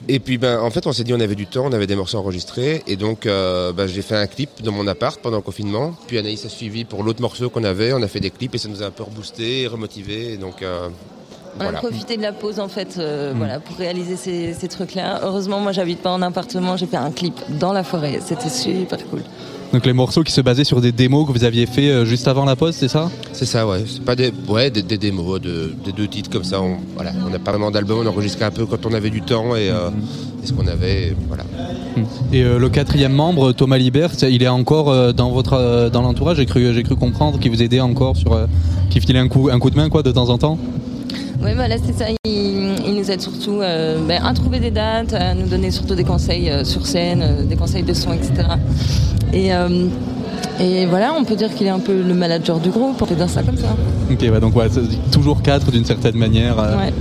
Et puis ben, en fait, on s'est dit on avait du temps, on avait des morceaux enregistrés. Et donc euh, ben, j'ai fait un clip dans mon appart pendant le confinement. Puis Anaïs a suivi pour l'autre morceau qu'on avait. On a fait des clips et ça nous a un peu reboosté, remotivé. Et donc euh, On a profité de la pause en fait euh, voilà, pour réaliser ces, ces trucs-là. Heureusement, moi j'habite pas en appartement, j'ai fait un clip dans la forêt. C'était super cool. Donc les morceaux qui se basaient sur des démos que vous aviez fait euh, juste avant la pause, c'est ça? C'est ça, ouais. C'est pas des, ouais, des, des démos, de, des deux titres comme ça. On, voilà, on n'a pas vraiment d'album, on enregistrait un peu quand on avait du temps et, euh, et ce qu'on avait, et voilà. Et euh, le quatrième membre, Thomas Libert, il est encore euh, dans votre euh, dans l'entourage? J'ai cru j'ai cru comprendre qu'il vous aidait encore sur, euh, qu'il filait un coup un coup de main quoi de temps en temps? Oui, voilà, c'est ça. Il nous aide surtout euh, ben, à trouver des dates, à nous donner surtout des conseils euh, sur scène, euh, des conseils de son, etc. Et, et voilà, on peut dire qu'il est un peu le manager du groupe, on peut dire ça comme ça. Ok, ouais, donc ouais, toujours quatre d'une certaine manière. Ouais.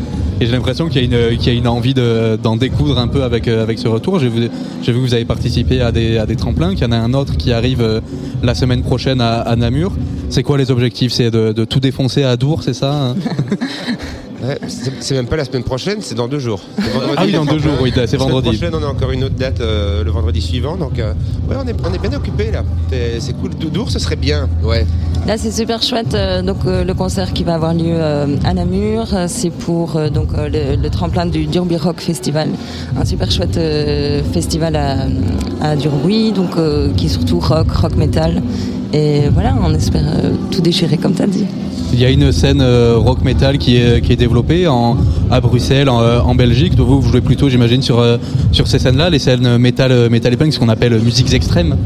Et j'ai l'impression qu'il y a une, qu'il y a une envie de- d'en découdre un peu avec, avec ce retour. J'ai vu, j'ai vu que vous avez participé à des, à des tremplins, qu'il y en a un autre qui arrive la semaine prochaine à, à Namur. C'est quoi les objectifs? C'est de, de tout défoncer à Dour, c'est ça hein? Ouais, c'est même pas la semaine prochaine, c'est dans deux jours. Vendredi, Ah oui, dans deux jours, oui, c'est La semaine vendredi. prochaine, on a encore une autre date euh, le vendredi suivant. Donc, euh, ouais, on est, on est bien occupé là. C'est c'est cool. Doudour, ce serait bien. Ouais. Là, c'est super chouette. euh, donc, euh, le concert qui va avoir lieu euh, à Namur, c'est pour euh, donc euh, le, le tremplin du Durby Rock Festival, un super chouette euh, festival à, à Durbuy, donc euh, qui est surtout rock, rock metal. Et voilà, on espère euh, tout déchirer comme t'as dit. Il y a une scène euh, rock metal qui est, qui est développée en, à Bruxelles, en, euh, en Belgique. Donc vous, vous jouez plutôt, j'imagine, sur, euh, sur ces scènes-là, les scènes metal, metal et punk, ce qu'on appelle musiques extrêmes.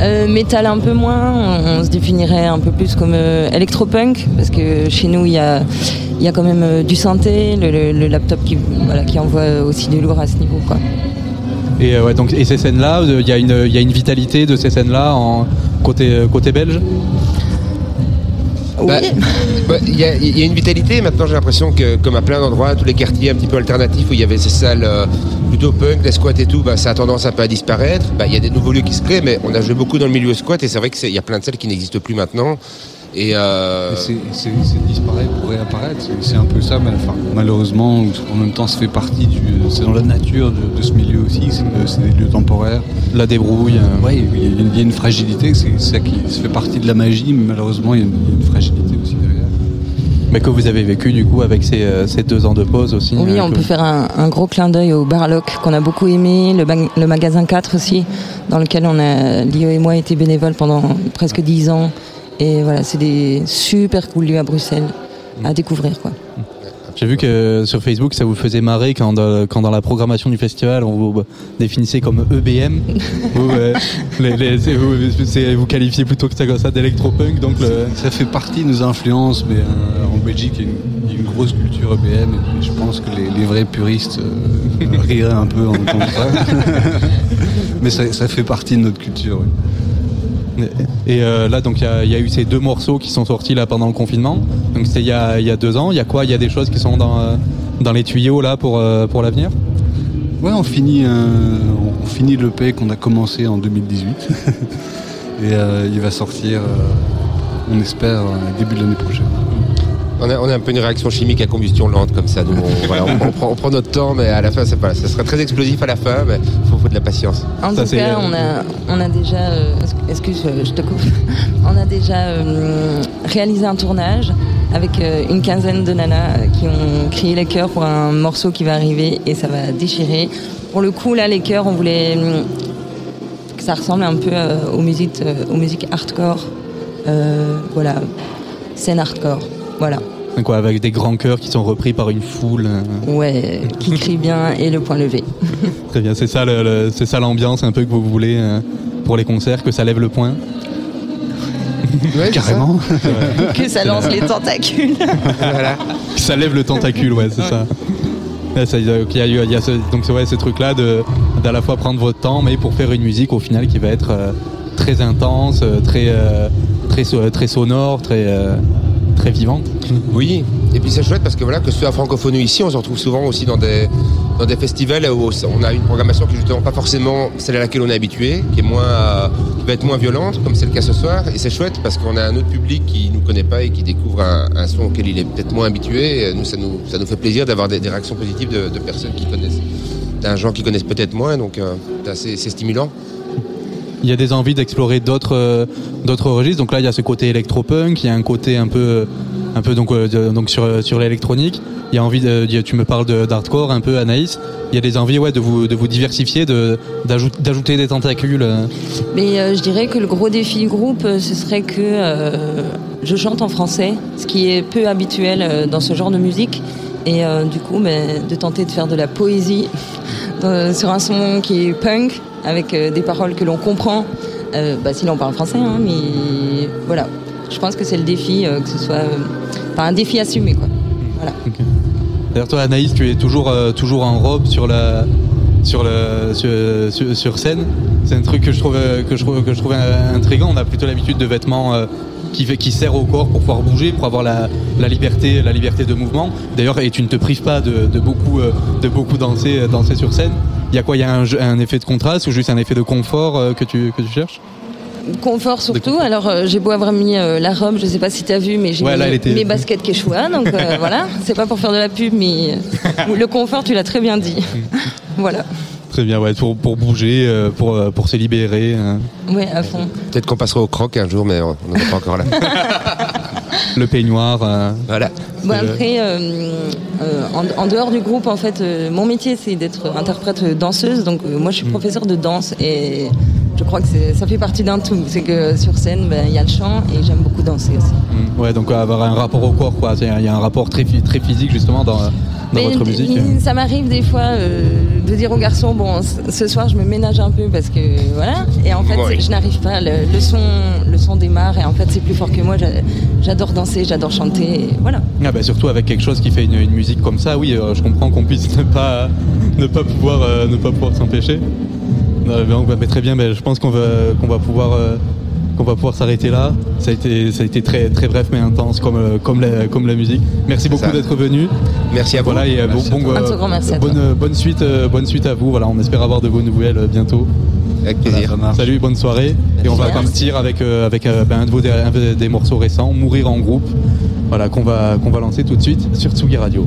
Euh, métal un peu moins, on, on se définirait un peu plus comme électropunk, parce que chez nous il y a, y a quand même du synthé, le, le- le laptop qui, voilà, qui envoie aussi du lourd à ce niveau. Quoi. Et, ouais, donc, et ces scènes-là, il y, a une- il y a une vitalité de ces scènes-là en côté, côté belge? Bah, bah, Il y, a- il y a une vitalité. Maintenant, j'ai l'impression que, comme à plein d'endroits, tous les quartiers un petit peu alternatifs où il y avait ces salles euh, plutôt punk, les squats et tout, bah, ça a tendance un peu à disparaître. Il y a des nouveaux lieux qui se créent, mais on a joué beaucoup dans le milieu squat et c'est vrai qu'il y a plein de salles qui n'existent plus maintenant. Et, euh, c'est- C'est c'est disparaître pour réapparaître, c'est- c'est un peu ça, mais enfin, malheureusement, en même temps, ça fait partie du. C'est dans la nature de, de ce milieu aussi, c'est de- c'est des lieux temporaires. La débrouille. Oui, il y, a une- il y a une fragilité, c'est ça qui ça fait partie de la magie, mais malheureusement, il y a une, il y a une fragilité aussi derrière. Mais que vous avez vécu du coup avec ces, euh, ces deux ans de pause aussi. Oui, hein, on que- peut faire un, un gros clin d'œil au Barlock qu'on a beaucoup aimé, le, magasin 4 aussi, dans lequel on a, Lio et moi, été bénévoles pendant presque 10 ans. Et voilà, c'est des super cool lieux à Bruxelles à découvrir. Quoi. J'ai vu que euh, sur Facebook, ça vous faisait marrer quand dans, quand dans la programmation du festival, on vous définissait comme EBM. vous, euh, les- les- c'est- vous, qualifiez plutôt que ça comme ça d'électropunk. Donc le- Ça fait partie de nos influences, mais euh, en Belgique, il y, a une, il y a une grosse culture EBM, et je pense que les, les vrais puristes euh, riraient un peu en entendant ça. mais ça, ça fait partie de notre culture. oui. Et euh, là, donc il y a, il y a eu ces deux morceaux qui sont sortis là pendant le confinement. Donc c'était il y a, il y a deux ans. Il y a quoi? Il y a des choses qui sont dans, euh, dans les tuyaux là pour, euh, pour l'avenir? Ouais, on finit, euh, on finit le l'EP qu'on a commencé en 2018. Et euh, il va sortir, euh, on espère, début de l'année prochaine. on, a, on a un peu une réaction chimique à combustion lente comme ça. Nous, on, voilà, on- on prend, on prend notre temps, mais à la fin, c'est pas, ça sera très explosif à la fin, mais faut, de la patience. En tout cas, on a, on a déjà, euh, excuse, euh, je te coupe, on a déjà euh, réalisé un tournage avec euh, une quinzaine de nanas euh, qui ont crié les chœurs pour un morceau qui va arriver et ça va déchirer. Pour le coup, là, les chœurs, on voulait que ça ressemble un peu euh, aux musiques, euh, aux musiques hardcore. Euh, voilà, scène hardcore. Voilà. Quoi, avec des grands chœurs qui sont repris par une foule. euh, Ouais, qui crie bien et le point levé. Très bien, c'est ça, le- le- c'est ça l'ambiance un peu que vous voulez euh, pour les concerts, que ça lève le point. Carrément. que ça lance les tentacules. Que ça lève le tentacule, ouais, c'est ça. Ouais, ça, il y a- il y a, il y a ce, donc c'est ouais, ce truc-là de d'à la fois prendre votre temps, mais pour faire une musique au final qui va être euh, très intense, euh, très euh, très so- très sonore, très euh, Oui, et puis c'est chouette parce que voilà, que ce soit francophone ici, on se retrouve souvent aussi dans des, dans des festivals où on a une programmation qui est justement pas forcément celle à laquelle on est habitué, qui est moins, qui va être moins violente, comme c'est le cas ce soir. Et c'est chouette parce qu'on a un autre public qui nous connaît pas et qui découvre un, son auquel il est peut-être moins habitué. Nous, ça nous, ça nous fait plaisir d'avoir des, réactions positives de, personnes qui connaissent, d'un genre qui connaissent peut-être moins, donc euh, c'est stimulant. Il y a des envies d'explorer d'autres euh, d'autres registres. Donc là, il y a ce côté électropunk, il y a un côté un peu un peu donc euh, donc sur sur l'électronique. Il y a envie de tu me parles d'hardcore un peu Anaïs. Il y a des envies ouais de vous de vous diversifier, de d'ajout- d'ajouter des tentacules. euh. Mais euh, je dirais que le gros défi du groupe, euh, ce serait que euh, je chante en français, ce qui est peu habituel euh, dans ce genre de musique. Et euh, du coup, ben, de tenter de faire de la poésie sur un son qui est punk, avec euh, des paroles que l'on comprend, euh, bah, si l'on parle français. hein, mais voilà, je pense que c'est le défi, euh, que ce soit un défi assumé. Quoi. Voilà. D'ailleurs toi Anaïs, tu es toujours toujours en robe sur la sur le sur, sur- scène. C'est un truc que je trouve que je que je trouve intriguant. On a plutôt l'habitude de vêtements qui fait qui serrent au corps pour pouvoir bouger, pour avoir la, la liberté la liberté de mouvement. D'ailleurs et tu ne te prives pas de, de beaucoup de beaucoup danser danser sur scène. Il y a quoi Il y a un, effet de contraste ou juste un effet de confort euh, que tu que tu cherches? Confort surtout. Alors euh, j'ai beau avoir mis euh, la robe, je sais pas si t'as vu, mais j'ai Ouais, mis là, elle était- mes baskets Quechua, donc euh, voilà. C'est pas pour faire de la pub, mais euh, le confort, tu l'as très bien dit. voilà. Très bien, ouais, pour, pour bouger, euh, pour, euh, pour se libérer. euh. Ouais, à fond. Peut-être qu'on passera au croc un jour, mais on n'en est pas encore là. Le peignoir. euh. Voilà. Bon, après, euh, euh, en, en dehors du groupe, en fait, euh, mon métier c'est d'être interprète danseuse. Donc euh, moi, je suis professeur de danse et je crois que ça fait partie d'un tout. C'est que sur scène, ben, il y a le chant et j'aime beaucoup danser aussi. Mm. Ouais, donc avoir un rapport au corps, quoi. C'est- Il y a un rapport très, très physique justement dans, dans Mais votre musique. Ça m'arrive des fois euh, de dire aux garçons bon ce soir je me ménage un peu parce que voilà et en fait Ouais. je n'arrive pas le, le son le son démarre et en fait c'est plus fort que moi J'a- j'adore danser j'adore chanter voilà Ah bah surtout avec quelque chose qui fait une, une musique comme ça, oui, euh, je comprends qu'on puisse ne pas ne pas pouvoir euh, ne pas pouvoir s'empêcher. Euh, on va- mais très bien, je pense qu'on va qu'on va pouvoir euh, qu'on va pouvoir s'arrêter là. Ça a été ça a été très très bref mais intense comme euh, comme la comme la musique. Merci beaucoup d'être venu. Merci à vous. Voilà et bon, Merci à bon, toi. Un tout grand merci à toi. bonne bonne suite euh, bonne suite à vous. Voilà, on espère avoir de vos nouvelles euh, bientôt. Avec plaisir. Salut, bonne soirée. Et on va partir avec, euh, avec euh, ben, un, de vos, un des morceaux récents, Mourir en groupe, voilà, qu'on va, qu'on va lancer tout de suite sur Tsugi Radio.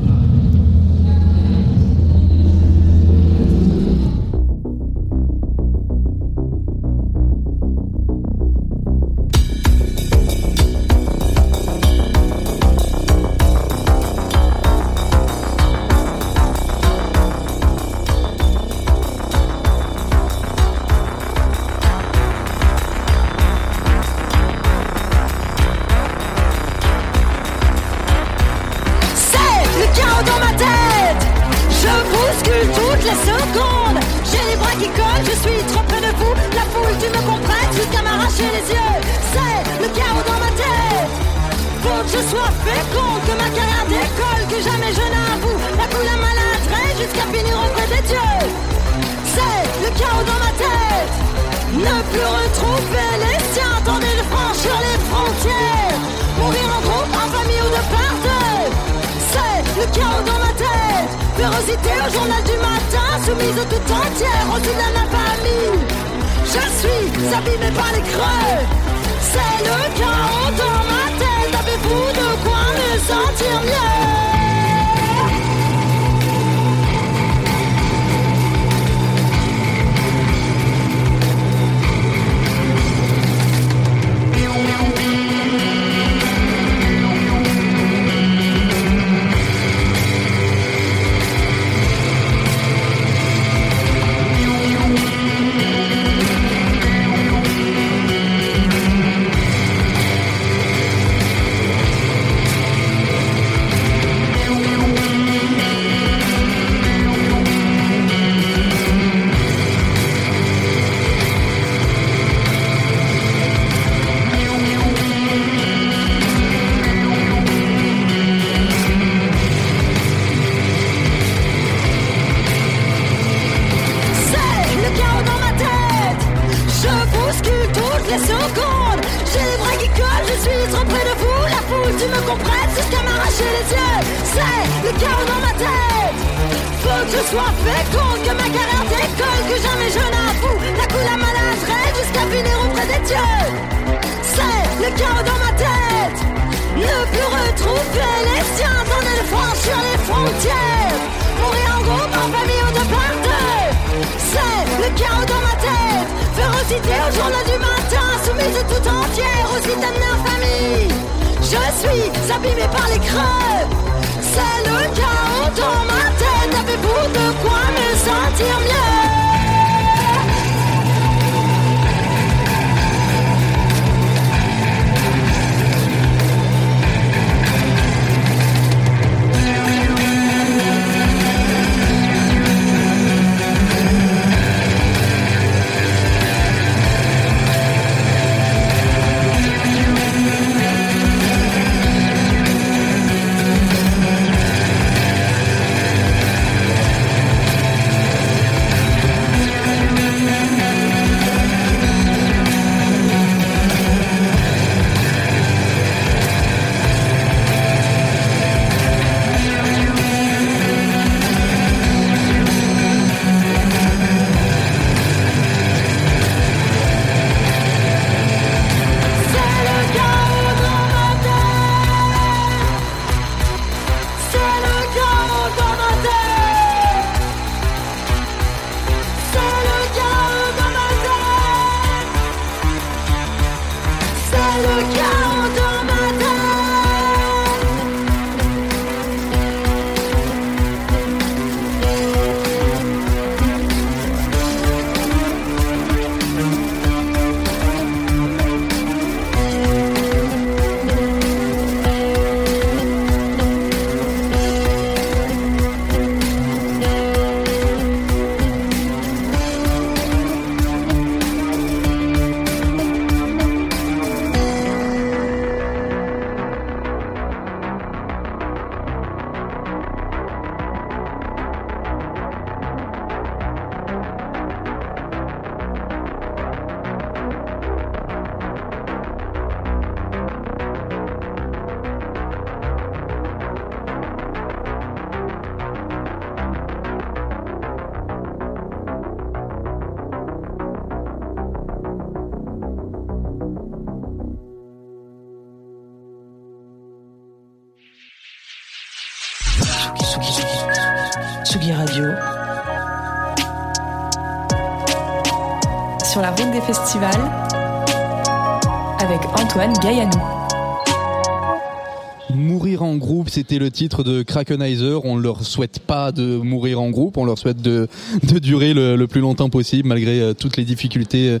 C'était le titre de Krakenizer. On leur souhaite pas de mourir en groupe, on leur souhaite de, de durer le, le plus longtemps possible malgré euh, toutes les difficultés euh,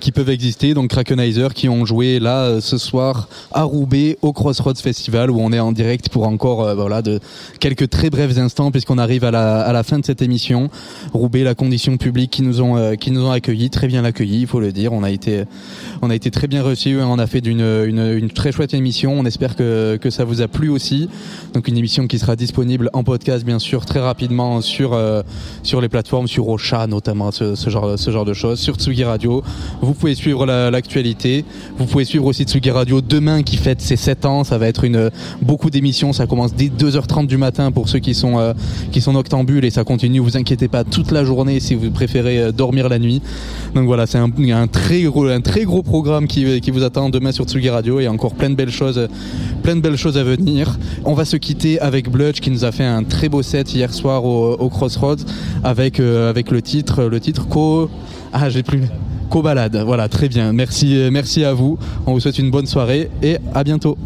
qui peuvent exister. Donc Krakenizer qui ont joué là euh, ce soir à Roubaix au Crossroads Festival où on est en direct pour encore voilà de quelques très brefs instants puisqu'on arrive à la, à la fin de cette émission. Roubaix, la condition publique qui nous ont qui nous ont accueillis, très bien accueillis, il faut le dire. On a été on a été très bien reçus. On a fait d'une une, une très chouette émission. On espère que que ça vous a plu aussi. Donc une émission qui sera disponible en podcast bien sûr très rapidement sur euh, sur les plateformes, sur Ocha notamment, ce, ce genre ce genre de choses, sur Tsugi Radio. Vous pouvez suivre la- l'actualité. Vous pouvez suivre aussi Tsugi Radio demain qui fête ses 7 ans. Ça va être une beaucoup d'émissions. Ça commence dès 2h30 du matin pour ceux qui sont euh, qui sont noctambules et ça continue. Vous inquiétez pas toute la journée si vous préférez euh, dormir la nuit. Donc voilà, c'est un, un très gros un très gros programme qui qui vous attend demain sur Tsugi Radio et encore plein de belles choses plein de belles choses à venir. On va quitter avec Bludge qui nous a fait un très beau set hier soir au, Crossroads avec euh, avec le titre le titre Co ah j'ai plus Co balade. Voilà, très bien. Merci euh, merci à vous. On vous souhaite une bonne soirée et à bientôt.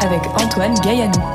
Avec Antoine Gaillanou.